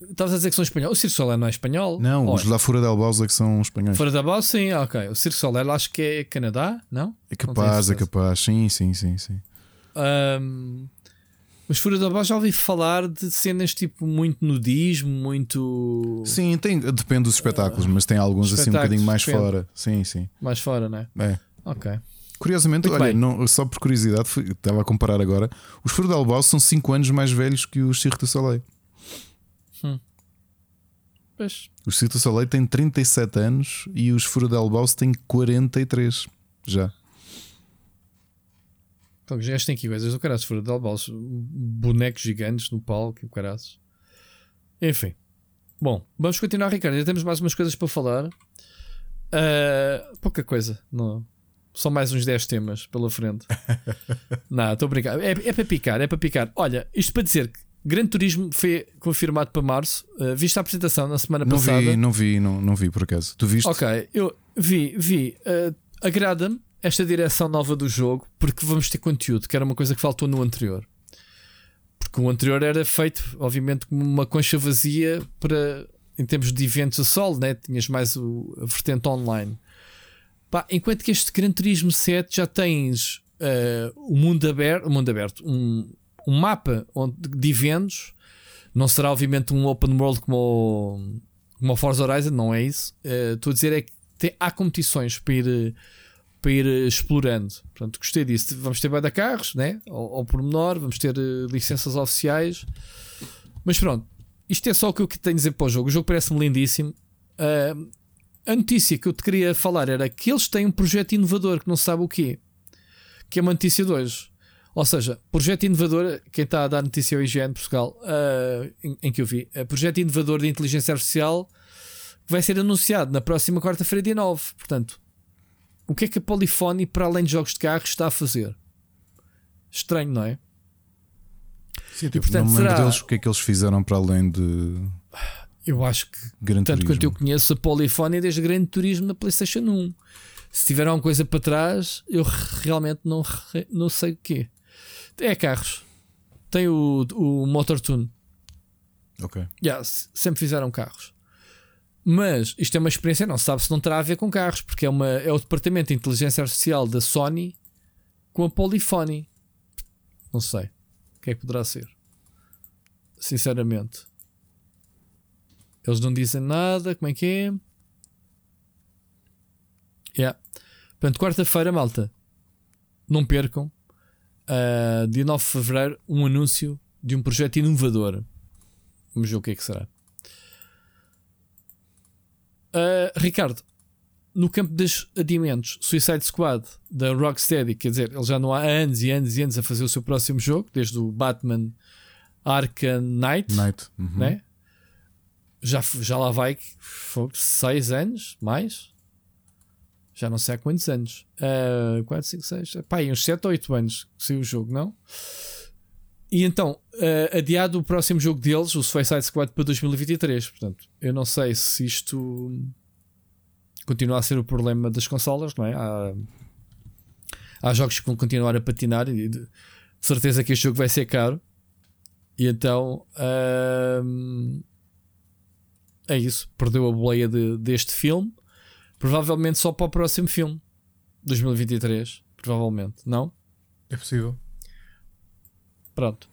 Estavas a dizer que são espanhol. O Cirque du Soleil não é espanhol? Não, Ou os é? La Fura del Baus é que são espanhóis. Fora da base, sim, ok. O Cirque du Soleil acho que é Canadá, não? É Não capaz, é certeza. capaz, sim, sim, sim, sim. Ahm, Mas Fura da Bola já ouvi falar de cenas tipo muito nudismo, muito. Sim, tem, depende dos espetáculos, mas tem alguns assim um bocadinho mais depende. fora. Sim, sim. Mais fora, né? É. Ok. Curiosamente, Muito olha, não- só por curiosidade, fui- estava a comparar agora. Os Baus são 5 anos mais velhos que os Cirque du Soleil. Pois. Os Cirque du Soleil têm 37 anos e os Furo del Baus têm 43 já. Então, os gajos têm aqui coisas do caralho. Fura da Bola, bonecos gigantes no palco e o. Enfim. Bom, vamos continuar, Ricardo. Ainda temos mais umas coisas para falar. Ah, pouca coisa. Não. Só mais uns 10 temas pela frente. não, estou a brincar. É, é para picar, é para picar. Olha, isto para dizer que Grande Turismo foi confirmado para março. Ah, viste a apresentação na semana Não passada? vi, não vi, não, não vi por acaso. Tu viste? Ok, eu vi, vi. Uh, Agrada-me esta direção nova do jogo porque vamos ter conteúdo, que era uma coisa que faltou no anterior. Porque o anterior era feito, obviamente, como uma concha vazia para em termos de eventos a solo, né? tinhas mais o, a vertente online. Pá, enquanto que este Gran Turismo 7 já tens uh, o mundo aberto, o mundo aberto um, um mapa onde, de eventos. Não será, obviamente, um open world como o, como o Forza Horizon, não é isso. Eh, Estou a dizer é que tem- há competições para ir, eh, para ir eh, explorando. Portanto, gostei disso. Vamos ter banda carros, né? ao, ao pormenor, vamos ter eh, licenças oficiais. Mas pronto, isto é só o que eu tenho a dizer para o jogo. O jogo parece-me lindíssimo. Ah, a notícia que eu te queria falar era que eles têm um projeto inovador que não sabe o quê. Que é uma notícia de hoje. Ou seja, projeto inovador, quem está a dar notícia é o IGN Portugal, ah, em, em que eu vi, projeto inovador de inteligência artificial que vai ser anunciado na próxima quarta-feira, dia 9. Portanto, o que é que a Polyphony, para além de jogos de carros, está a fazer? Estranho, não é? Sim, tipo, portanto, não me lembro será- deles o que é que eles fizeram para além de Eu acho que Gran Tanto Turismo. quanto eu conheço a Polyphony desde Grande Turismo na PlayStation 1. Se tiver alguma coisa para trás, eu realmente não, não sei o quê. É carros. Tem o, o Motor Tune. Ok. Yeah, sempre fizeram carros. Mas isto é uma experiência, não se sabe se não terá a ver com carros, porque é, uma, é o departamento de inteligência artificial da Sony com a Polyphony. Não sei. O que é que poderá ser? Sinceramente. Eles não dizem nada. Como é que é? Yeah. Portanto, quarta-feira, malta. Não percam. ah, dia 9 de fevereiro, um anúncio de um projeto inovador. Vamos ver o que é que será. Ah, Ricardo, no campo dos adiamentos, Suicide Squad da Rocksteady, quer dizer, ele já não há anos e anos e anos a fazer o seu próximo jogo, desde o Batman Arkham Knight, Night. Uhum. né? já, já lá vai foi, seis anos, mais. Já não sei há quantos anos. Uh, 4, 5, 6. Pá, uns 7 ou 8 anos que saiu o jogo, não? E então, uh, adiado o próximo jogo deles, o Suicide Squad, para 2023. Portanto, eu não sei se isto continua a ser o problema das consolas, não é? Há, há jogos que vão continuar a patinar e de, de certeza que este jogo vai ser caro. E então, ahm, é isso. Perdeu a boleia de- deste filme. Provavelmente só para o próximo filme. 2023. Provavelmente. Não? É possível. Pronto.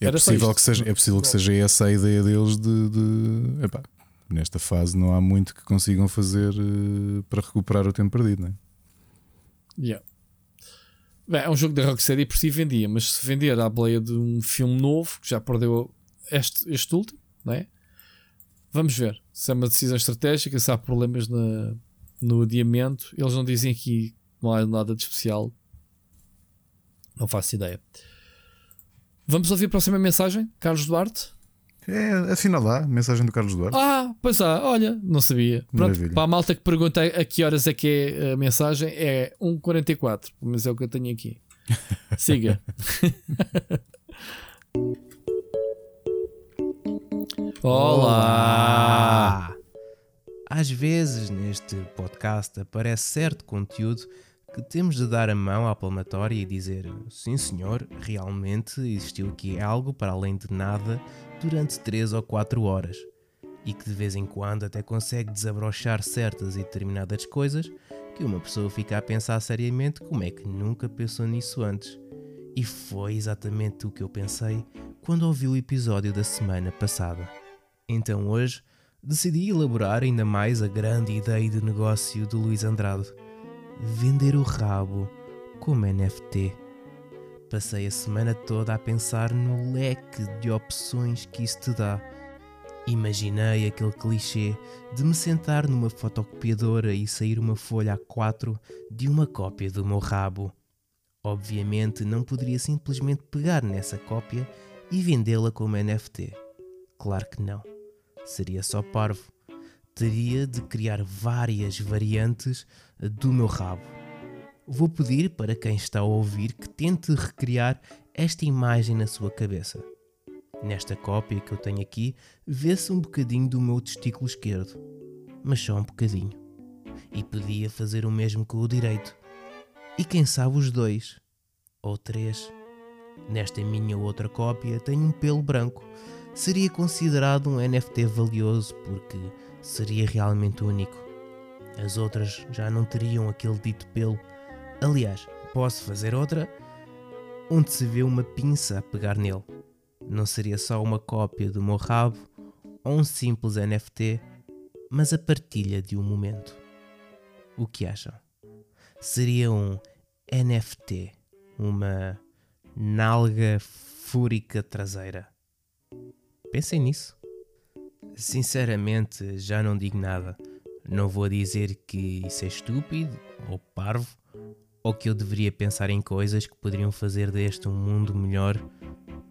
É Era possível, que seja, é possível que seja essa a ideia deles de. de- epá, nesta fase não há muito que consigam fazer eh, para recuperar o tempo perdido, não é? Yeah. Bem, é um jogo da Rocksteady por si vendia, mas se vender à boleia de um filme novo, que já perdeu este, este último, não é? Vamos ver se é uma decisão estratégica, se há problemas na, no adiamento. Eles não dizem aqui que não há nada de especial. Não faço ideia. Vamos ouvir a próxima mensagem, Carlos Duarte. É, afinal lá, mensagem do Carlos Duarte. Ah, pois há, olha, não sabia. Pronto, Maravilha. para a malta que pergunta a que horas é que é a mensagem, é 1h44, mas é o que eu tenho aqui. Siga. Olá! Às vezes neste podcast aparece certo conteúdo que temos de dar a mão à palmatória e dizer: sim, senhor, realmente existiu aqui algo para além de nada durante 3 ou 4 horas. E que de vez em quando até consegue desabrochar certas e determinadas coisas que uma pessoa fica a pensar seriamente como é que nunca pensou nisso antes. E foi exatamente o que eu pensei quando ouvi o episódio da semana passada. Então hoje decidi elaborar ainda mais a grande ideia de negócio do Luís Andrade: vender o rabo como NFT. Passei a semana toda a pensar no leque de opções que isso te dá. Imaginei aquele clichê de me sentar numa fotocopiadora e sair uma folha A4 de uma cópia do meu rabo. Obviamente não poderia simplesmente pegar nessa cópia e vendê-la como NFT. Claro que não. Seria só parvo. Teria de criar várias variantes do meu rabo. Vou pedir para quem está a ouvir que tente recriar esta imagem na sua cabeça. Nesta cópia que eu tenho aqui, vê-se um bocadinho do meu testículo esquerdo, mas só um bocadinho. E podia fazer o mesmo com o direito. E quem sabe os dois, ou três. Nesta minha outra cópia tenho um pelo branco. Seria considerado um NFT valioso porque seria realmente único. As outras já não teriam aquele dito pelo. Aliás, posso fazer outra onde se vê uma pinça a pegar nele. Não seria só uma cópia do meu rabo ou um simples NFT, mas a partilha de um momento. O que acham? Seria um NFT, uma nalga fúrica traseira. Pensem nisso. Sinceramente, já não digo nada. Não vou dizer que isso é estúpido ou parvo, ou que eu deveria pensar em coisas que poderiam fazer deste um mundo melhor,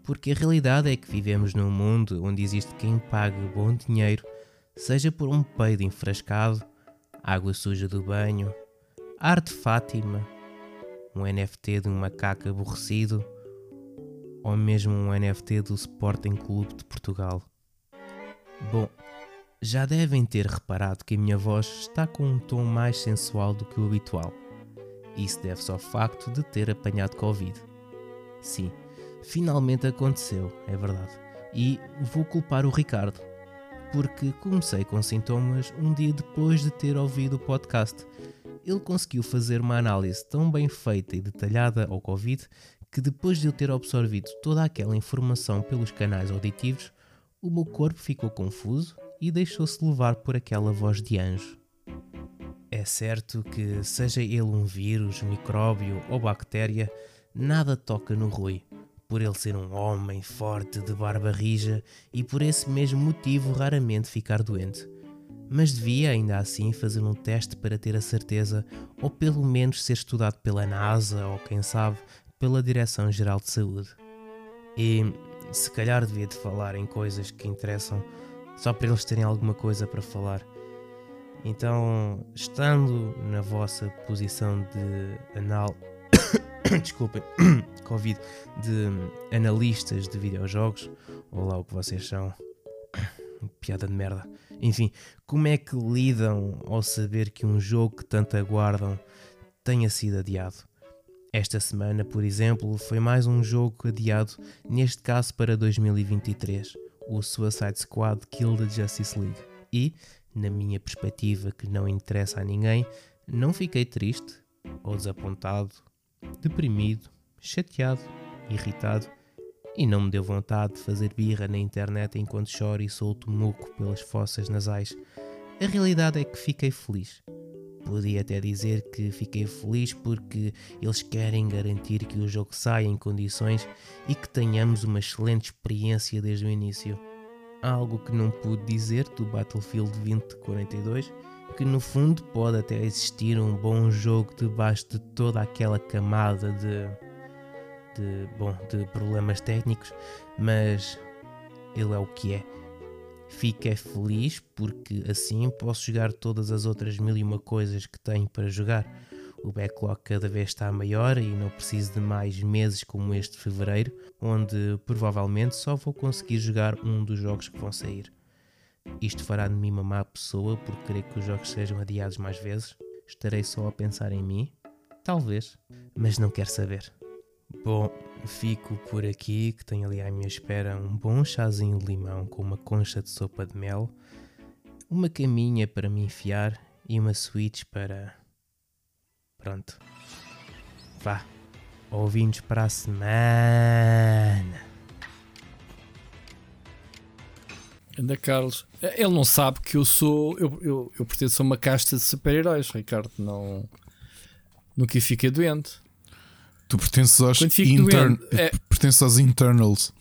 porque a realidade é que vivemos num mundo onde existe quem pague bom dinheiro, seja por um peido enfrascado, água suja do banho, arte Fátima, um NFT de um macaco aborrecido ou mesmo um NFT do Sporting Clube de Portugal. Bom, já devem ter reparado que a minha voz está com um tom mais sensual do que o habitual. Isso deve-se ao facto de ter apanhado Covid. Sim, finalmente aconteceu, é verdade. E vou culpar o Ricardo, porque comecei com sintomas um dia depois de ter ouvido o podcast. Ele conseguiu fazer uma análise tão bem feita e detalhada ao Covid que depois de eu ter absorvido toda aquela informação pelos canais auditivos, o meu corpo ficou confuso e deixou-se levar por aquela voz de anjo. É certo que, seja ele um vírus, micróbio ou bactéria, nada toca no Rui, por ele ser um homem forte de barba rija e por esse mesmo motivo raramente ficar doente. Mas devia ainda assim fazer um teste para ter a certeza, ou pelo menos ser estudado pela NASA ou quem sabe pela Direção-Geral de Saúde. E se calhar devia de falar em coisas que interessam só para eles terem alguma coisa para falar. Então, estando na vossa posição de anal. Desculpem, Covid, de analistas de videojogos, ou lá o que vocês são, piada de merda. Enfim, como é que lidam ao saber que um jogo que tanto aguardam tenha sido adiado? Esta semana, por exemplo, foi mais um jogo adiado, neste caso para 2023, o Suicide Squad Kill the Justice League. E, na minha perspectiva, que não interessa a ninguém, não fiquei triste ou desapontado, deprimido, chateado, irritado e não me deu vontade de fazer birra na internet enquanto choro e solto muco pelas fossas nasais. A realidade é que fiquei feliz podia até dizer que fiquei feliz porque eles querem garantir que o jogo saia em condições e que tenhamos uma excelente experiência desde o início. Algo que não pude dizer do Battlefield 2042, que no fundo pode até existir um bom jogo debaixo de toda aquela camada de, de, bom, de problemas técnicos, mas ele é o que é Fiquei feliz porque assim posso jogar todas as outras mil e uma coisas que tenho para jogar. O backlog cada vez está maior e não preciso de mais meses como este de fevereiro, onde provavelmente só vou conseguir jogar um dos jogos que vão sair. Isto fará de mim uma má pessoa por querer que os jogos sejam adiados mais vezes? Estarei só a pensar em mim? Talvez, mas não quero saber. Bom, fico por aqui, que tenho ali à minha espera um bom chazinho de limão com uma concha de sopa de mel, uma caminha para me enfiar e uma switch para. Pronto. Vá. Ouvimos para a semana. Anda Carlos. Ele não sabe que eu sou. Eu, eu, eu pertenço a uma casta de super-heróis, Ricardo. Não. Nunca fiquei doente. Tu pertences aos, intern... é- pertences aos internals.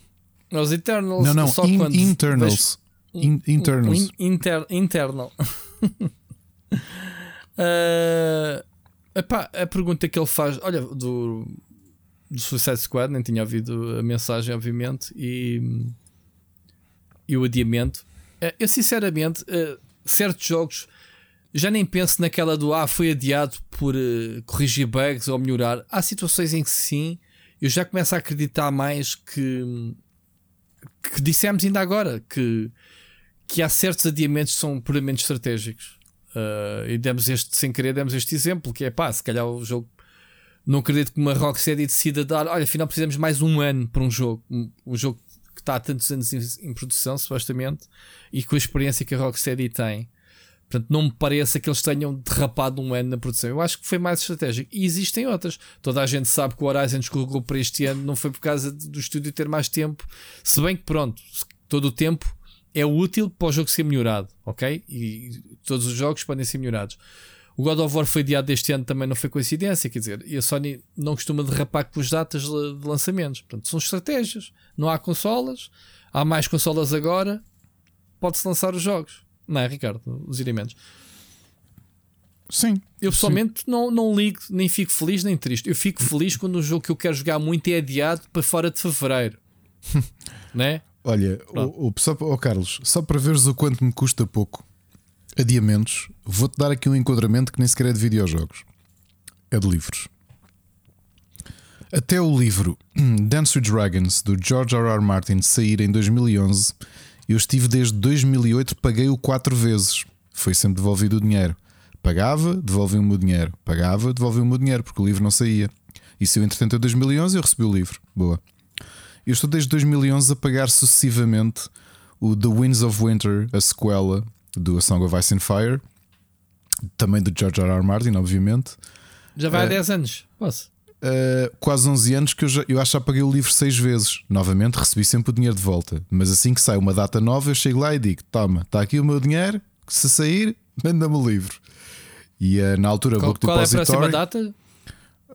Aos Eternals. Não, não, só in- quando internals. In- vejo- internals. um in- inter- internal. Ah, epá, a pergunta que ele faz, olha, do, do Suicide Squad, nem tinha ouvido a mensagem, obviamente, e, e o adiamento. Eh, eu, sinceramente, eh, certos jogos já nem penso naquela do ah, foi adiado por eh, corrigir bugs ou melhorar. Há situações em que sim, eu já começo a acreditar mais que, que dissemos ainda agora que, que há certos adiamentos que são puramente estratégicos. Uh, e demos este, sem querer, demos este exemplo: que é pá, se calhar o jogo. Não acredito que uma Rocksteady decida dar. Olha, afinal precisamos mais um ano para um jogo. Um, um jogo que está há tantos anos em, em produção, supostamente, e com a experiência que a Rocksteady tem. Portanto, não me parece que eles tenham derrapado um ano na produção. Eu acho que foi mais estratégico. E existem outras. Toda a gente sabe que o Horizon escorregou para este ano, não foi por causa do estúdio ter mais tempo. Se bem que, pronto, todo o tempo é útil para o jogo ser melhorado, ok? E todos os jogos podem ser melhorados. O God of War foi adiado deste ano também não foi coincidência, quer dizer, e a Sony não costuma derrapar com as datas de lançamentos. Portanto, são estratégias. Não há consolas, há mais consolas agora, pode-se lançar os jogos. Não é, Ricardo? Os elementos. Sim. Eu pessoalmente não, não ligo, nem fico feliz nem triste. Eu fico feliz quando o jogo que eu quero jogar muito é adiado para fora de fevereiro. né? Olha, o, o, só, oh Carlos, só para veres o quanto me custa pouco adiamentos, vou-te dar aqui um enquadramento que nem sequer é de videojogos, é de livros. Até o livro Dance with Dragons do George R. R. Martin sair em 2011, eu estive desde 2008, paguei-o quatro vezes. Foi sempre devolvido o dinheiro. Pagava, devolvia o meu dinheiro. Pagava, devolvia o meu dinheiro, porque o livro não saía. E se eu, entretanto, em 2011, eu recebi o livro. Boa. Eu estou desde 2011 a pagar sucessivamente o The Winds of Winter, a sequela do A Song of Ice and Fire, também do George R. R. Martin, obviamente. Já vai há É. 10 anos. Posso? Uh, quase 11 anos que eu, já, eu acho que já paguei o livro 6 vezes. Novamente, recebi sempre o dinheiro de volta. Mas assim que sai uma data nova, eu chego lá e digo: Toma, está aqui o meu dinheiro. Se sair, manda-me o livro. E uh, na altura, Qual, Book qual é a próxima data?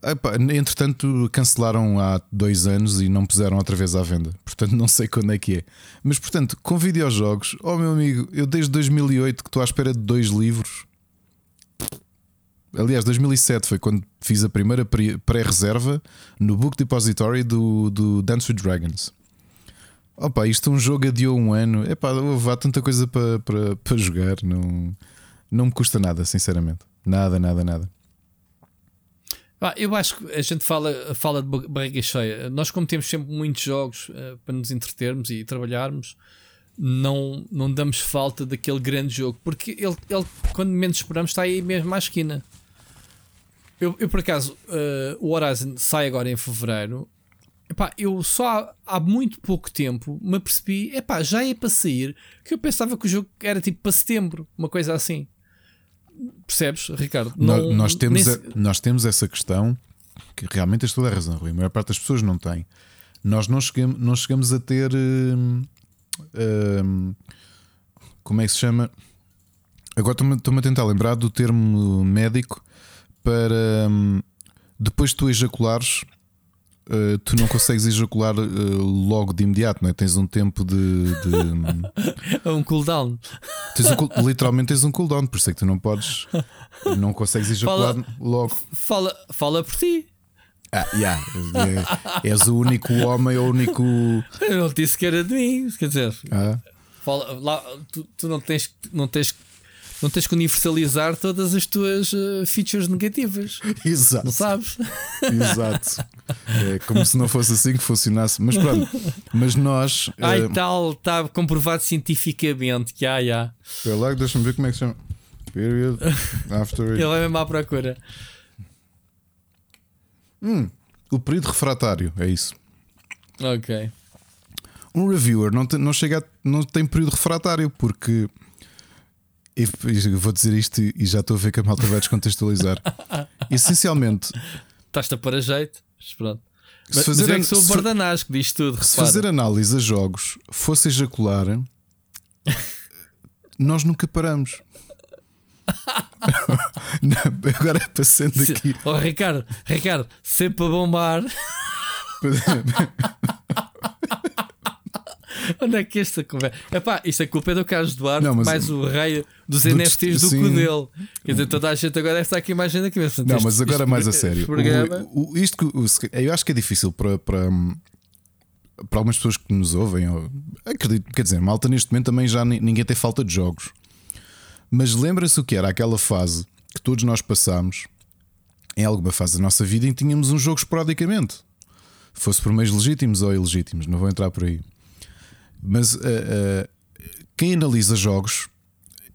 Epá, entretanto, cancelaram há dois anos e não puseram outra vez à venda. Portanto, não sei quando é que é. Mas, portanto, com videojogos, oh meu amigo, eu desde 2008 que estou à espera de dois livros. Aliás, 2007 foi quando fiz a primeira pré-reserva no Book Depository do, do Dance with Dragons. Opa, isto é um jogo adiou um ano. Epá, houve há tanta coisa para para para jogar. Não, não me custa nada, sinceramente. Nada, nada, nada. Eu acho que a gente fala, fala de ba- barriga cheia. Nós, como temos sempre muitos jogos eh, para nos entretermos e trabalharmos, não, não damos falta daquele grande jogo, porque ele, ele quando menos esperamos, está aí mesmo à esquina. Eu, eu por acaso, eh, o Horizon sai agora em fevereiro. Epá, eu só há, há muito pouco tempo me apercebi, epá, já é para sair, que eu pensava que o jogo era tipo para setembro, uma coisa assim. Percebes, Ricardo? Não- nós, temos nem a- nós temos essa questão que realmente tens toda a razão, Rui. A maior parte das pessoas não tem. Nós não chegamos, não chegamos a ter. hum, hum, como é que se chama? Agora estou-me estou-me a tentar lembrar do termo médico para hum, depois de tu ejaculares. uh, tu não consegues ejacular uh, logo de imediato, não é? Tens um tempo de. de, É um cooldown. tens um literalmente tens um cooldown, por isso é que tu não podes. Não consegues ejacular logo. Fala, fala por ti. Ah, yeah. É- és o único homem, o único. Eu não disse que era de mim. Quer dizer, Ah, fala, lá, tu, tu não, tens, não, tens, não tens que universalizar todas as tuas eh, features negativas. exato. Não sabes? Exato. É como se não fosse assim que funcionasse. Mas pronto, mas nós. Ai, eh, tal, está comprovado cientificamente que há, já. espera lá, deixa-me ver como é que se chama. Period after Ele é mesmo à procura. O período refratário, é isso. Ok. Um reviewer não tem, não chega a- não tem período refratário porque. E- vou dizer isto e já estou a ver que a malta vai descontextualizar. Essencialmente, Estás-te a para jeito. Mas pronto. Se Mas, fazer mas é que sou o se Bardanás que diz tudo. Se repara. fazer análise a jogos fosse ejacular, nós nunca paramos. Não, agora passando Se- aqui. Oh, Ricardo, Ricardo, sempre a bombar. Onde é que esta conversa? Epá, isto a culpa é do Carlos Duarte, Não, mas- mais o rei dos Do NFTs do cu dele. Quer dizer, toda a gente agora está aqui imaginando aqui mesmo. Não, mas agora mais a sério. Programa, O- o- isto que- eu acho que é difícil para, para, para algumas pessoas que nos ouvem. ou- acredito, quer dizer, malta neste momento também já ni- ninguém tem falta de jogos. Mas lembra-se o que era aquela fase que todos nós passámos em alguma fase da nossa vida em que tínhamos um jogo esporadicamente. Fosse por meios legítimos ou ilegítimos, não vou entrar por aí. Mas ah, ah, quem analisa jogos,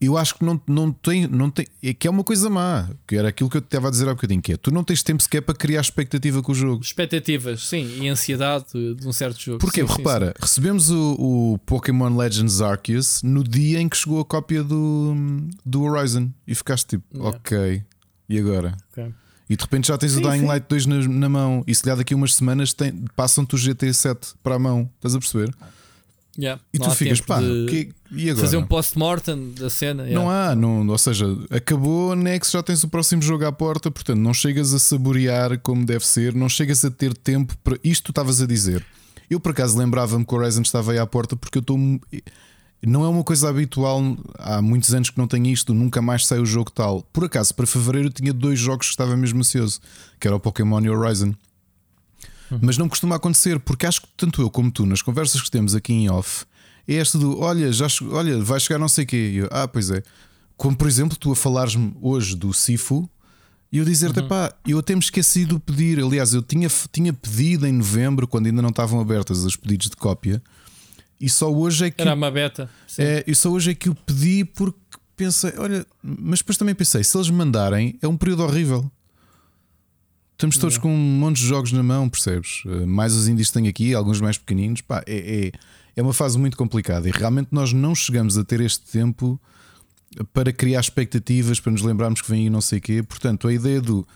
eu acho que não, não, tem, não tem. É que é uma coisa má. Que era aquilo que eu te estava a dizer há bocadinho: que é tu não tens tempo sequer para criar expectativa com o jogo. Expectativas, sim, e ansiedade de um certo jogo. Porquê? Sim, sim, Repara, recebemos o, o Pokémon Legends Arceus no dia em que chegou a cópia do, do Horizon e ficaste tipo, Yeah. ok, e agora? sim. E de repente já tens Sim, o Dying sim. Light 2 na, na mão e se calhar daqui a umas semanas passam-te o GT7 para a mão, estás a perceber? Yeah, E tu ficas, pá, que- e agora? fazer um post-mortem da cena. yeah. Não há, não, ou seja, acabou, Nex, já tens o próximo jogo à porta, portanto não chegas a saborear como deve ser, não chegas a ter tempo para. Isto tu estavas a dizer. Eu por acaso lembrava-me que o Horizon estava aí à porta porque eu estou. Não é uma coisa habitual, há muitos anos que não tenho isto, nunca mais sai o jogo tal. Por acaso, para fevereiro eu tinha dois jogos que estava mesmo ansioso, que era o Pokémon e o Horizon. Mas não costuma acontecer, porque acho que tanto eu como tu, nas conversas que temos aqui em off, é esta do olha, já olha, vai chegar não sei o quê. Eu, ah, pois é. Como por exemplo, tu a falares-me hoje do Sifu e eu dizer-te, pá, eu até me esqueci de pedir. Aliás, eu tinha, tinha pedido em novembro, quando ainda não estavam abertas os pedidos de cópia, e só hoje é que. Era uma beta. Sim. É, e só hoje é que o pedi porque pensei, olha, mas depois também pensei, se eles mandarem, é um período horrível. Estamos todos com um monte de jogos na mão, percebes? Uh, Mais os indies que têm aqui, alguns mais pequeninos, pá, é, é, é uma fase muito complicada e realmente nós não chegamos a ter este tempo para criar expectativas, para nos lembrarmos que vem aí não sei o quê. Portanto, a ideia do.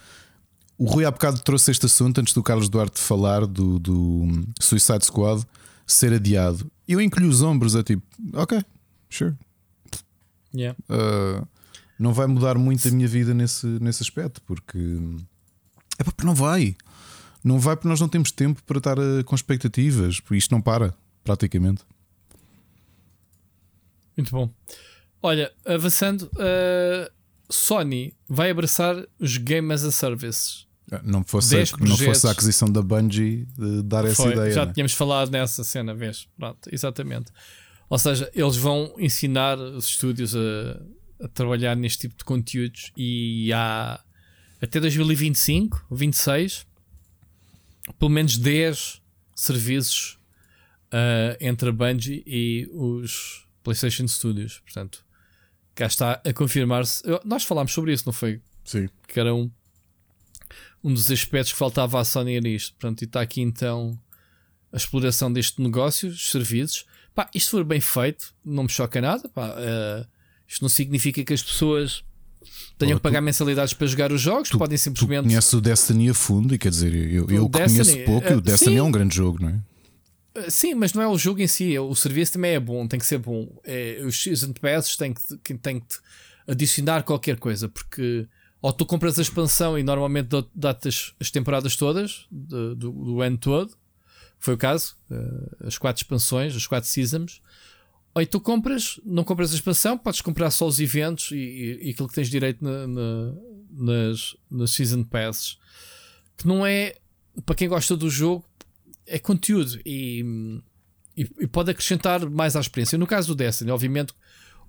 O Rui há bocado trouxe este assunto antes do Carlos Duarte falar do, do Suicide Squad ser adiado. Eu encolhi os ombros, é tipo, ok, sure. Yeah. Uh, não vai mudar muito a minha vida nesse, nesse aspecto, porque é porque não vai. Não vai porque nós não temos tempo para estar uh, com expectativas, porque isto não para, praticamente. Muito bom. Olha, avançando, uh, Sony vai abraçar os Game as a Service. Não fosse, a, 10 não fosse a aquisição da Bungie de dar essa Foi, ideia. já né? tínhamos falado nessa cena, vez. Pronto, exatamente. Ou seja, eles vão ensinar os estúdios a, a trabalhar neste tipo de conteúdos e há até 2025, 26, pelo menos 10 serviços uh, entre a Bungie e os PlayStation Studios. Portanto, cá está a confirmar-se. Nós falámos sobre isso, não foi? Sim. que era um, um dos aspectos que faltava à Sony era isto. Pronto, e está aqui então a exploração deste negócio, os serviços. Pá, isto for bem feito, não me choca nada. Pá, eh, isto não significa que as pessoas tenham que pagar mensalidades para jogar os jogos, podem Tu simplesmente. conheces o Destiny a fundo e quer dizer, eu, eu conheço pouco e o uh, Destiny sim. é um grande jogo, não é? Eh, Sim, mas não é o jogo em si, é- o serviço também é bom, tem que ser bom. É, os Season Passes têm que, têm que adicionar qualquer coisa, porque ou tu compras a expansão e normalmente dá- dá-te as, as temporadas todas, do, do ano todo, foi o caso, eh, as quatro expansões, as quatro seasons. Ou então compras, não compras a expansão, podes comprar só os eventos e, e- e aquilo que tens direito na- na- nas, nas Season Passes, que não é para quem gosta do jogo, é conteúdo e, e- pode acrescentar mais à experiência. No caso do Destiny, obviamente,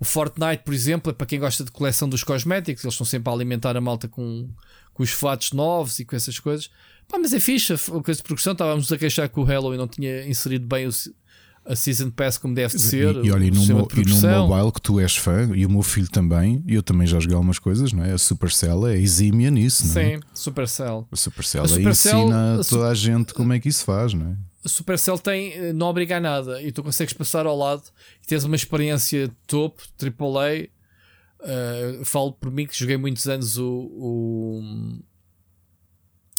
o Fortnite, por exemplo, é para quem gosta de coleção dos cosméticos, eles estão sempre a alimentar a malta com, com os fatos novos e com essas coisas. Pá, mas é fixe, a f- a coisa de progressão. Estávamos a queixar que o Halo não tinha inserido bem o a Season Pass como deve ser. E, e olha, e no, mo- e no mobile que tu és fã, e o meu filho também, e eu também já joguei algumas coisas, não é? A Supercell é exímia nisso, não é? Sim, Supercell. A Supercell, A Supercell- ensina a toda a gente como é que isso faz, não é? a Supercell tem, eh, não obriga a nada e tu consegues passar ao lado e tens uma experiência topo, AAA. Uh, falo por mim que joguei muitos anos o, o,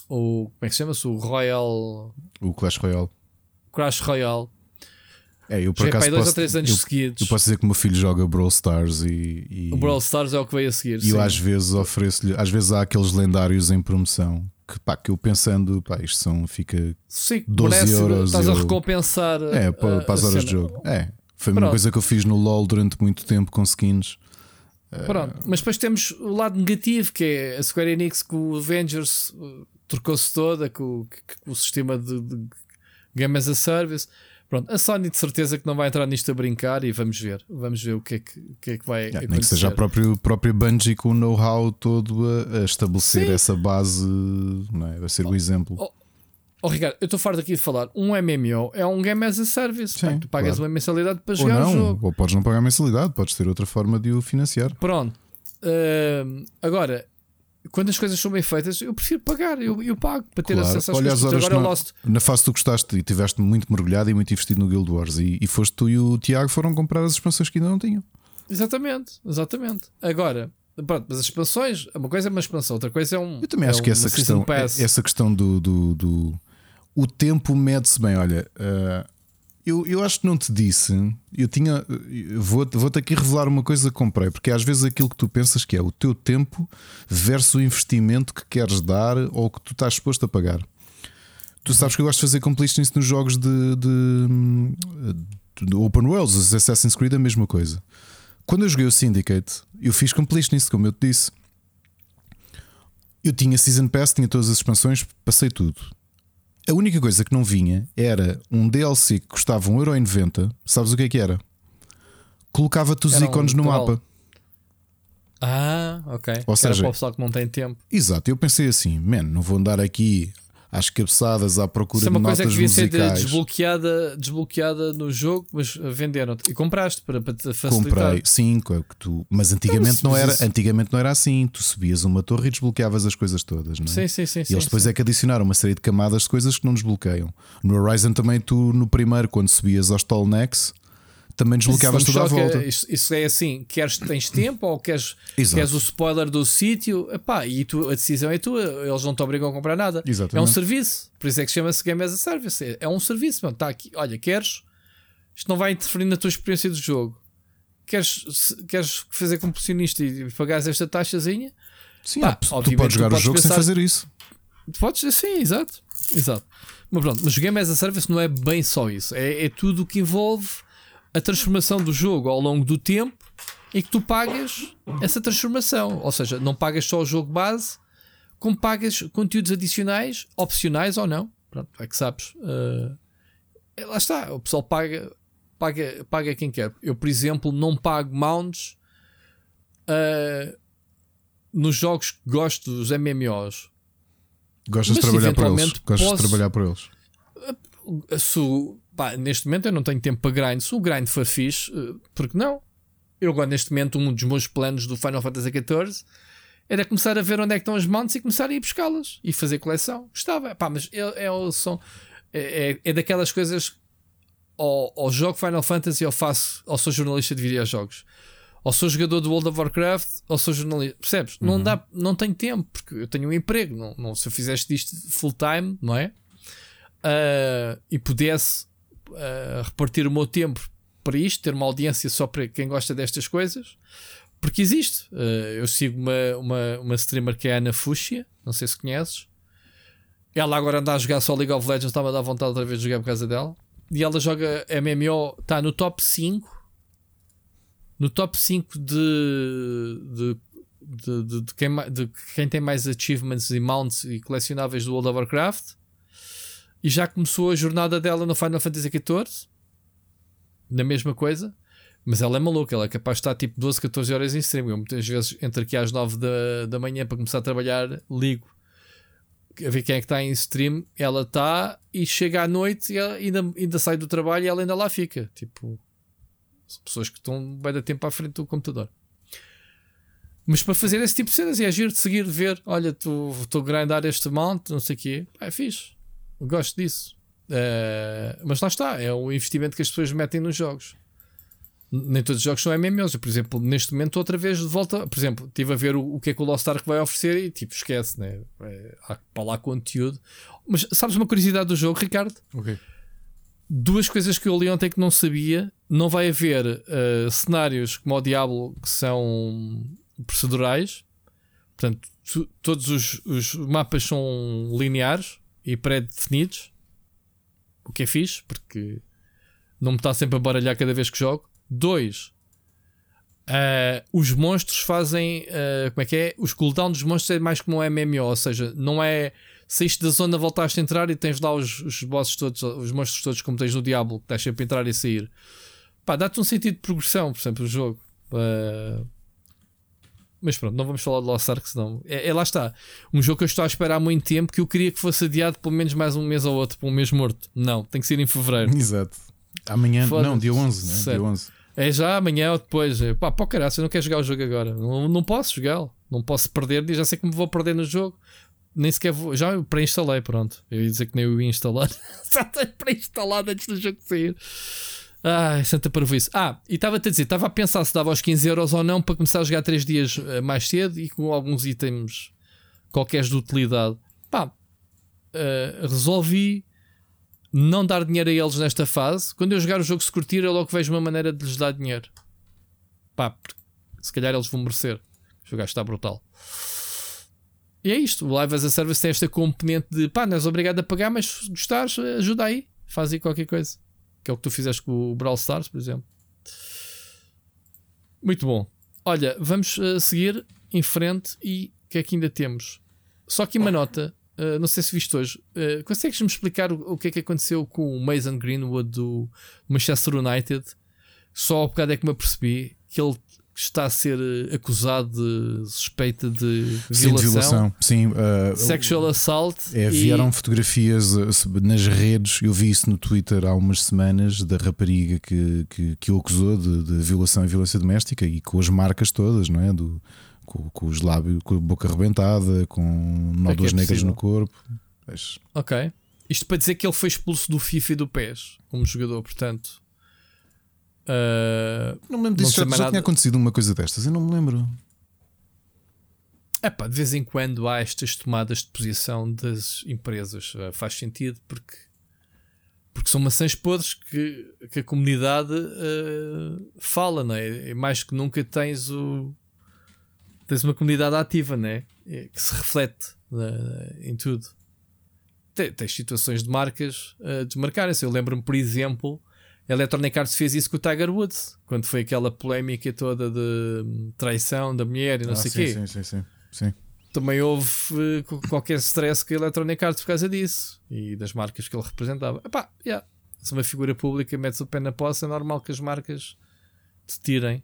o como é que se chama-se? O Royal O Clash Royale. Crash Royale. É, eu por é acaso dois ou três anos eu, seguidos. eu posso dizer que o meu filho joga Brawl Stars e, e, O Brawl Stars é o que veio a seguir. e eu sim. às vezes ofereço-lhe, às vezes há aqueles lendários em promoção que pá, que eu pensando, pá, isto são, fica Sim, 12 merece, euros Estás a eu- recompensar. É, a- para, para as a horas de cena. jogo. É. Foi uma Pronto. coisa que eu fiz no LoL durante muito tempo com skins. Pronto, mas depois temos o lado negativo que é a Square Enix com o Avengers uh, trocou-se toda com, o- com o sistema de, de Game as a Service. Pronto, a Sony de certeza que não vai entrar nisto a brincar e vamos ver. Vamos ver o que é que, o que, é que vai Yeah, acontecer. nem que seja a própria, própria Bungie com o know-how todo a, a estabelecer Sim. essa base, não é? vai ser o exemplo. oh, Oh, Ricardo, eu estou farto aqui de falar. Um MMO é um Game as a Service. Sim, tu pagas claro. uma mensalidade para ou jogar o não, jogo. ou podes não pagar mensalidade, podes ter outra forma de o financiar. Pronto. Ahm, agora, quando as coisas são bem feitas, eu prefiro pagar. Eu, eu pago para ter Claro. acesso às Olha as coisas. horas Agora na, Lost. na fase que tu gostaste e tiveste muito mergulhado e muito investido no Guild Wars e, e foste tu e o Tiago foram comprar as expansões que ainda não tinham. Exatamente, exatamente. Agora, pronto, mas as expansões, uma coisa é uma expansão, outra coisa é um. Eu também é acho que uma essa questão, essa questão do, do, do- o tempo mede-se bem. Olha, ah, eu, eu acho que não te disse. Eu tinha, eu vou, vou-te aqui revelar uma coisa que comprei, porque às vezes aquilo que tu pensas que é o teu tempo versus o investimento que queres dar ou que tu estás disposto a pagar. Tu sabes que eu gosto de fazer completions nos jogos de, de, de Open Worlds, os Assassin's Creed, a mesma coisa. Quando eu joguei o Syndicate, eu fiz completionist, como eu te disse. Eu tinha Season Pass, tinha todas as expansões, passei tudo. A única coisa que não vinha era um DLC que custava 1,90€. Sabes o que é que era? Colocava-te os Era um ícones no cavalo. mapa. Ah, ok. Ou seja- para o pessoal que não tem tempo. Exato, eu pensei assim, man, não vou andar aqui às cabeçadas à procura Isso é de uma coisa que notas devia ser de- musicais. desbloqueada, desbloqueada no jogo, mas venderam-te. E compraste para, para te facilitar. Comprei, sim, que tu, mas antigamente Então, não era, mas- antigamente não era assim. Tu subias uma torre e desbloqueavas as coisas todas, não é? Sim, sim, sim. E sim, eles depois sim. é que adicionaram uma série de camadas de coisas que não desbloqueiam. No Horizon também, tu no primeiro, quando subias aos Tallnecks, também desbloqueavas tudo à choca, volta. Isso, isso é assim: queres, tens tempo ou queres, Exato. queres o spoiler do sítio? E tu, a decisão é tua, eles não te obrigam a comprar nada. É um Exatamente. serviço, por isso é que chama-se Game as a Service. É, é um serviço, mano. Tá aqui, olha, queres? Isto não vai interferir na tua experiência do jogo. Queres, se- queres fazer compulsionista e pagares esta taxazinha? Sim, Pá, há- tu podes tu jogar o podes jogo sem pensar- fazer isso. Tu Podes sim, exato. Exato. Mas pronto, mas o Game as a Service não é bem só isso. É, é tudo o que envolve a transformação do jogo ao longo do tempo e que tu pagas essa transformação. Ou seja, não pagas só o jogo base, como pagas conteúdos adicionais, opcionais ou não. Pronto, é que sabes. Uh, lá está, o pessoal paga, paga, paga quem quer. Eu, por exemplo, não pago mounts uh, nos jogos que gosto dos MMOs. Gostas de trabalhar por eles. Gostas posso- de trabalhar por eles. se pá, neste momento eu não tenho tempo para grind. Se o grind for fixe, eh, porque não? Eu agora, neste momento, um dos meus planos do Final Fantasy XIV era começar a ver onde é que estão as mounts e começar a ir buscá-las e fazer coleção. Gostava, pá, mas é, é, o- são, é, é- é daquelas coisas. Ou, ou jogo Final Fantasy ou faço, ou sou jornalista de videojogos. Ou sou jogador do World of Warcraft, ou sou jornalista. Percebes? Não, dá, não tenho tempo, porque eu tenho um emprego. Não, não, se eu fizesse isto full time, não é? ah, e pudesse ah, repartir o meu tempo para isto, ter uma audiência só para quem gosta destas coisas, porque existe. Ah, eu sigo uma, uma, uma streamer que é a Ana Fuxia, não sei se conheces. Ela agora anda a jogar só League of Legends, estava a dar vontade outra vez de jogar por causa dela. E ela joga MMO, está no top 5. No top 5 de, de, de, de, de quem, de quem tem mais achievements e mounts e colecionáveis do World of Warcraft e já começou a jornada dela no Final Fantasy XIV na mesma coisa mas ela é maluca, ela é capaz de estar tipo 12, 14 horas em stream. Eu muitas vezes entro aqui às 9 da, da manhã para começar a trabalhar ligo a ver quem é que está em stream. Ela está e chega à noite e ainda, ainda sai do trabalho e ela ainda lá fica. Tipo, são pessoas que estão bem da tempo à frente do computador. Mas para fazer esse tipo de cenas e agir de seguir, ver, olha, estou a grindar este mount, não sei o quê, é fixe. Gosto disso. Eh, mas lá está, é o investimento que as pessoas metem nos jogos. nem todos os jogos são MMOs. Eu, por exemplo, neste momento outra vez de volta. Por exemplo, estive a ver o, o que é que o Lost Ark vai oferecer e tipo, esquece, né? É, há para lá conteúdo. Mas sabes uma curiosidade do jogo, Ricardo? Ok. Duas coisas que eu li ontem que não sabia: não vai haver uh, cenários como o Diablo que são procedurais, portanto, tu, todos os, os mapas são lineares e pré-definidos, o que é fixe, porque não me está sempre a baralhar cada vez que jogo. Dois, uh, os monstros fazem. Uh, como é que é? Os cooldowns dos monstros é mais como um MMO, ou seja, não é. Saíste da zona, voltaste a entrar e tens lá os, os bosses todos, os monstros todos, como tens no Diablo, que estás sempre a entrar e sair. Pá, dá-te um sentido de progressão, por exemplo, o jogo. Uh, mas pronto, não vamos falar de Lost Ark, senão. É, é, lá está. Um jogo que eu estou a esperar há muito tempo que eu queria que fosse adiado pelo menos mais um mês ou outro para um mês morto. Não, tem que ser em fevereiro. Exato. Amanhã, não, dia 11, né? Dia 11. É já amanhã ou depois. É, pá, pá, caralho, eu não quero jogar o jogo agora. Não, não posso jogá-lo. Não posso perder. Já sei que me vou perder no jogo. Nem sequer vou. Já pré-instalei, pronto. Eu ia dizer que nem eu ia instalar. já está pré-instalado antes do jogo sair. Ai, santa isso. Ah, e estava-te a dizer, estava a pensar se dava os 15 euros ou não para começar a jogar 3 dias eh, mais cedo e com alguns itens qualquer de utilidade. Pá, uh, resolvi não dar dinheiro a eles nesta fase. Quando eu jogar o jogo se curtir, eu logo vejo uma maneira de lhes dar dinheiro. Pá, se calhar eles vão merecer. O jogo está brutal. E é isto. O Live as a Service tem esta componente de pá, não és obrigado a pagar, mas se gostares, ajuda aí. Faz aí qualquer coisa que é o que tu fizeste com o Brawl Stars, por exemplo. Muito bom. Olha, vamos uh, seguir em frente e o que é que ainda temos? Só aqui uma nota, uh, não sei se viste hoje. Uh, Consegues-me explicar o, o, que é que aconteceu com o Mason Greenwood do Manchester United? Só ao bocado é que me apercebi que ele está a ser eh, acusado de suspeita de violação. Sim, de violação. Sim, uh, sexual assault. É, vieram e... fotografias uh, nas redes, eu vi isso no Twitter há umas semanas, da rapariga que, que, que o acusou de, de, violação e violência doméstica e com as marcas todas, não é? Do, com, com os lábios, com a boca arrebentada, com nódulas é é negras no corpo. Mas... Ok. Isto para dizer que ele foi expulso do FIFA e do PES como jogador, portanto. Uh, não me lembro disso, já, já tinha acontecido uma coisa destas, eu não me lembro. É pá, de vez em quando há estas tomadas de posição das empresas. Uh, faz sentido porque, porque são maçãs podres que, que a comunidade uh, fala, não é? E mais que nunca tens o. Tens uma comunidade ativa, né? Que se reflete em tudo. Tens situações de marcas uh, desmarcarem-se. Eu lembro-me, por exemplo, Electronic Arts fez isso com o Tiger Woods, quando foi aquela polémica toda de traição da mulher e não ah, sei o quê. Sim, sim, sim, sim. Também houve uh, qualquer stress com a Electronic Arts por causa disso e das marcas que ele representava. Epá, yeah. Se uma figura pública metes o pé na poça, é normal que as marcas te tirem.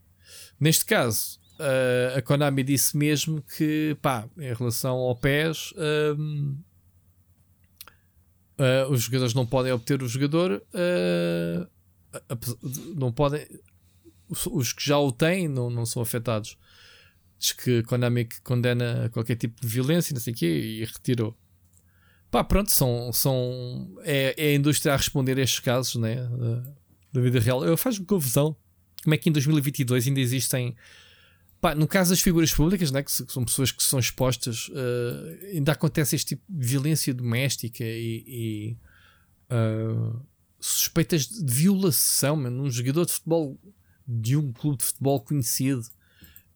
Neste caso, uh, a Konami disse mesmo que, pá, em relação ao PES, uh, os jogadores não podem obter o jogador não podem. Os que já o têm não, não são afetados. Diz que a Konami condena qualquer tipo de violência, não sei o quê, e retirou. Pá, pronto, são, são, é, é a indústria a responder a estes casos né, da, da vida real. Eu faz-me confusão como é que em 2022 ainda existem. Pá, no caso das figuras públicas, né, que são pessoas que são expostas, uh, ainda acontece este tipo de violência doméstica e, e uh, suspeitas de violação, mano. Um jogador de futebol de um clube de futebol conhecido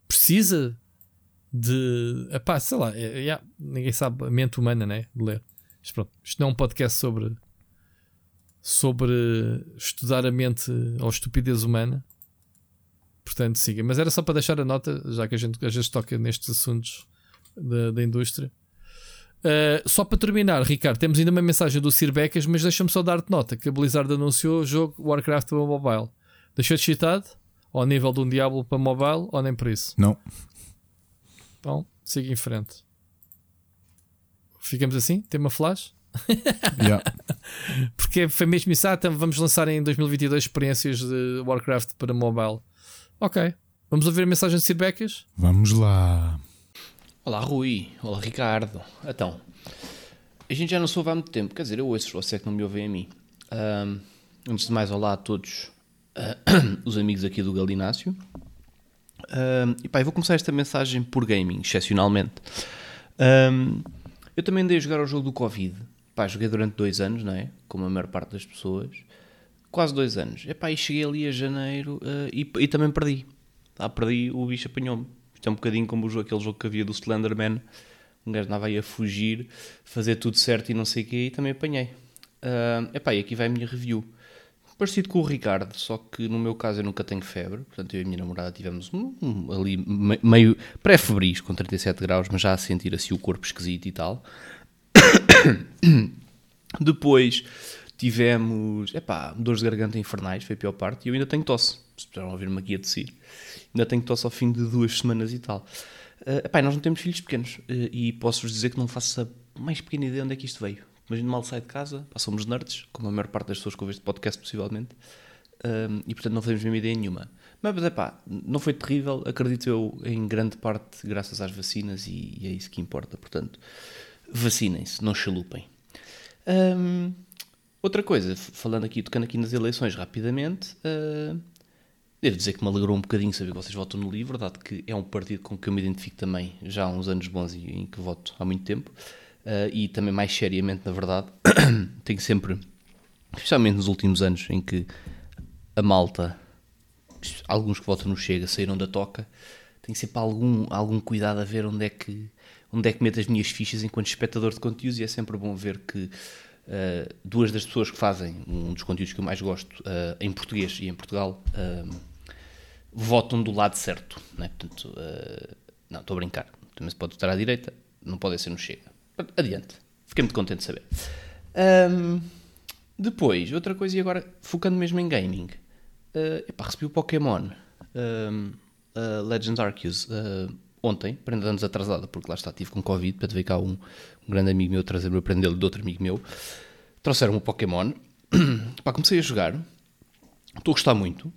precisa de. Epá, sei lá, é, é, ninguém sabe a mente humana, né? De ler. Mas pronto, isto não é um podcast sobre. sobre estudar a mente ou a estupidez humana. Portanto, siga. Mas era só para deixar a nota, já que a gente às vezes toca nestes assuntos da, da indústria. Uh, só para terminar, Ricardo, temos ainda uma mensagem do Sir Becas, mas deixa-me só dar-te nota que a Blizzard anunciou o jogo Warcraft para mobile. Deixou-te excitado? Ao nível de um Diablo para mobile ou nem por isso? Não. Então, siga em frente. Ficamos assim? Tema flash? Yeah. Porque foi mesmo isso. Ah, então vamos lançar em 2022 experiências de Warcraft para mobile. Ok. Vamos ouvir a mensagem de Sir Becas? Vamos lá. Olá Rui, olá Ricardo. Então, a gente já não se ouve há muito tempo, quer dizer, eu ouço, você é que não me ouvem a mim. Um, antes de mais, olá a todos uh, os amigos aqui do Galinácio. Uh, e pá, eu vou começar esta mensagem por gaming, excepcionalmente. Um, eu também andei a jogar o jogo do Covid. Pá, joguei durante dois anos, não é? Como a maior parte das pessoas. Quase dois anos. Epá, e cheguei ali a janeiro uh, e, e, também perdi. Ah, perdi, o bicho apanhou-me. Isto é um bocadinho como jogo, aquele jogo que havia do Slenderman. Um gajo andava aí a fugir, fazer tudo certo e não sei o quê, e também apanhei. Uh, epá, e aqui vai a minha review. Parecido com o Ricardo, só que no meu caso eu nunca tenho febre, portanto eu e a minha namorada tivemos um, um, ali meio pré-febris com 37 graus, mas já a sentir assim o corpo esquisito e tal. Depois tivemos, epá, dores de garganta infernais, foi a pior parte, e eu ainda tenho tosse. Se puderam ouvir-me aqui a tossir. Ainda tenho tosse ao fim de duas semanas e tal. Uh, epá, nós não temos filhos pequenos, uh, e posso-vos dizer que não faço a mais pequena ideia onde é que isto veio Imagino mal sai de casa, pá, somos nerds, como a maior parte das pessoas que ouvem este podcast, possivelmente, um, e portanto não fazemos mesmo ideia nenhuma. Mas é pá, não foi terrível, acredito eu, em grande parte graças às vacinas, e, e é isso que importa. Portanto, vacinem-se, não chalupem. Um, outra coisa, falando aqui, tocando aqui nas eleições rapidamente, uh, devo dizer que me alegrou um bocadinho saber que vocês votam no LIVRE, dado que é um partido com que eu me identifico também já há uns anos bons e em que voto há muito tempo. Uh, e também mais seriamente, na verdade, tenho sempre, especialmente nos últimos anos, em que a malta, alguns que votam no Chega, saíram da toca, tenho sempre algum, algum cuidado a ver onde é que onde é que meto as minhas fichas enquanto espectador de conteúdos e é sempre bom ver que uh, duas das pessoas que fazem um dos conteúdos que eu mais gosto uh, em português e em Portugal votam do lado certo, não é? Portanto, não, estou a brincar, também se pode votar à direita, não pode ser no Chega Adiante. Fiquei muito contente de saber. Um, depois, outra coisa, e agora focando mesmo em gaming. Uh, epá, recebi o Pokémon um, uh, Legends Arceus uh, ontem, prenda anos atrasada, porque lá está, tive com Covid, para ver cá um, um grande amigo meu trazer-me a prendê-lo de outro amigo meu. Trouxeram o Pokémon. Comecei a jogar. Estou a gostar muito.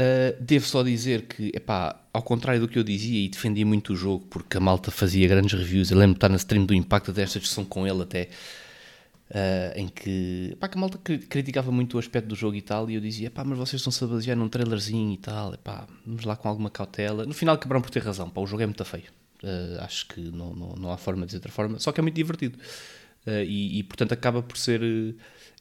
Uh, devo só dizer que, epá, ao contrário do que eu dizia e defendia muito o jogo, porque a malta fazia grandes reviews, eu lembro de estar na stream do Impacto desta discussão com ele até, uh, em que, epá, que a malta criticava muito o aspecto do jogo e tal, e eu dizia, epá, mas vocês estão-se a basear num trailerzinho e tal, epá, vamos lá com alguma cautela. No final acabaram por ter razão, pá, o jogo é muito feio. Uh, acho que não, não, não há forma de dizer outra forma, só que é muito divertido. E, e, portanto acaba por ser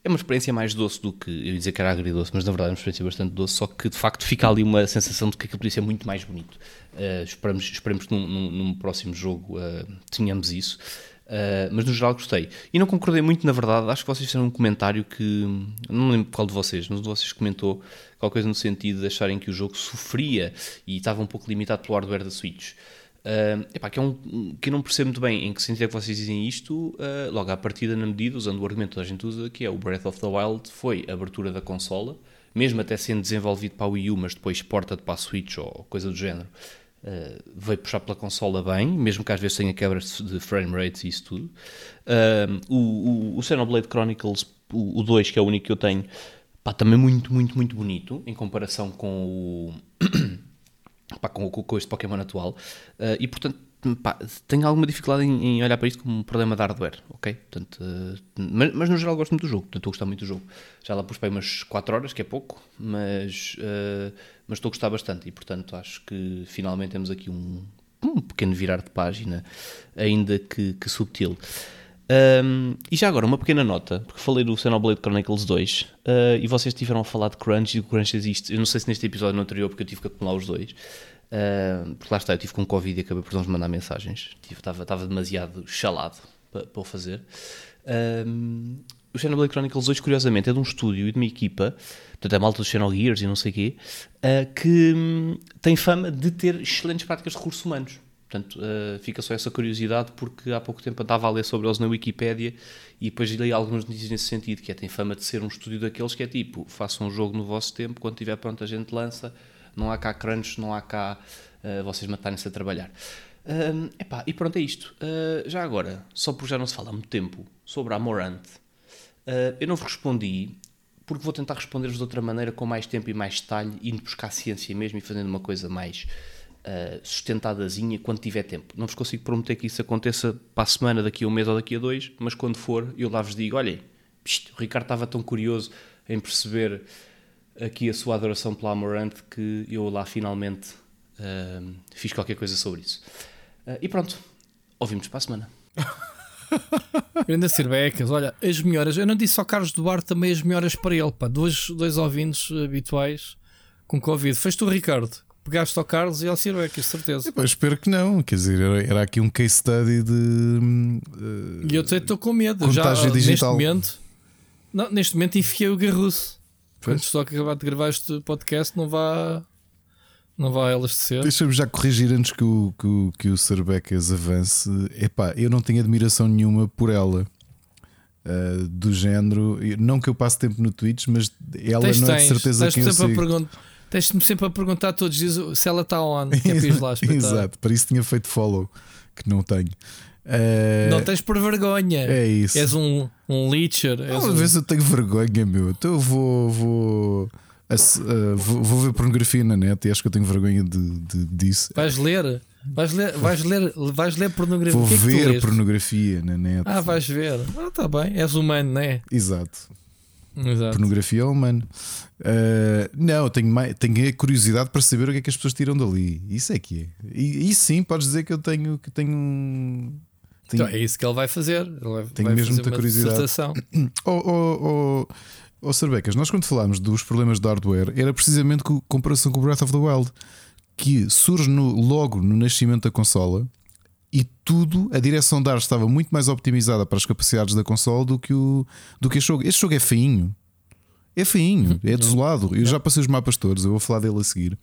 é uma experiência mais doce do que eu ia dizer que era agridoce, mas na verdade é uma experiência bastante doce, só que de facto fica ali uma sensação de que aquilo podia ser muito mais bonito. Uh, esperamos, esperamos que num, num, num próximo jogo uh, tenhamos isso. Uh, mas no geral gostei. E não concordei muito, na verdade. Acho que vocês fizeram um comentário que. Não lembro qual de vocês, mas um de vocês comentou qualquer coisa no sentido de acharem que o jogo sofria e estava um pouco limitado pelo hardware da Switch. Uh, epá, que é um que eu não percebo muito bem em que sentido é que vocês dizem isto, uh, logo à partida, na medida, usando o argumento que a gente usa, que é o Breath of the Wild foi a abertura da consola, mesmo até sendo desenvolvido para a Wii U, mas depois exporta para a Switch ou coisa do género, uh, veio puxar pela consola bem, mesmo que às vezes tenha quebras de frame rates e isso tudo. o, o, o Xenoblade Chronicles, o, o 2, que é o único que eu tenho, pá, também muito, muito, muito bonito em comparação com o. pá, com, com, este Pokémon atual. Uh, e portanto, pá, tenho alguma dificuldade em, em, olhar para isto como um problema de hardware, ok? Portanto, uh, mas, mas, no geral gosto muito do jogo, portanto estou a gostar muito do jogo. Já lá pus para umas 4 horas, que é pouco, mas, uh, mas estou a gostar bastante e portanto acho que finalmente temos aqui um, um pequeno virar de página, ainda que, que subtil. Um, e já agora, uma pequena nota, porque falei do Xenoblade Chronicles 2 uh, e vocês tiveram a falar de Crunch e o Crunch existe. Eu não sei se neste episódio no anterior, porque eu tive que acumular os dois. Uh, porque lá está, eu tive com Covid e acabei por não mandar mensagens. Estava, estava demasiado chalado para, para o fazer. Um, o Xenoblade Chronicles 2, curiosamente, é de um estúdio e de uma equipa, portanto, é malta do Xenogears e não sei o quê, uh, que um, tem fama de ter excelentes práticas de recursos humanos. Portanto, uh, fica só essa curiosidade, porque há pouco tempo andava a ler sobre eles na Wikipédia e depois li algumas notícias nesse sentido, que é, tem fama de ser um estúdio daqueles que é tipo, façam um jogo no vosso tempo, quando estiver pronto a gente lança, não há cá crunch, não há cá uh, vocês matarem-se a trabalhar. Uh, epá, e pronto, é isto. Uh, já agora, só porque já não se fala há muito tempo sobre a Morant, eu não vos respondi, porque vou tentar responder-vos de outra maneira, com mais tempo e mais detalhe, indo buscar ciência mesmo e fazendo uma coisa mais uh, sustentadazinha quando tiver tempo. Não vos consigo prometer que isso aconteça para a semana, daqui a um mês ou daqui a dois, mas quando for, eu lá vos digo: olhem, o Ricardo estava tão curioso em perceber aqui a sua adoração pela Amorant que eu lá finalmente uh, fiz qualquer coisa sobre isso. Uh, e pronto, ouvimos para a semana. Grande Cirbecas, olha, as melhoras. Eu não disse ao Carlos Duarte também as melhoras para ele, pá. Dois, dois ouvintes habituais com Covid. Fez tu, Ricardo. Pegaste ao Carlos e ao Cirbecas, certeza. Eu espero que não. Quer dizer, era, era aqui um case study de. Uh, e eu estou com medo. Já digital. neste momento, não, neste momento enfiei o garruço. Quando estou a acabar de gravar este podcast, não vá. Não vai elastecer. Deixa-me já corrigir antes que o, que o, que o Cerbecas avance. Epá, eu não tenho admiração nenhuma por ela. Uh, do género, não que eu passe tempo no Twitch, mas ela tens, não é de certeza que eu sigo. Tens-me sempre a perguntar todos os dias se ela está on. Que é lá Exato, para isso tinha feito follow, que não tenho. Uh, não tens por vergonha. É isso. És um, um leecher. Às um... vezes eu tenho vergonha, meu. Então eu vou. vou uh, vou, vou, ver pornografia na net e acho que eu tenho vergonha de, de disso. Vais ler? Vais ler, vais ler, vais ler pornografia. Vou que ver é pornografia na net. Ah, vais ver. Ah, tá bem. És humano, não é? Exato. Exato. Pornografia humano. Uh, não, tenho, mais, tenho curiosidade para saber o que é que as pessoas tiram dali. Isso é que é. E, e sim, podes dizer que eu tenho, que tenho tenho, então é isso que ele vai fazer. Ele vai, tenho vai mesmo muita curiosidade. Oh, oh, oh, oh Cerbecas, nós quando falámos dos problemas de hardware era precisamente com comparação com o Breath of the Wild, que surge no, logo no nascimento da consola e tudo, a direção de ar estava muito mais optimizada para as capacidades da consola do que, o, do que este jogo. Este jogo é feinho. É feinho, é desolado. Eu já passei os mapas todos, eu vou falar dele a seguir.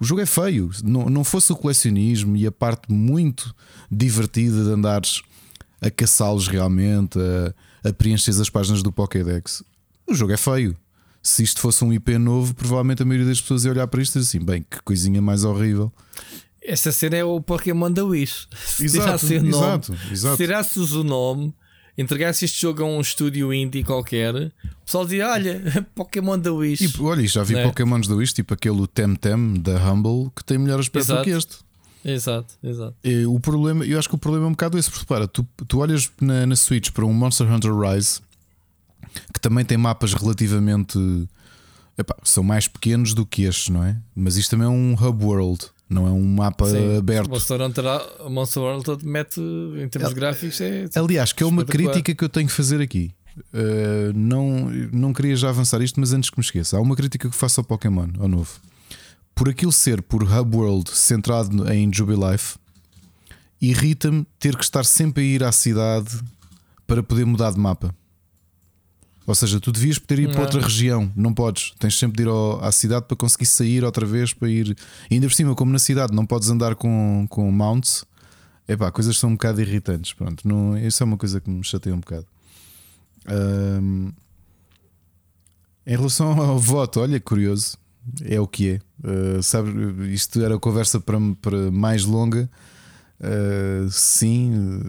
O jogo é feio. Não, não fosse o colecionismo e a parte muito divertida de andares a caçá-los realmente, a, a preencher as páginas do Pokédex. O jogo é feio. Se isto fosse um IP novo, provavelmente a maioria das pessoas ia olhar para isto e dizer assim: bem, que coisinha mais horrível. Esta cena é o Pokémon da Wish. Se exato, exato, nome, exato. Se tirasses o nome, entregasse este jogo a um estúdio indie qualquer, o pessoal dizia: Olha, Pokémon da Wish. E, olha, já vi é? Pokémons da Wish, tipo aquele Temtem da Humble, que tem melhor aspecto exato. do que este. Exato, exato. E o problema, eu acho que o problema é um bocado esse, porque para, tu, tu olhas na, na Switch para um Monster Hunter Rise que também tem mapas relativamente epá, são mais pequenos do que estes, não é? Mas isto também é um hub world, não é um mapa Sim, aberto. Monster Hunter, Monster World mete em termos é, gráficos. É, aliás, que é uma crítica que eu tenho que fazer aqui. Uh, não, não queria já avançar isto, mas antes que me esqueça, há uma crítica que faço ao Pokémon, ao novo por aquilo ser por Hub World centrado em Jubilife, irrita-me ter que estar sempre a ir à cidade para poder mudar de mapa. Ou seja, tu devias poder ir não. para outra região, não podes. Tens sempre de ir ao, à cidade para conseguir sair outra vez para ir. E ainda por cima, como na cidade não podes andar com, com mounts, epá, coisas são um bocado irritantes. Pronto, não, isso é uma coisa que me chateia um bocado. Um, em relação ao voto, olha, curioso é o que é. Uh, sabe, isto era conversa para, para mais longa. Uh, sim,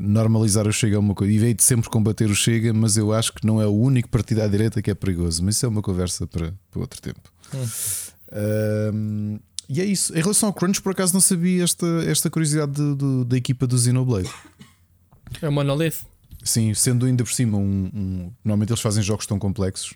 normalizar o Chega é uma coisa. E veio de sempre combater o Chega, mas eu acho que não é o único partido à direita que é perigoso. Mas isso é uma conversa para, para outro tempo. Hum. Uh, e é isso. Em relação ao Crunch, por acaso não sabia esta, esta curiosidade de, de, da equipa do Xenoblade. É o Monolith. Sim, sendo ainda por cima um, um, Normalmente eles fazem jogos tão complexos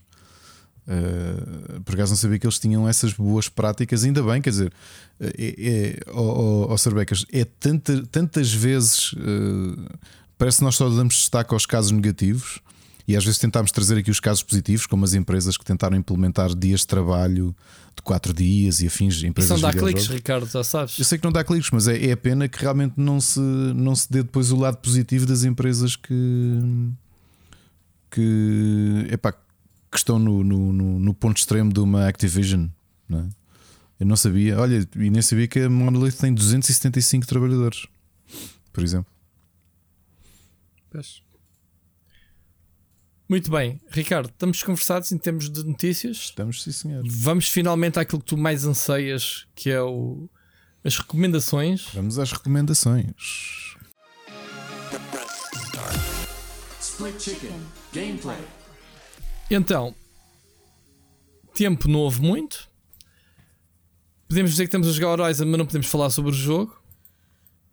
Uh, por acaso não sabia que eles tinham essas boas práticas, ainda bem, quer dizer, é, é, oh, oh, Cerbecas, é tanta, tantas vezes uh, parece que nós só damos destaque aos casos negativos e às vezes tentámos trazer aqui os casos positivos, como as empresas que tentaram implementar dias de trabalho de 4 dias e afins. Empresas Isso não dá cliques, Ricardo, já sabes. Eu sei que não dá cliques, mas é, é a pena que realmente não se, não se dê depois o lado positivo das empresas que. que epá, que estão no, no, no, no ponto extremo de uma Activision. Não é? Eu não sabia, olha, e nem sabia que a Monolith tem 275 trabalhadores, por exemplo. Pois. Muito bem, Ricardo, estamos conversados em termos de notícias. Estamos, sim, senhor. Vamos finalmente àquilo que tu mais anseias, que é o, as recomendações. Vamos às recomendações. Split Chicken Gameplay. Então, tempo não houve muito. Podemos dizer que estamos a jogar Horizon, mas não podemos falar sobre o jogo.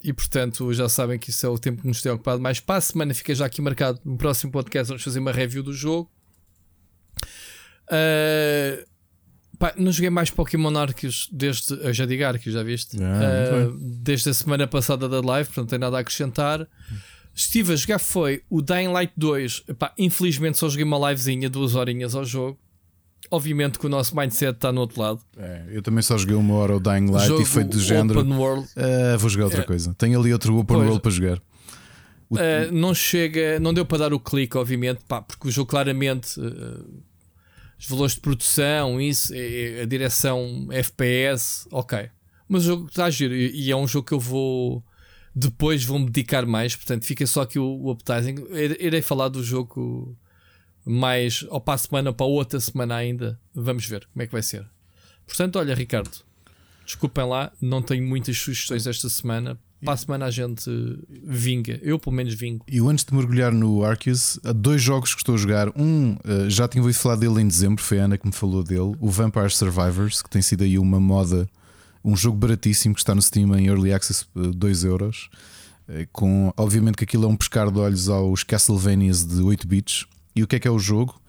E portanto, já sabem que isso é o tempo que nos tem ocupado mais. Para a semana fica já aqui marcado no próximo podcast. Vamos fazer uma review do jogo. Uh, Pá, não joguei mais Pokémon Arceus desde. Eu já digo Arceus, já viste? Ah, Uh, desde a semana passada da live, portanto não tem nada a acrescentar. Estive a jogar foi o Dying Light 2. Epá, infelizmente só joguei uma livezinha, duas horinhas ao jogo. Obviamente que o nosso mindset está no outro lado. É, eu também só joguei uma hora o Dying Light jogo e foi do género. Open World. "Ah, vou jogar outra É. coisa. Tenho ali outro Open Pois. World para jogar. Uh, não chega, não deu para dar o clique, obviamente, pá, porque o jogo claramente uh, os valores de produção, isso, a direção FPS, ok. Mas o jogo está a giro e é um jogo que eu vou depois vou-me dedicar mais, portanto fica só aqui o, o appetizing. Irei- falar do jogo mais ou para a semana ou para outra semana ainda. Vamos ver como é que vai ser. Portanto, olha, Ricardo, desculpem lá, não tenho muitas sugestões esta semana. Para a semana a gente vinga. Eu, pelo menos, vingo. E antes de mergulhar no Arceus, há dois jogos que estou a jogar. Um, eh, já tinha ouvido falar dele em dezembro, foi a Ana que me falou dele. O Vampire Survivors, que tem sido aí uma moda, um jogo baratíssimo que está no Steam em Early Access, 2 euros. Eh, Com, obviamente que aquilo é um pescar de olhos aos Castlevanias de 8 bits. E o que é que é o jogo?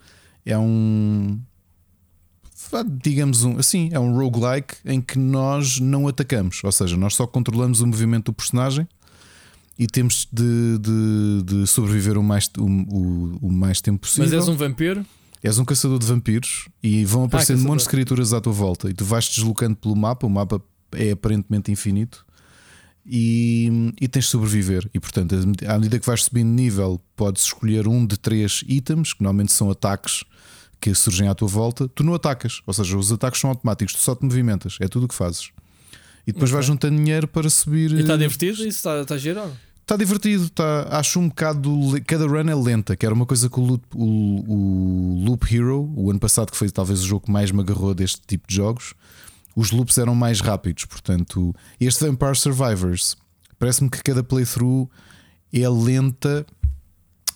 É um. Digamos um, assim, é um roguelike em que nós não atacamos, ou seja, nós só controlamos o movimento do personagem e temos de, de- de sobreviver o mais, o, o- o mais tempo possível. Mas és um vampiro? És um caçador de vampiros e vão aparecendo caçador. montes de criaturas à tua volta e tu vais deslocando pelo mapa. O mapa é aparentemente infinito e, e tens de sobreviver. E portanto, à medida que vais subindo nível, podes escolher um de três itens que normalmente são ataques que surgem à tua volta. Tu não atacas, ou seja, os ataques são automáticos, tu só te movimentas, é tudo o que fazes. E depois vais juntando dinheiro para subir. E está eh, divertido? Isso está, está giro? Está divertido, tá, acho um bocado. Cada run é lenta, que era uma coisa que o Loop, o, o Loop Hero, o ano passado, que foi talvez o jogo que mais me agarrou deste tipo de jogos, os loops eram mais rápidos. Portanto, este Vampire Survivors parece-me que cada playthrough é lenta,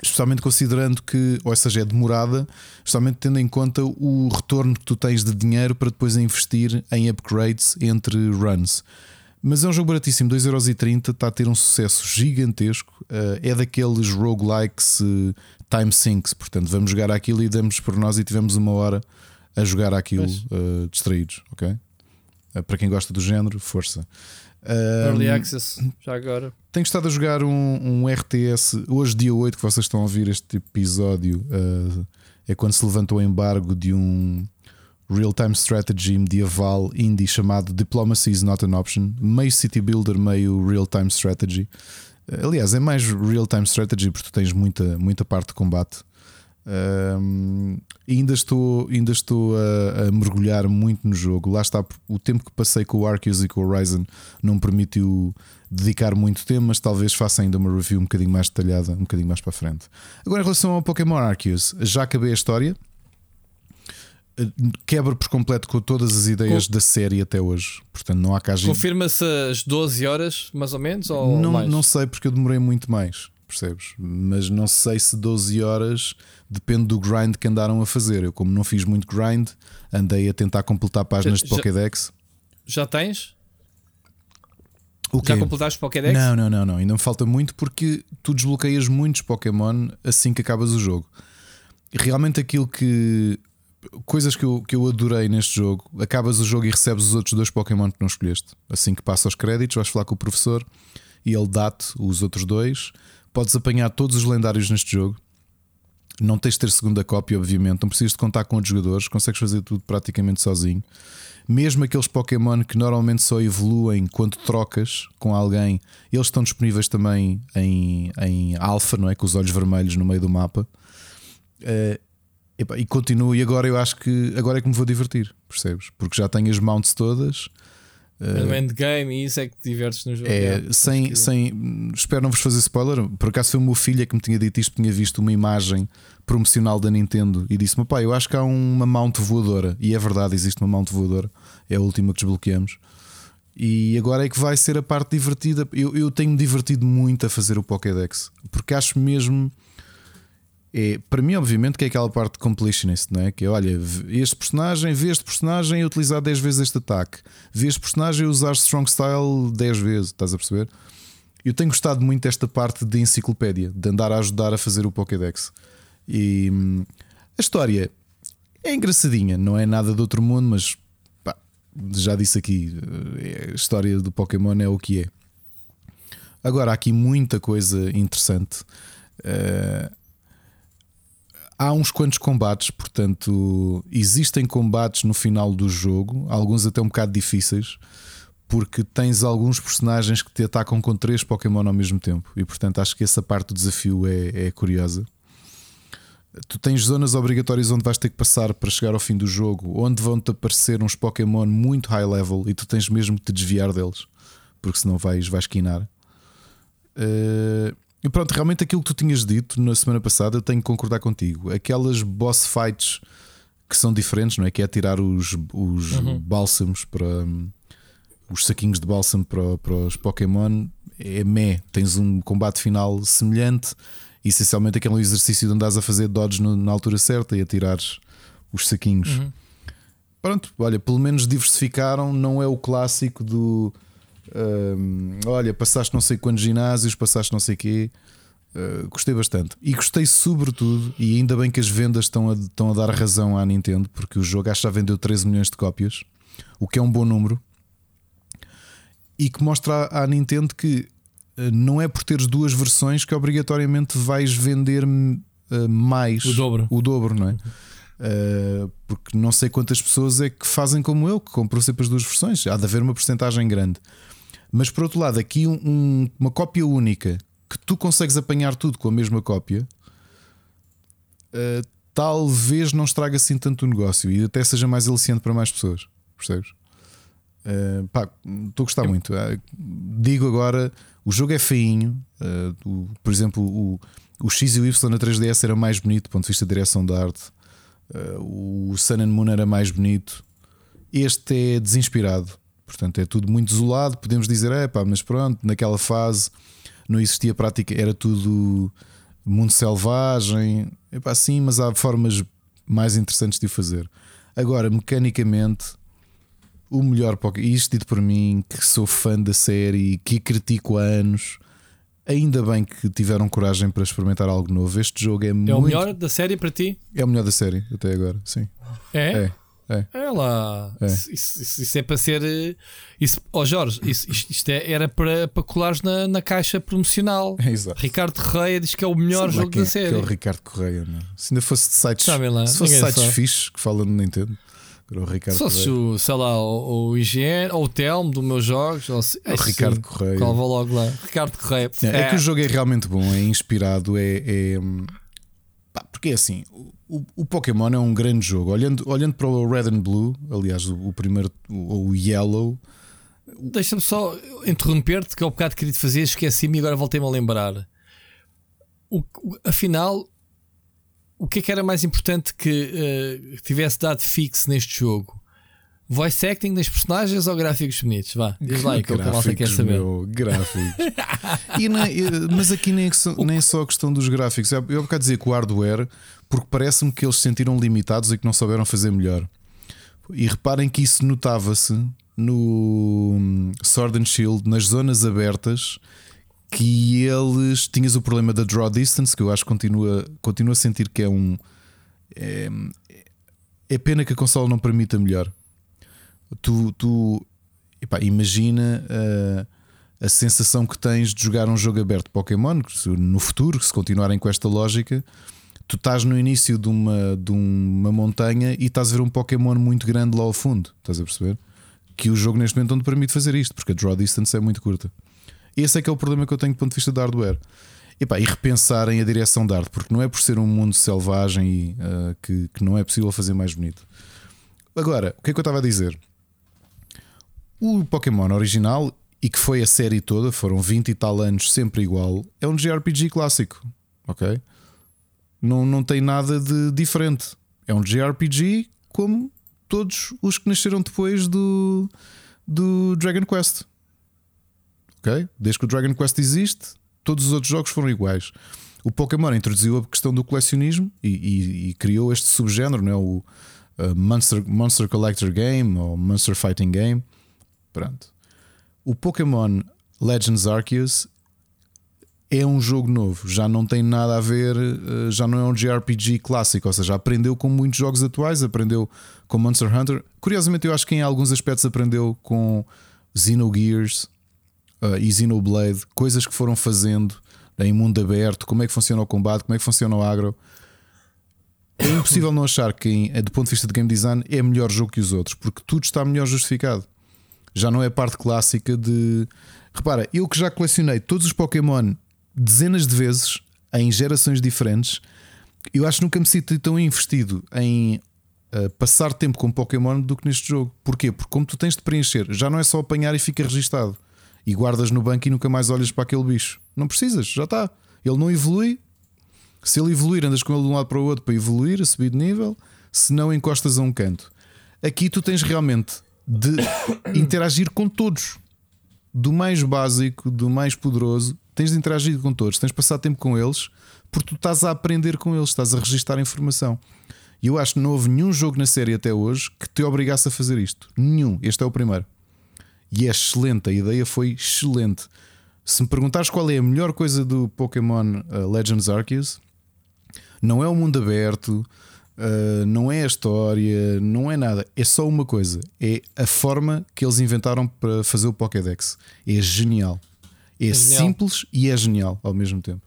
especialmente considerando que, ou seja, é demorada, especialmente tendo em conta o retorno que tu tens de dinheiro para depois investir em upgrades entre runs. Mas é um jogo baratíssimo, 2,30€, está a ter um sucesso gigantesco. eh, é daqueles roguelikes eh, time sinks, portanto, vamos jogar aquilo e damos por nós e tivemos uma hora a jogar aquilo Pois. eh, distraídos, ok? Eh, para quem gosta do género, força. Early Um, Access, já agora. tenho estado a jogar um, um RTS hoje, dia 8, que vocês estão a ouvir este episódio. uh, é quando se levantou o embargo de um real-time strategy medieval indie chamado Diplomacy is Not an Option, meio city builder, meio real-time strategy. Uh, Aliás, é mais real-time strategy porque tu tens muita, muita parte de combate. Um, ainda estou, ainda estou a, a mergulhar muito no jogo. Lá está o tempo que passei com o Arceus e com o Horizon não me permitiu dedicar muito tempo, mas talvez faça ainda uma review um bocadinho mais detalhada, um bocadinho mais para a frente. Agora, em relação ao Pokémon Arceus, já acabei a história. Eh, Quebra por completo com todas as ideias da série até hoje. Portanto, não há cá Confirma-se as 12 horas, mais ou menos? Ou não, mais? não sei porque eu demorei muito mais, percebes? Mas não sei se 12 horas depende do grind que andaram a fazer. Eu, como não fiz muito grind, andei a tentar completar páginas de Já- Pokédex. Já tens? O Já completaste Pokédex? Não, não, não, não. Ainda me falta muito porque tu desbloqueias muitos Pokémon assim que acabas o jogo. E realmente aquilo que. Coisas que eu, que eu adorei neste jogo. Acabas o jogo e recebes os outros dois Pokémon que não escolheste. Assim que passa os créditos, vais falar com o professor e ele dá-te os outros dois. Podes apanhar todos os lendários neste jogo. Não tens de ter segunda cópia, obviamente. Não precisas de contar com outros jogadores. Consegues fazer tudo praticamente sozinho. Mesmo aqueles Pokémon que normalmente só evoluem quando trocas com alguém, eles estão disponíveis também em, em alfa, não é? Com os olhos vermelhos no meio do mapa. Eh, epá, e continuo, e agora eu acho que agora é que me vou divertir, percebes? Porque já tenho as mounts todas. Mas no endgame e isso é que te divertes no jogo. É, Yeah, sem, que- sem, espero não vos fazer spoiler. Por acaso foi o meu filho é que me tinha dito isto, tinha visto uma imagem promocional da Nintendo e disse-me: pai, eu acho que há uma mount voadora. E é verdade, existe uma mount voadora, é a última que desbloqueamos. E agora é que vai ser a parte divertida. Eu, eu tenho-me divertido muito a fazer o Pokédex, porque acho mesmo. É, para mim, obviamente, que é aquela parte de completionist, não é? Que é, olha, este personagem, vê este personagem a utilizar 10 vezes este ataque, vê este personagem a usar Strong Style 10 vezes, estás a perceber? Eu tenho gostado muito desta parte de enciclopédia, de andar a ajudar a fazer o Pokédex. E hum, a história é engraçadinha, não é nada de outro mundo, mas já disse aqui, eh, a história do Pokémon é o que é. Agora, há aqui muita coisa interessante. Uh, há uns quantos combates, portanto, existem combates no final do jogo, alguns até um bocado difíceis, porque tens alguns personagens que te atacam com três Pokémon ao mesmo tempo, e portanto acho que essa parte do desafio é, é curiosa. Tu tens zonas obrigatórias onde vais ter que passar para chegar ao fim do jogo, onde vão-te aparecer uns Pokémon muito high level e tu tens mesmo que te desviar deles, porque senão vais, vais quinar. Uh, e pronto, realmente aquilo que tu tinhas dito na semana passada, eu tenho que concordar contigo. Aquelas boss fights que são diferentes, não é? Que é tirar os, os uhum. bálsamos para os saquinhos de bálsamo para, para os Pokémon. É meh. Tens um combate final semelhante. E, essencialmente, aquele exercício de andares a fazer dodge no, na altura certa e a tirar os saquinhos. Uhum. Pronto, olha, pelo menos diversificaram. Não é o clássico do olha, passaste não sei quantos ginásios, passaste não sei quê. Uh, gostei bastante. E gostei sobretudo, e ainda bem que as vendas estão a, estão a dar razão à Nintendo, porque o jogo acho que já vendeu 13 milhões de cópias, o que é um bom número. E que mostra à, à Nintendo que uh, não é por teres duas versões que obrigatoriamente vais vender uh, mais o dobro. o dobro, não é? Porque não sei quantas pessoas é que fazem como eu, que compram sempre as duas versões. Há de haver uma porcentagem grande. Mas por outro lado, aqui um, uma cópia única que tu consegues apanhar tudo com a mesma cópia, uh, talvez não estraga assim tanto o negócio e até seja mais aliciante para mais pessoas. Percebes? Uh, pá, estou a gostar muito. Uh, digo agora: o jogo é feinho. O, por exemplo, o, o X e o Y na 3DS era mais bonito do ponto de vista da direção da arte. o Sun and Moon era mais bonito. Este é desinspirado. Portanto, é tudo muito desolado. Podemos dizer, é pá, mas pronto, naquela fase não existia prática, era tudo mundo selvagem. É pá, sim, mas há formas mais interessantes de o fazer. Agora, mecanicamente, o melhor Pokémon, isto dito por mim, que sou fã da série, que critico há anos. Ainda bem que tiveram coragem para experimentar algo novo. Este jogo é, é muito. É o melhor da série para ti? É o melhor da série até agora, sim. É? É. É, é lá. É. Isso, isso, isso, é para ser. Eh, isso, oh Jorge, isso, isto, isto é, era para, para colares na, na caixa promocional. É. Ricardo Correia diz que é o melhor jogo da série. Que é o Ricardo Correia, não? Se ainda fosse de sites, lá, se fosse sites fixes que falam no Nintendo. O Ricardo Só se o, sei lá, o, o IGN ou o Telmo dos meus jogos, ou se, o Ricardo Correia. Qual vou logo lá? Ricardo Correia. É, é, que o jogo é realmente bom, é inspirado, é, é pá, porque é assim, o, o, Pokémon é um grande jogo. Olhando, olhando para o Red and Blue, aliás, o, o primeiro, o, o Yellow. Deixa-me só interromper-te, que ao bocado queria te fazer, esqueci-me e agora voltei-me a lembrar. O, afinal, o que é que era mais importante que uh, tivesse dado fixo neste jogo? Voice acting das personagens ou gráficos bonitos? Vá, diz lá que a malta quer saber. Meu, gráficos. e nem, mas aqui nem, é nem é só a questão dos gráficos. Eu vou cá dizer que o hardware, porque parece-me que eles se sentiram limitados e que não souberam fazer melhor. E reparem que isso notava-se no hum, Sword and Shield, nas zonas abertas, que eles tinhas o problema da draw distance, que eu acho que continua, continua a sentir que é um. É, é pena que a consola não permita melhor tu, tu epá, imagina uh, a sensação que tens de jogar um jogo aberto Pokémon no futuro, se continuarem com esta lógica. Tu estás no início de uma, de uma montanha e estás a ver um Pokémon muito grande lá ao fundo, estás a perceber? Que o jogo neste momento não te permite fazer isto, porque a draw distance é muito curta. Esse é que é o problema que eu tenho do ponto de vista de hardware. Epá, e repensarem a direção da arte, porque não é por ser um mundo selvagem e, uh, que, que não é possível fazer mais bonito. Agora, o que é que eu estava a dizer? O Pokémon original, e que foi a série toda, foram 20 e tal anos sempre igual, é um JRPG clássico. Ok? Não, não tem nada de diferente. É um JRPG como todos os que nasceram depois do, do Dragon Quest. Ok? Desde que o Dragon Quest existe, todos os outros jogos foram iguais. O Pokémon introduziu a questão do colecionismo e, e, e criou este subgénero, não é? o uh, Monster, Monster Collector Game ou Monster Fighting Game. Pronto. O Pokémon Legends Arceus é um jogo novo, já não tem nada a ver, eh, já não é um JRPG clássico, ou seja, aprendeu com muitos jogos atuais, aprendeu com Monster Hunter. Curiosamente, eu acho que em alguns aspectos aprendeu com Xenogears uh, e Xenoblade, coisas que foram fazendo em mundo aberto, como é que funciona o combate, como é que funciona o agro. É impossível não achar que, do ponto de vista de game design, é melhor jogo que os outros, porque tudo está melhor justificado. Já não é parte clássica de. Repara, eu que já colecionei todos os Pokémon dezenas de vezes em gerações diferentes. Eu acho que nunca me senti tão investido em uh, passar tempo com Pokémon do que neste jogo. Porquê? Porque como tu tens de preencher, já não é só apanhar e fica registado e guardas no banco e nunca mais olhas para aquele bicho. Não precisas, já está. Ele não evolui. Se ele evoluir, andas com ele de um lado para o outro para evoluir, a subir de nível. Se não, encostas a um canto. Aqui tu tens realmente de interagir com todos, do mais básico, do mais poderoso tens de interagir com todos, tens de passar tempo com eles, porque tu estás a aprender com eles, estás a registrar informação. E eu acho que não houve nenhum jogo na série até hoje que te obrigasse a fazer isto. Nenhum. Este é o primeiro. E é excelente, a ideia foi excelente. Se me perguntares qual é a melhor coisa do Pokémon uh, Legends Arceus, não é o mundo aberto, uh, não é a história, não é nada. É só uma coisa: é a forma que eles inventaram para fazer o Pokédex. É genial. É, é simples e é genial ao mesmo tempo.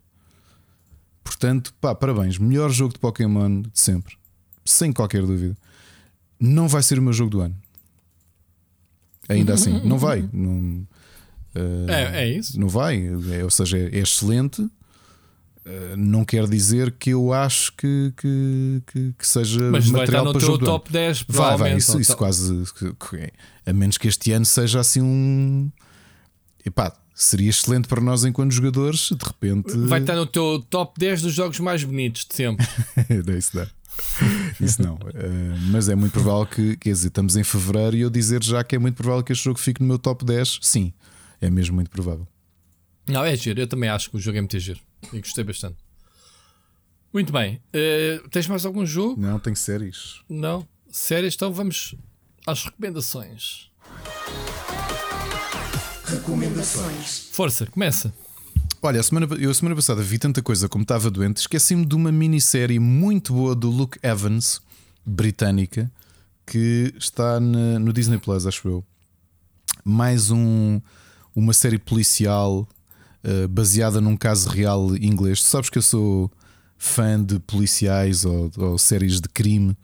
Portanto, pá, parabéns. Melhor jogo de Pokémon de sempre. Sem qualquer dúvida. Não vai ser o meu jogo do ano. Ainda assim, não vai. Não, uh, é, é isso. Não vai. É, ou seja, é, é excelente. Uh, não quer dizer que eu acho que, que, que, que seja Mas material vai estar no teu top 10, vai, vai, isso, isso quase a menos que este ano seja assim um epá, seria excelente para nós enquanto jogadores. De repente, vai estar no teu top 10 dos jogos mais bonitos de sempre. isso não. Isso não. Uh, mas é muito provável que, quer dizer, estamos em fevereiro e eu dizer já que é muito provável que este jogo fique no meu top 10. Sim, é mesmo muito provável. Não, é giro. Eu também acho que o jogo é muito giro e gostei bastante. Muito bem. Uh, tens mais algum jogo? Não, tenho séries. Não? Séries? Então vamos às recomendações. Recomendações. Força, começa. Olha, a semana, eu a semana passada vi tanta coisa como estava doente, esqueci-me de uma minissérie muito boa do Luke Evans, britânica, que está na, no Disney Plus, acho eu. Mais um, uma série policial uh, baseada num caso real inglês. Tu sabes que eu sou fã de policiais ou, ou séries de crime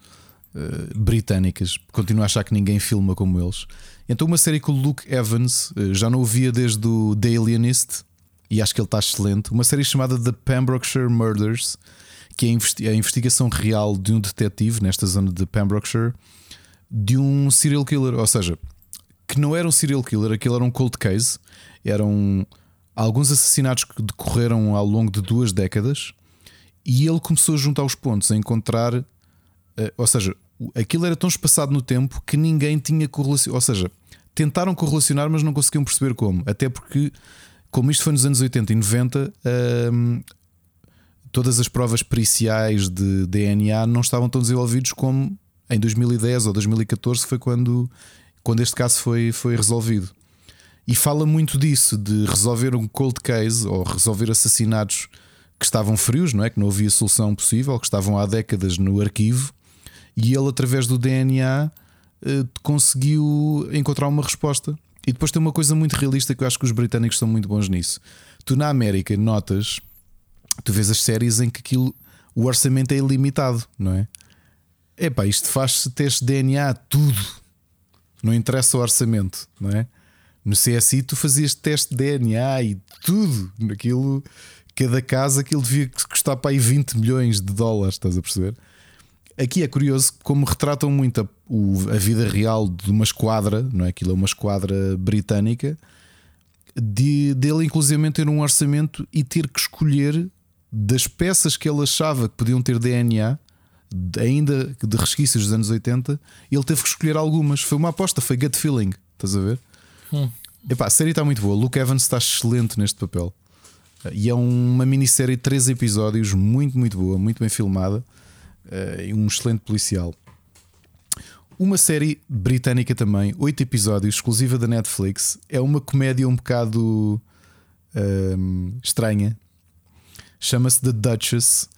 uh, britânicas. Continuo a achar que ninguém filma como eles. Então, uma série com o Luke Evans, eh, já não ouvia desde o The Alienist, e acho que ele está excelente. Uma série chamada The Pembrokeshire Murders, que é a investigação real de um detetive nesta zona de Pembrokeshire de um serial killer, ou seja, que não era um serial killer, aquele era um cold case, eram alguns assassinatos que decorreram ao longo de duas décadas e ele começou a juntar os pontos, a encontrar, eh, ou seja, aquilo era tão espaçado no tempo que ninguém tinha correlacionado. Ou seja, tentaram correlacionar, mas não conseguiam perceber como. Até porque, como isto foi nos anos 80 e 90, hum, todas as provas periciais de DNA não estavam tão desenvolvidos como em 2010 ou 2014, foi quando, quando este caso foi, foi resolvido. E fala muito disso, de resolver um cold case ou resolver assassinatos que estavam frios, não é? Que não havia solução possível, que estavam há décadas no arquivo e ele, através do DNA, eh, conseguiu encontrar uma resposta. E depois tem uma coisa muito realista que eu acho que os britânicos são muito bons nisso. Tu na América notas, tu vês as séries em que aquilo, o orçamento é ilimitado, não é? Epá, isto faz-se teste DNA, tudo. Não interessa o orçamento, não é? No CSI tu fazias teste de DNA e tudo. Naquilo, cada casa aquilo devia custar para aí 20 milhões de dólares, estás a perceber? Aqui é curioso como retratam muito a, o, a, vida real de uma esquadra, não é? Aquilo é uma esquadra britânica, de, dele inclusive ter um orçamento e ter que escolher das peças que ele achava que podiam ter DNA, ainda de resquícios dos anos 80, ele teve que escolher algumas. Foi uma aposta, foi gut feeling, estás a ver? Hum. Epá, a série está muito boa. Luke Evans está excelente neste papel. E é uma minissérie de três episódios, muito, muito boa, muito bem filmada uh, um excelente policial. Uma série britânica também, oito episódios, exclusiva da Netflix. É uma comédia um bocado ehm, estranha. chama-se The Duchess,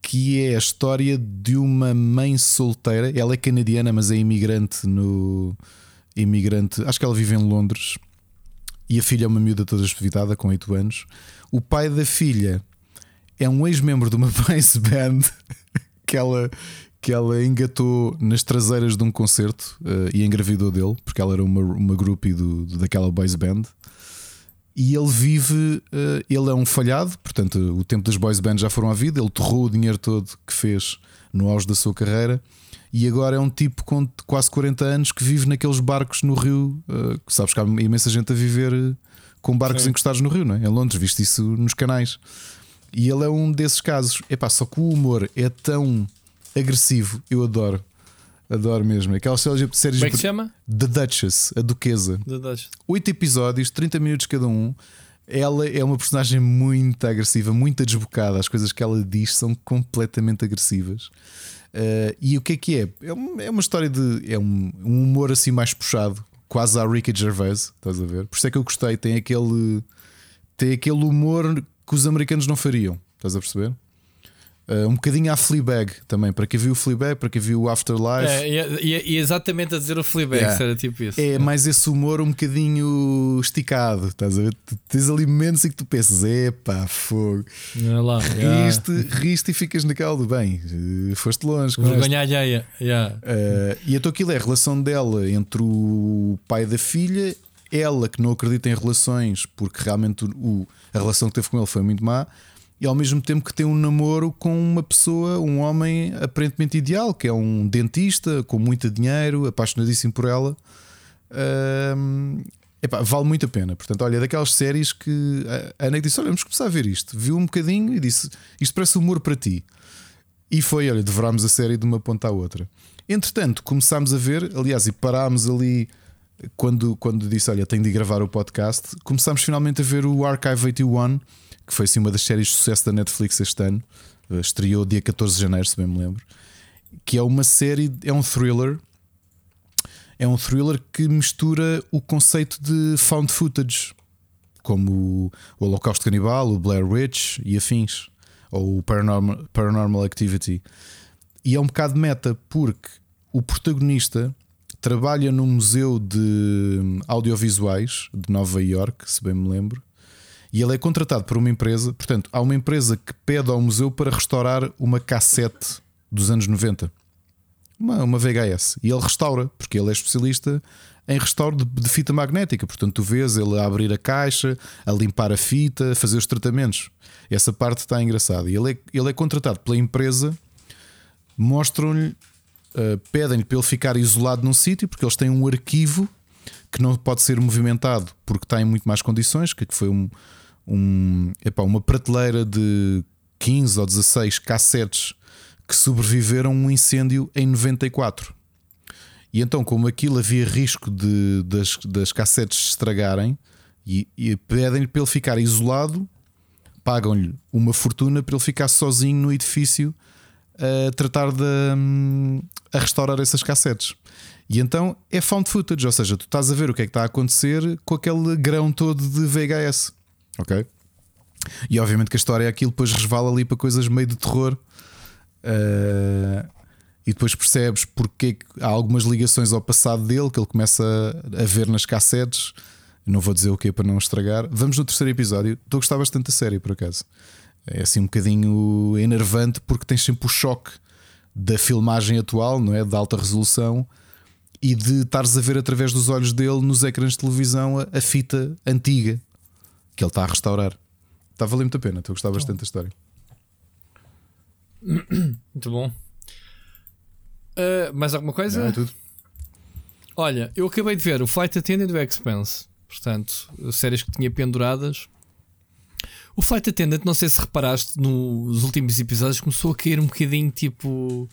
que é a história de uma mãe solteira. Ela é canadiana, mas é imigrante no. Imigrante, acho que ela vive em Londres. E a filha é uma miúda toda espevitada, com 8 anos. O pai da filha é um ex-membro de uma boys band que ela, que ela engatou nas traseiras de um concerto uh, e engravidou dele, porque ela era uma, uma groupie do, daquela boys band. E ele vive, uh, ele é um falhado, portanto, o tempo das boys bands já foram à vida. Ele torrou o dinheiro todo que fez no auge da sua carreira e agora é um tipo com quase 40 anos que vive naqueles barcos no Rio. Uh, sabes que há imensa gente a viver com barcos Sim. encostados no Rio, não é? Em Londres, viste isso nos canais. E ele é um desses casos. Epá, só que o humor é tão agressivo, eu adoro. Adoro mesmo. Aquelas séries. Como é que se chama? The Duchess, a Duquesa. The Duchess. Oito episódios, 30 minutos cada um. Ela é uma personagem muito agressiva, muito desbocada. As coisas que ela diz são completamente agressivas. Uh, e o que é que é? É uma, é uma história de. É um, um, humor assim mais puxado, quase a Ricky Gervais, estás a ver? Por isso é que eu gostei. Tem aquele. Tem aquele humor que os americanos não fariam, estás a perceber? Uh, um bocadinho à Fleabag também, para quem viu o Fleabag, para quem viu o Afterlife. É, e, e, e exatamente a dizer o Fleabag, yeah. era tipo isso. É, mais esse humor um bocadinho esticado, estás a ver? Tens ali momentos em que tu pensas, epá, fogo. É lá, riste, yeah. riste e ficas naquela do bem, foste longe. Vergonha alheia. Yeah. Uh, e então aquilo é a relação dela entre o pai da filha, ela que não acredita em relações, porque realmente o, a relação que teve com ele foi muito má e ao mesmo tempo que tem um namoro com uma pessoa, um homem aparentemente ideal, que é um dentista com muito dinheiro, apaixonadíssimo por ela. Um, epá, vale muito a pena. Portanto, olha, daquelas séries que a Ana disse: Olha, vamos começar a ver isto. Viu um bocadinho e disse: Isto parece humor para ti. E foi, olha, devorámos a série de uma ponta à outra. Entretanto, começámos a ver, aliás, e parámos ali quando, quando disse: Olha, tenho de gravar o podcast. Começámos finalmente a ver o Archive 81 que foi assim uma das séries de sucesso da Netflix este ano. Eh, estreou dia 14 de janeiro, se bem me lembro. Que é uma série, é um thriller. É um thriller que mistura o conceito de found footage, como o Holocausto Canibal, o Blair Witch e afins, ou o Paranormal, Paranormal Activity. E é um bocado meta, porque o protagonista trabalha num museu de audiovisuais de Nova York, se bem me lembro, e ele é contratado por uma empresa, portanto, há uma empresa que pede ao museu para restaurar uma cassete dos anos 90, uma, uma VHS, e ele restaura, porque ele é especialista em restauro de, de, fita magnética. Portanto, tu vês ele a abrir a caixa, a limpar a fita, a fazer os tratamentos. Essa parte está engraçada. E ele é, ele é contratado pela empresa, mostram-lhe, uh, pedem-lhe para ele ficar isolado num sítio, porque eles têm um arquivo que não pode ser movimentado porque está em muito mais condições, que foi um, um, epá, uma prateleira de 15 ou 16 cassetes que sobreviveram a um incêndio em 94. E então, como aquilo havia risco de, das, das cassetes se estragarem, e, e pedem-lhe para ele ficar isolado, pagam-lhe uma fortuna para ele ficar sozinho no edifício a tratar de hum, a restaurar essas cassetes. E então é found footage, ou seja, tu estás a ver o que é que está a acontecer com aquele grão todo de VHS. Ok? E obviamente que a história é aquilo, depois resvala ali para coisas meio de terror. Uh, e depois percebes porque há algumas ligações ao passado dele que ele começa a ver nas cassetes. Não vou dizer o que para não estragar. Vamos no terceiro episódio. Estou a gostar bastante da série, por acaso. É assim um bocadinho enervante porque tens sempre o choque da filmagem atual, não é? De alta resolução e de estares a ver através dos olhos dele nos ecrãs de televisão a, a fita antiga que ele está a restaurar. Está a valer muito a pena, estou a gostar bastante da história. Muito bom. Uh, mais alguma coisa? Não, é tudo. Olha, eu acabei de ver o Flight Attendant do Expense. Portanto, séries que tinha penduradas. O Flight Attendant, não sei se reparaste nos últimos episódios, começou a cair um bocadinho tipo.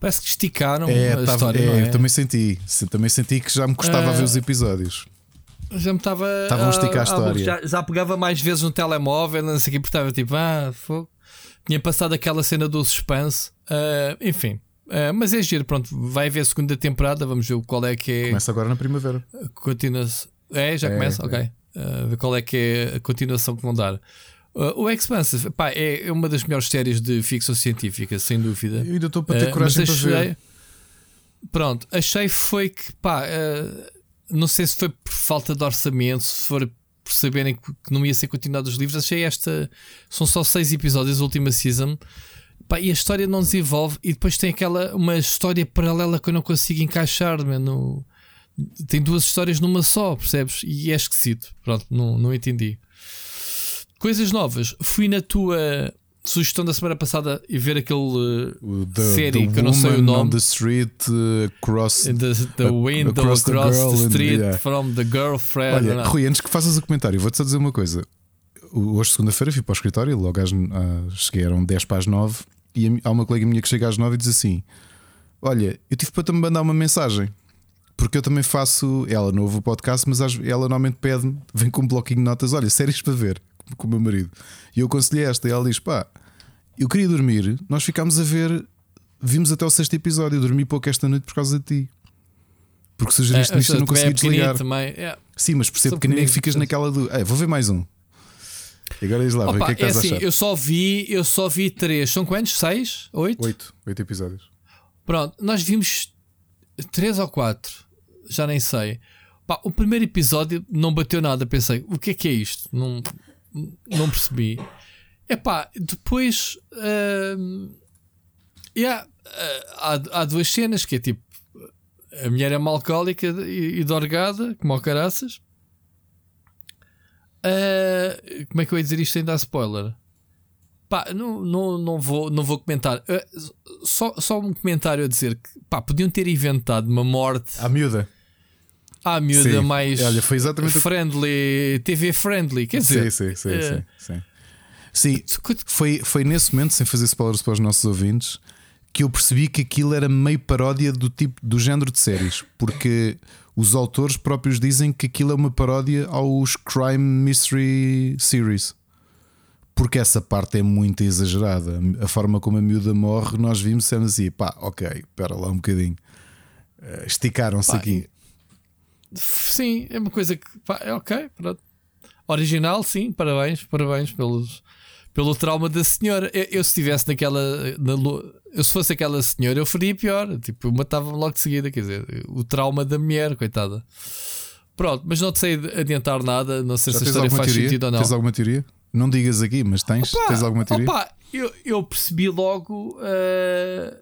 Parece que esticaram é, a tava, história. É, é? também senti. Também senti que já me custava uh, ver os episódios. Já me estava. Estavam a esticar a história. Já, já, pegava mais vezes no telemóvel, não sei o que, porque estava tipo, ah, fogo. Tinha passado aquela cena do suspense. Uh, enfim. Uh, mas é giro, pronto. Vai haver a segunda temporada, vamos ver qual é que é. Começa agora na primavera. Continua É, já é, começa? É. Ok. Uh, ver qual é que é a continuação que vão dar. Uh, o Expanse pá, é uma das melhores séries de ficção científica, sem dúvida. Eu ainda estou para ter Uh, coragem mas para ver. achei- Pronto, achei foi que pá, uh, não sei se foi por falta de orçamento, se for por saberem que não ia ser continuado os livros, achei esta. São só seis episódios, a última season. Pá, e a história não desenvolve, e depois tem aquela uma história paralela que eu não consigo encaixar, mano. Tem duas histórias numa só, percebes? E é esquisito. Pronto, não, não entendi. Coisas novas. Fui na tua sugestão da semana passada e ver aquele uh, O The, série the que eu não sei o nome. on the Street uh, Cross. The, the window across across, the girl the street yeah. from the girlfriend. Olha, Não. Rui, antes que faças o comentário, vou-te só dizer uma coisa. Hoje, segunda-feira, fui para o escritório, logo às, ah, cheguei, eram 10 para as 9, e há uma colega minha que chega às 9 e diz assim: Olha, eu tive para te mandar uma mensagem, porque eu também faço. Ela não ouve o podcast, mas ela normalmente pede-me, vem com um bloquinho de notas: Olha, séries para ver, com o meu marido. E eu aconselhei esta, e ela diz: Pá, eu queria dormir, nós ficámos a ver, vimos até o sexto episódio, eu dormi pouco esta noite por causa de ti. Porque sugeriste É, isto e não é consegui desligar. também. É. Sim, mas percebo São que nem pequeninos, ficas portanto. naquela do. "Ei, vou ver mais um. E agora diz lá, Rui, o Opa, que é que é estás assim, a achar? eu só vi, eu só vi três. São quantos? Seis? Oito? Oito, oito episódios. Pronto, nós vimos três ou quatro, já nem sei. Pá, o primeiro episódio não bateu nada. Pensei, o que é que é isto? Não, não percebi. Epá, depois hum, yeah, ah, há, há duas cenas que é tipo a mulher é uma alcoólica e, e dorgada, como ao caraças. Ah, como é que eu ia dizer isto sem dar spoiler? Pá, não, não, não, vou, não vou comentar. Ah, só, só um comentário a dizer que pá, podiam ter inventado uma morte À miúda. À miúda Sim. mais Olha, foi exatamente o- friendly, TV friendly. Quer dizer, Sim, sim, sim, é. sim, sim. Sim, foi, foi nesse momento, sem fazer spoilers para os nossos ouvintes, que eu percebi que aquilo era meio paródia do tipo do género de séries, porque os autores próprios dizem que aquilo é uma paródia aos Crime Mystery Series. Porque essa parte é muito exagerada. A forma como a miúda morre, nós vimos sendo assim, pá, ok, espera lá um bocadinho. Eh, Esticaram-se aqui. Sim, é uma coisa que pá, é ok. Pronto. Original, sim, parabéns, parabéns pelos, pelo trauma da senhora. Eu, eu se estivesse naquela. Na, eu se fosse aquela senhora, eu faria pior. Tipo, matava-me logo de seguida. Quer dizer, o trauma da mulher, coitada. Pronto, mas não te sei adiantar nada. Não sei Já se a história faz teoria? sentido ou não. Tens alguma teoria? Não digas aqui, mas tens, Opa, tens alguma teoria? opa, eu, eu percebi logo. eh,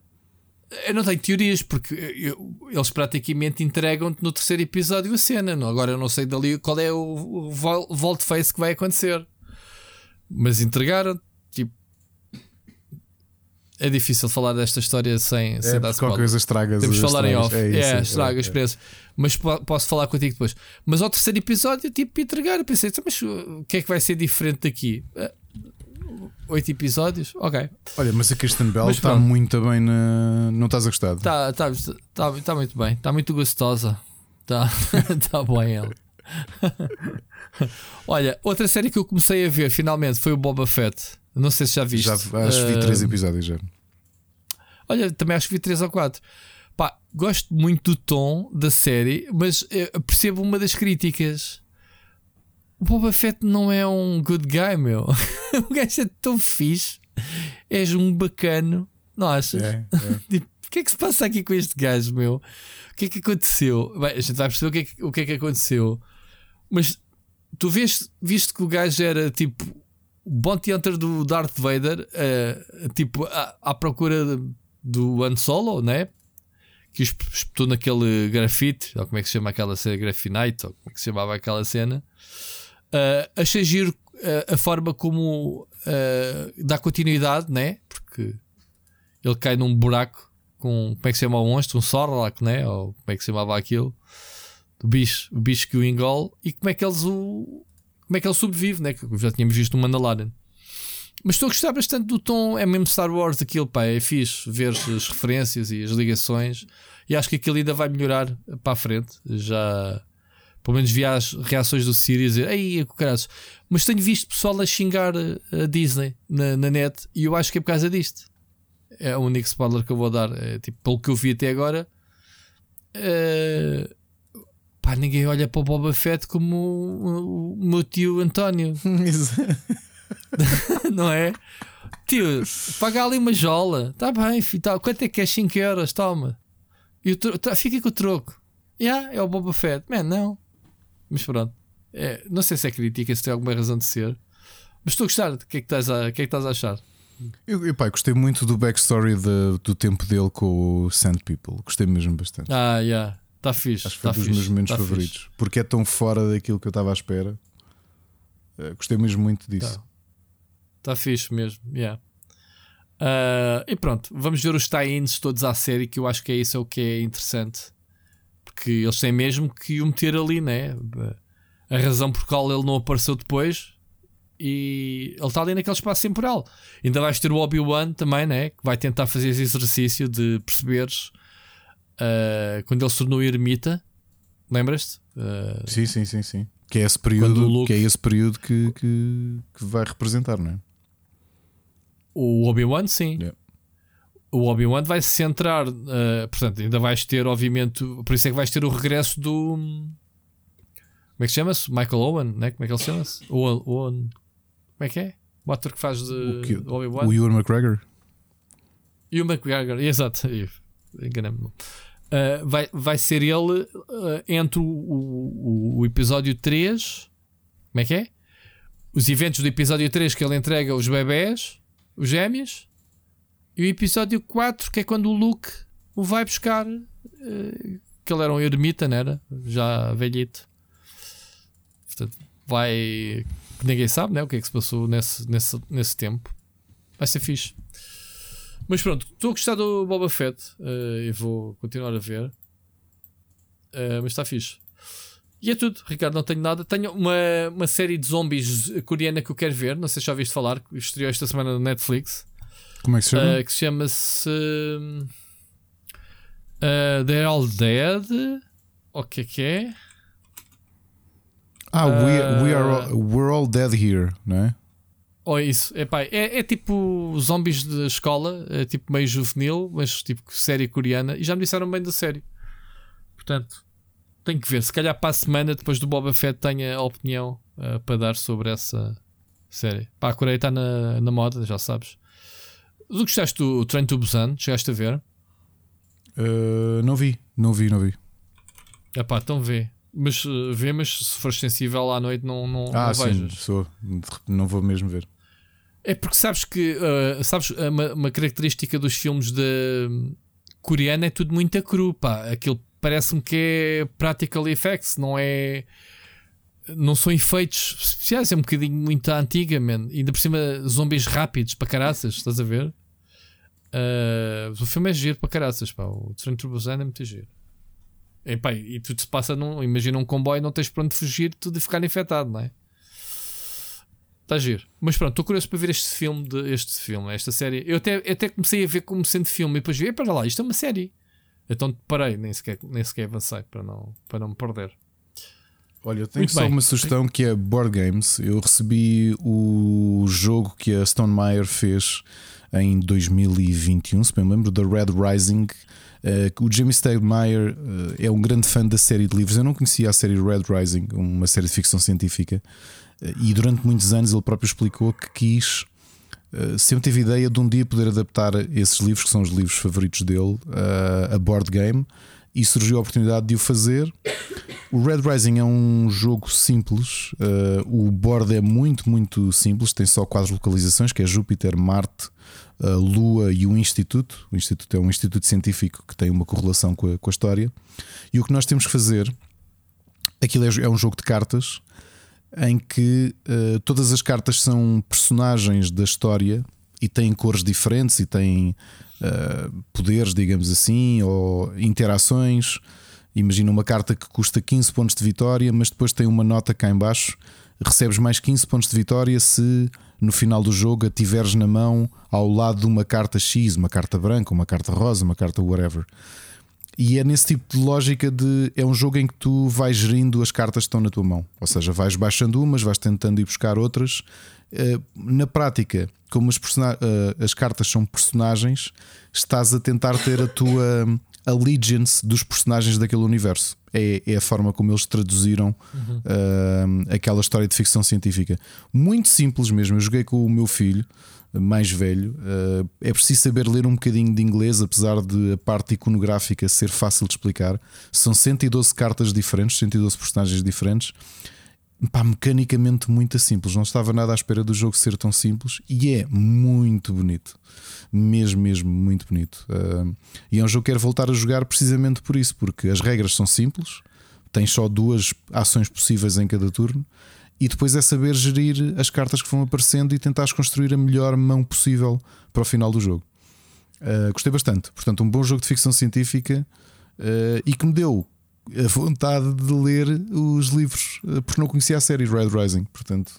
eu não tenho teorias, porque eu- eles praticamente entregam-te no terceiro episódio a cena. Não? Agora eu não sei dali qual é o, o vol- volte-face que vai acontecer. Mas entregaram, tipo. É difícil falar desta história sem, sem É, dar porque qualquer coisa estragas. Temos de falar em off. É, É, isso, é, estraga é, a experiência. Mas po- posso falar contigo depois. Mas ao terceiro episódio, tipo, entregar, eu pensei, "Então, mas o que é que vai ser diferente daqui? Oito episódios? Ok. Olha, mas a Kristen Bell está muito bem na. Não estás a gostar? Está tá, tá, tá muito bem. Está muito gostosa. Está tá bem ela. Olha, outra série que eu comecei a ver finalmente foi o Boba Fett. Não sei se já viste. Já acho que vi três episódios já. Olha, também acho que vi 3 ou 4. Pá, gosto muito do tom da série, mas eh, percebo uma das críticas. O Boba Fett não é um good guy, meu. o gajo é tão fixe. És um bacano. Não achas? É, é. Tipo, o que é que se passa aqui com este gajo, meu? O que é que aconteceu? Bem, a gente vai perceber o que é que, o que, é que aconteceu. Mas tu vês, viste que o gajo era tipo o bounty hunter do Darth Vader, eh, tipo à, à procura do Han Solo, né? Que espetou naquele grafite, ou como é que se chama aquela cena, grafinite, ou como é que se chamava aquela cena. Eh, achei giro eh, a forma como eh, dá continuidade, né? Porque ele cai num buraco com como é que se chama o monstro? Um Sorlac, né? Ou como é que se chamava aquilo? O bicho, o bicho que o engole e como é que eles o. Como é que ele sobrevive, né? Que já tínhamos visto no Mandalorian. Mas estou a gostar bastante do tom, é mesmo Star Wars aquilo, pá, é fixe ver as referências e as ligações e acho que aquilo ainda vai melhorar para a frente. Já, pelo menos vi as reações do Siri a dizer, ei, caraças. Mas tenho visto pessoal a xingar a Disney na, na net e eu acho que é por causa disto. É o único spoiler que eu vou dar. É, tipo, pelo que eu vi até agora, eh, pá, ninguém olha para o Boba Fett como o, o- o meu tio António. não é? Tio, paga ali uma jola. Tá bem, filho. Tá. Quanto é que é? 5 euros? Toma. E o tro... tá, fica com o troco. Yeah, é o Boba Fett. Man, não. Mas pronto. É, não sei se é crítica, se tem alguma razão de ser. Mas estou a gostar. O que é que estás a, que é que estás a achar? Eu, gostei muito do backstory de, do tempo dele com o Sand People. Gostei mesmo bastante. Ah, já. Yeah. Está fixe. Acho que foi tá um dos fixe, meus momentos tá favoritos. fixe. Porque é tão fora daquilo que eu estava à espera. Uh, gostei mesmo muito disso. Está tá fixe mesmo. Yeah. Ah, e pronto, vamos ver os tie-ins todos à série, que eu acho que é isso é o que é interessante. Porque eles têm mesmo que o meter ali, né? A razão por qual ele não apareceu depois. E ele está ali naquele espaço temporal. Ainda vais ter o Obi-Wan também, né? Que vai tentar fazer esse exercício de perceberes ah, quando ele se tornou ermita. Lembras-te? Ah, Sim, sim, sim, sim. Que é esse período, Luke- que, é esse período que, que, que vai representar, não é? O Obi-Wan, sim. Yeah. O Obi-Wan vai se centrar, eh, portanto, ainda vais ter, obviamente, por isso é que vais ter o regresso do. Como é que chama-se? Michael Owen, né? Como é que ele chama-se? Owen, Owen. Como é que é? O ator que faz de do Obi-Wan? O Ewan McGregor. E o McGregor, exato. Enganei-me. Eh, vai, vai ser ele eh, entre o, o, o episódio 3. Como é que é? Os eventos do episódio 3 que ele entrega os bebés, os gêmeos. E o episódio 4, que é quando o Luke o vai buscar. eh, que ele era um ermita, não era? Já velhito. Portanto, vai. Ninguém sabe, né? O que é que se passou nesse, nesse, nesse tempo. Vai ser fixe. Mas pronto, estou a gostar do Boba Fett eh, e vou continuar a ver. Eh, mas está fixe. E é tudo, Ricardo. Não tenho nada. Tenho uma, uma série de zombies coreana que eu quero ver. Não sei se já ouviste falar. Estreou esta semana no Netflix. Como é que se chama? eh, que se chama-se. hum, eh, They're All Dead. O que é que é? ah, we, we are uh, all, We're All Dead Here, não é? Ou isso, Epá, é, é tipo zombies de escola, é tipo meio juvenil, mas tipo série coreana. E já me disseram bem da série. Portanto, tenho que ver. Se calhar para a semana, depois do Boba Fett, tenha opinião eh, para dar sobre essa série. Pá, a Coreia está na, na moda, já sabes. Tu gostaste do Train to Busan? Chegaste a ver? Uh, não vi, não vi, não vi. Epá, então vê. Mas eh, vê, mas se fores sensível à noite, não, não, Ah, não sim, sou. Não vou mesmo ver. É porque sabes que uh, sabes, uma, uma característica dos filmes de hum, coreano é tudo muito a cru, pá. Aquilo parece-me que é practical effects, não é. Não são efeitos especiais, é um bocadinho muito antiga, man. Ainda por cima, zombies rápidos para caraças, estás a ver? Uh, o filme é giro para caraças, pá. O to Busan é muito giro. E, pá, e tudo se passa num. Imagina um comboio, não tens para onde fugir, tudo e ficar infectado, não é? Está giro. Mas pronto, estou curioso para ver este filme, de, este filme, esta série. Eu até, eu até comecei a ver como sendo filme e depois vi, para lá, isto é uma série. Então parei, nem sequer, nem sequer avancei para não, para não me perder. Olha, eu tenho Muito só bem. uma sugestão que é Board Games. Eu recebi o jogo que a Stone Meyer fez em 2021, se bem me lembro, da Red Rising. Que o Jamie Stegmaier eh, é um grande fã da série de livros. Eu não conhecia a série Red Rising, uma série de ficção científica. Eh, e durante muitos anos ele próprio explicou que quis. sempre teve ideia de um dia poder adaptar esses livros, que são os livros favoritos dele, a board game, e surgiu a oportunidade de o fazer. O Red Rising é um jogo simples. uh, o board é muito, muito simples. Tem só quatro localizações, que é Júpiter, Marte, uh, Lua e o Instituto. O Instituto é um instituto científico que tem uma correlação com a, com a história. E o que nós temos que fazer, aquilo é, é um jogo de cartas em que uh, todas as cartas são personagens da história e têm cores diferentes e têm uh, poderes, digamos assim, ou interações. Imagina uma carta que custa 15 pontos de vitória, mas depois tem uma nota cá em baixo. Recebes mais 15 pontos de vitória se no final do jogo a tiveres na mão ao lado de uma carta X, uma carta branca, uma carta rosa, uma carta whatever. E é nesse tipo de lógica de é um jogo em que tu vais gerindo as cartas que estão na tua mão. Ou seja, vais baixando umas, vais tentando ir buscar outras. Eh, Na prática, como as, eh, as cartas são personagens, estás a tentar ter a tua, allegiance dos personagens daquele universo. É, é a forma como eles traduziram Uhum. uh, aquela história de ficção científica. Muito simples mesmo. Eu joguei com o meu filho mais velho. Uh, é preciso saber ler um bocadinho de inglês, apesar de a parte iconográfica ser fácil de explicar. São 112 cartas diferentes, 112 personagens diferentes. Pá, mecanicamente muito simples. Não estava nada à espera do jogo ser tão simples e é muito bonito. Mesmo, mesmo, muito bonito. Uh, e é um jogo que quero voltar a jogar precisamente por isso, porque as regras são simples, tens só duas ações possíveis em cada turno, e depois é saber gerir as cartas que vão aparecendo e tentares construir a melhor mão possível para o final do jogo. Uh, gostei bastante. Portanto, um bom jogo de ficção científica uh, e que me deu a vontade de ler os livros, uh, porque não conhecia a série Red Rising. Portanto,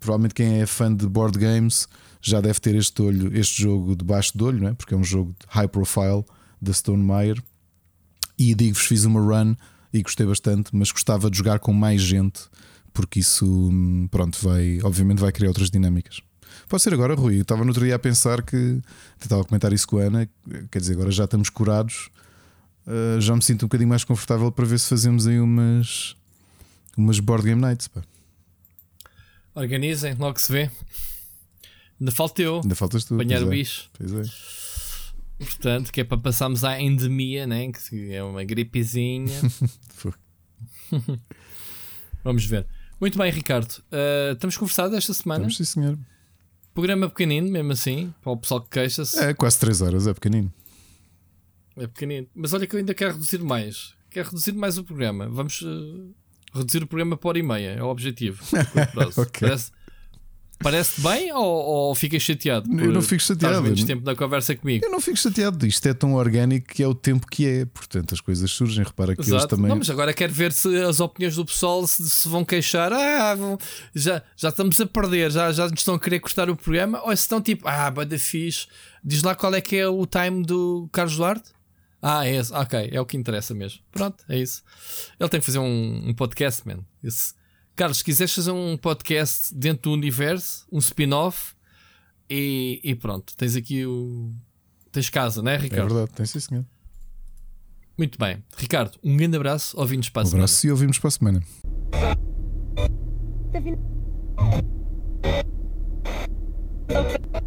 provavelmente quem é fã de board games já deve ter este olho, este jogo debaixo do olho, não é? porque é um jogo de high profile da Stone Meyer. E digo-vos, fiz uma run e gostei bastante, mas gostava de jogar com mais gente, porque isso, hum, pronto, vai, obviamente vai criar outras dinâmicas. Pode ser agora, Rui. Eu estava no outro dia a pensar que estava a comentar isso com a Ana. Quer dizer, agora já estamos curados, uh, já me sinto um bocadinho mais confortável para ver se fazemos aí umas, umas board game nights. Pá. Organizem, logo se vê. Ainda falta eu. Ainda faltas tu. Apanhar o é. bicho. Pois é. Portanto, que é para passarmos à endemia, né? que é uma gripezinha. Vamos ver. Muito bem, Ricardo. Uh, estamos conversados esta semana. Estamos, sim, senhor. Programa pequenino, mesmo assim, para o pessoal que queixa-se. É quase 3 horas, é pequenino. É pequenino. Mas olha que eu ainda quero reduzir mais. Quero reduzir mais o programa. Vamos uh, reduzir o programa por hora e meia. É o objetivo. Ok. Parece, parece bem ou, ou ficas chateado? Eu não fico chateado. menos tempo na conversa comigo. Eu não fico chateado. Isto é tão orgânico que é o tempo que é. Portanto, as coisas surgem. Repara que eles Exato. também. Não, mas agora quero ver se as opiniões do pessoal se, se vão queixar. Ah, vão- já, já estamos a perder, já, já nos estão a querer cortar o programa. Ou se estão tipo, ah, bada fixe. Diz lá qual é que é o time do Carlos Duarte. Ah, é esse. Ok, é o que interessa mesmo. Pronto, é isso. Ele tem que fazer um, um podcast, man. Esse- Carlos, se quiseres fazer um podcast dentro do universo, um spin-off, e, e pronto, tens aqui o. Tens casa, não é, É Ricardo? verdade, tem sim, senhor. Muito bem. Ricardo, um grande abraço. Ouvimos para a Um semana. abraço e ouvimos para a semana. Tá.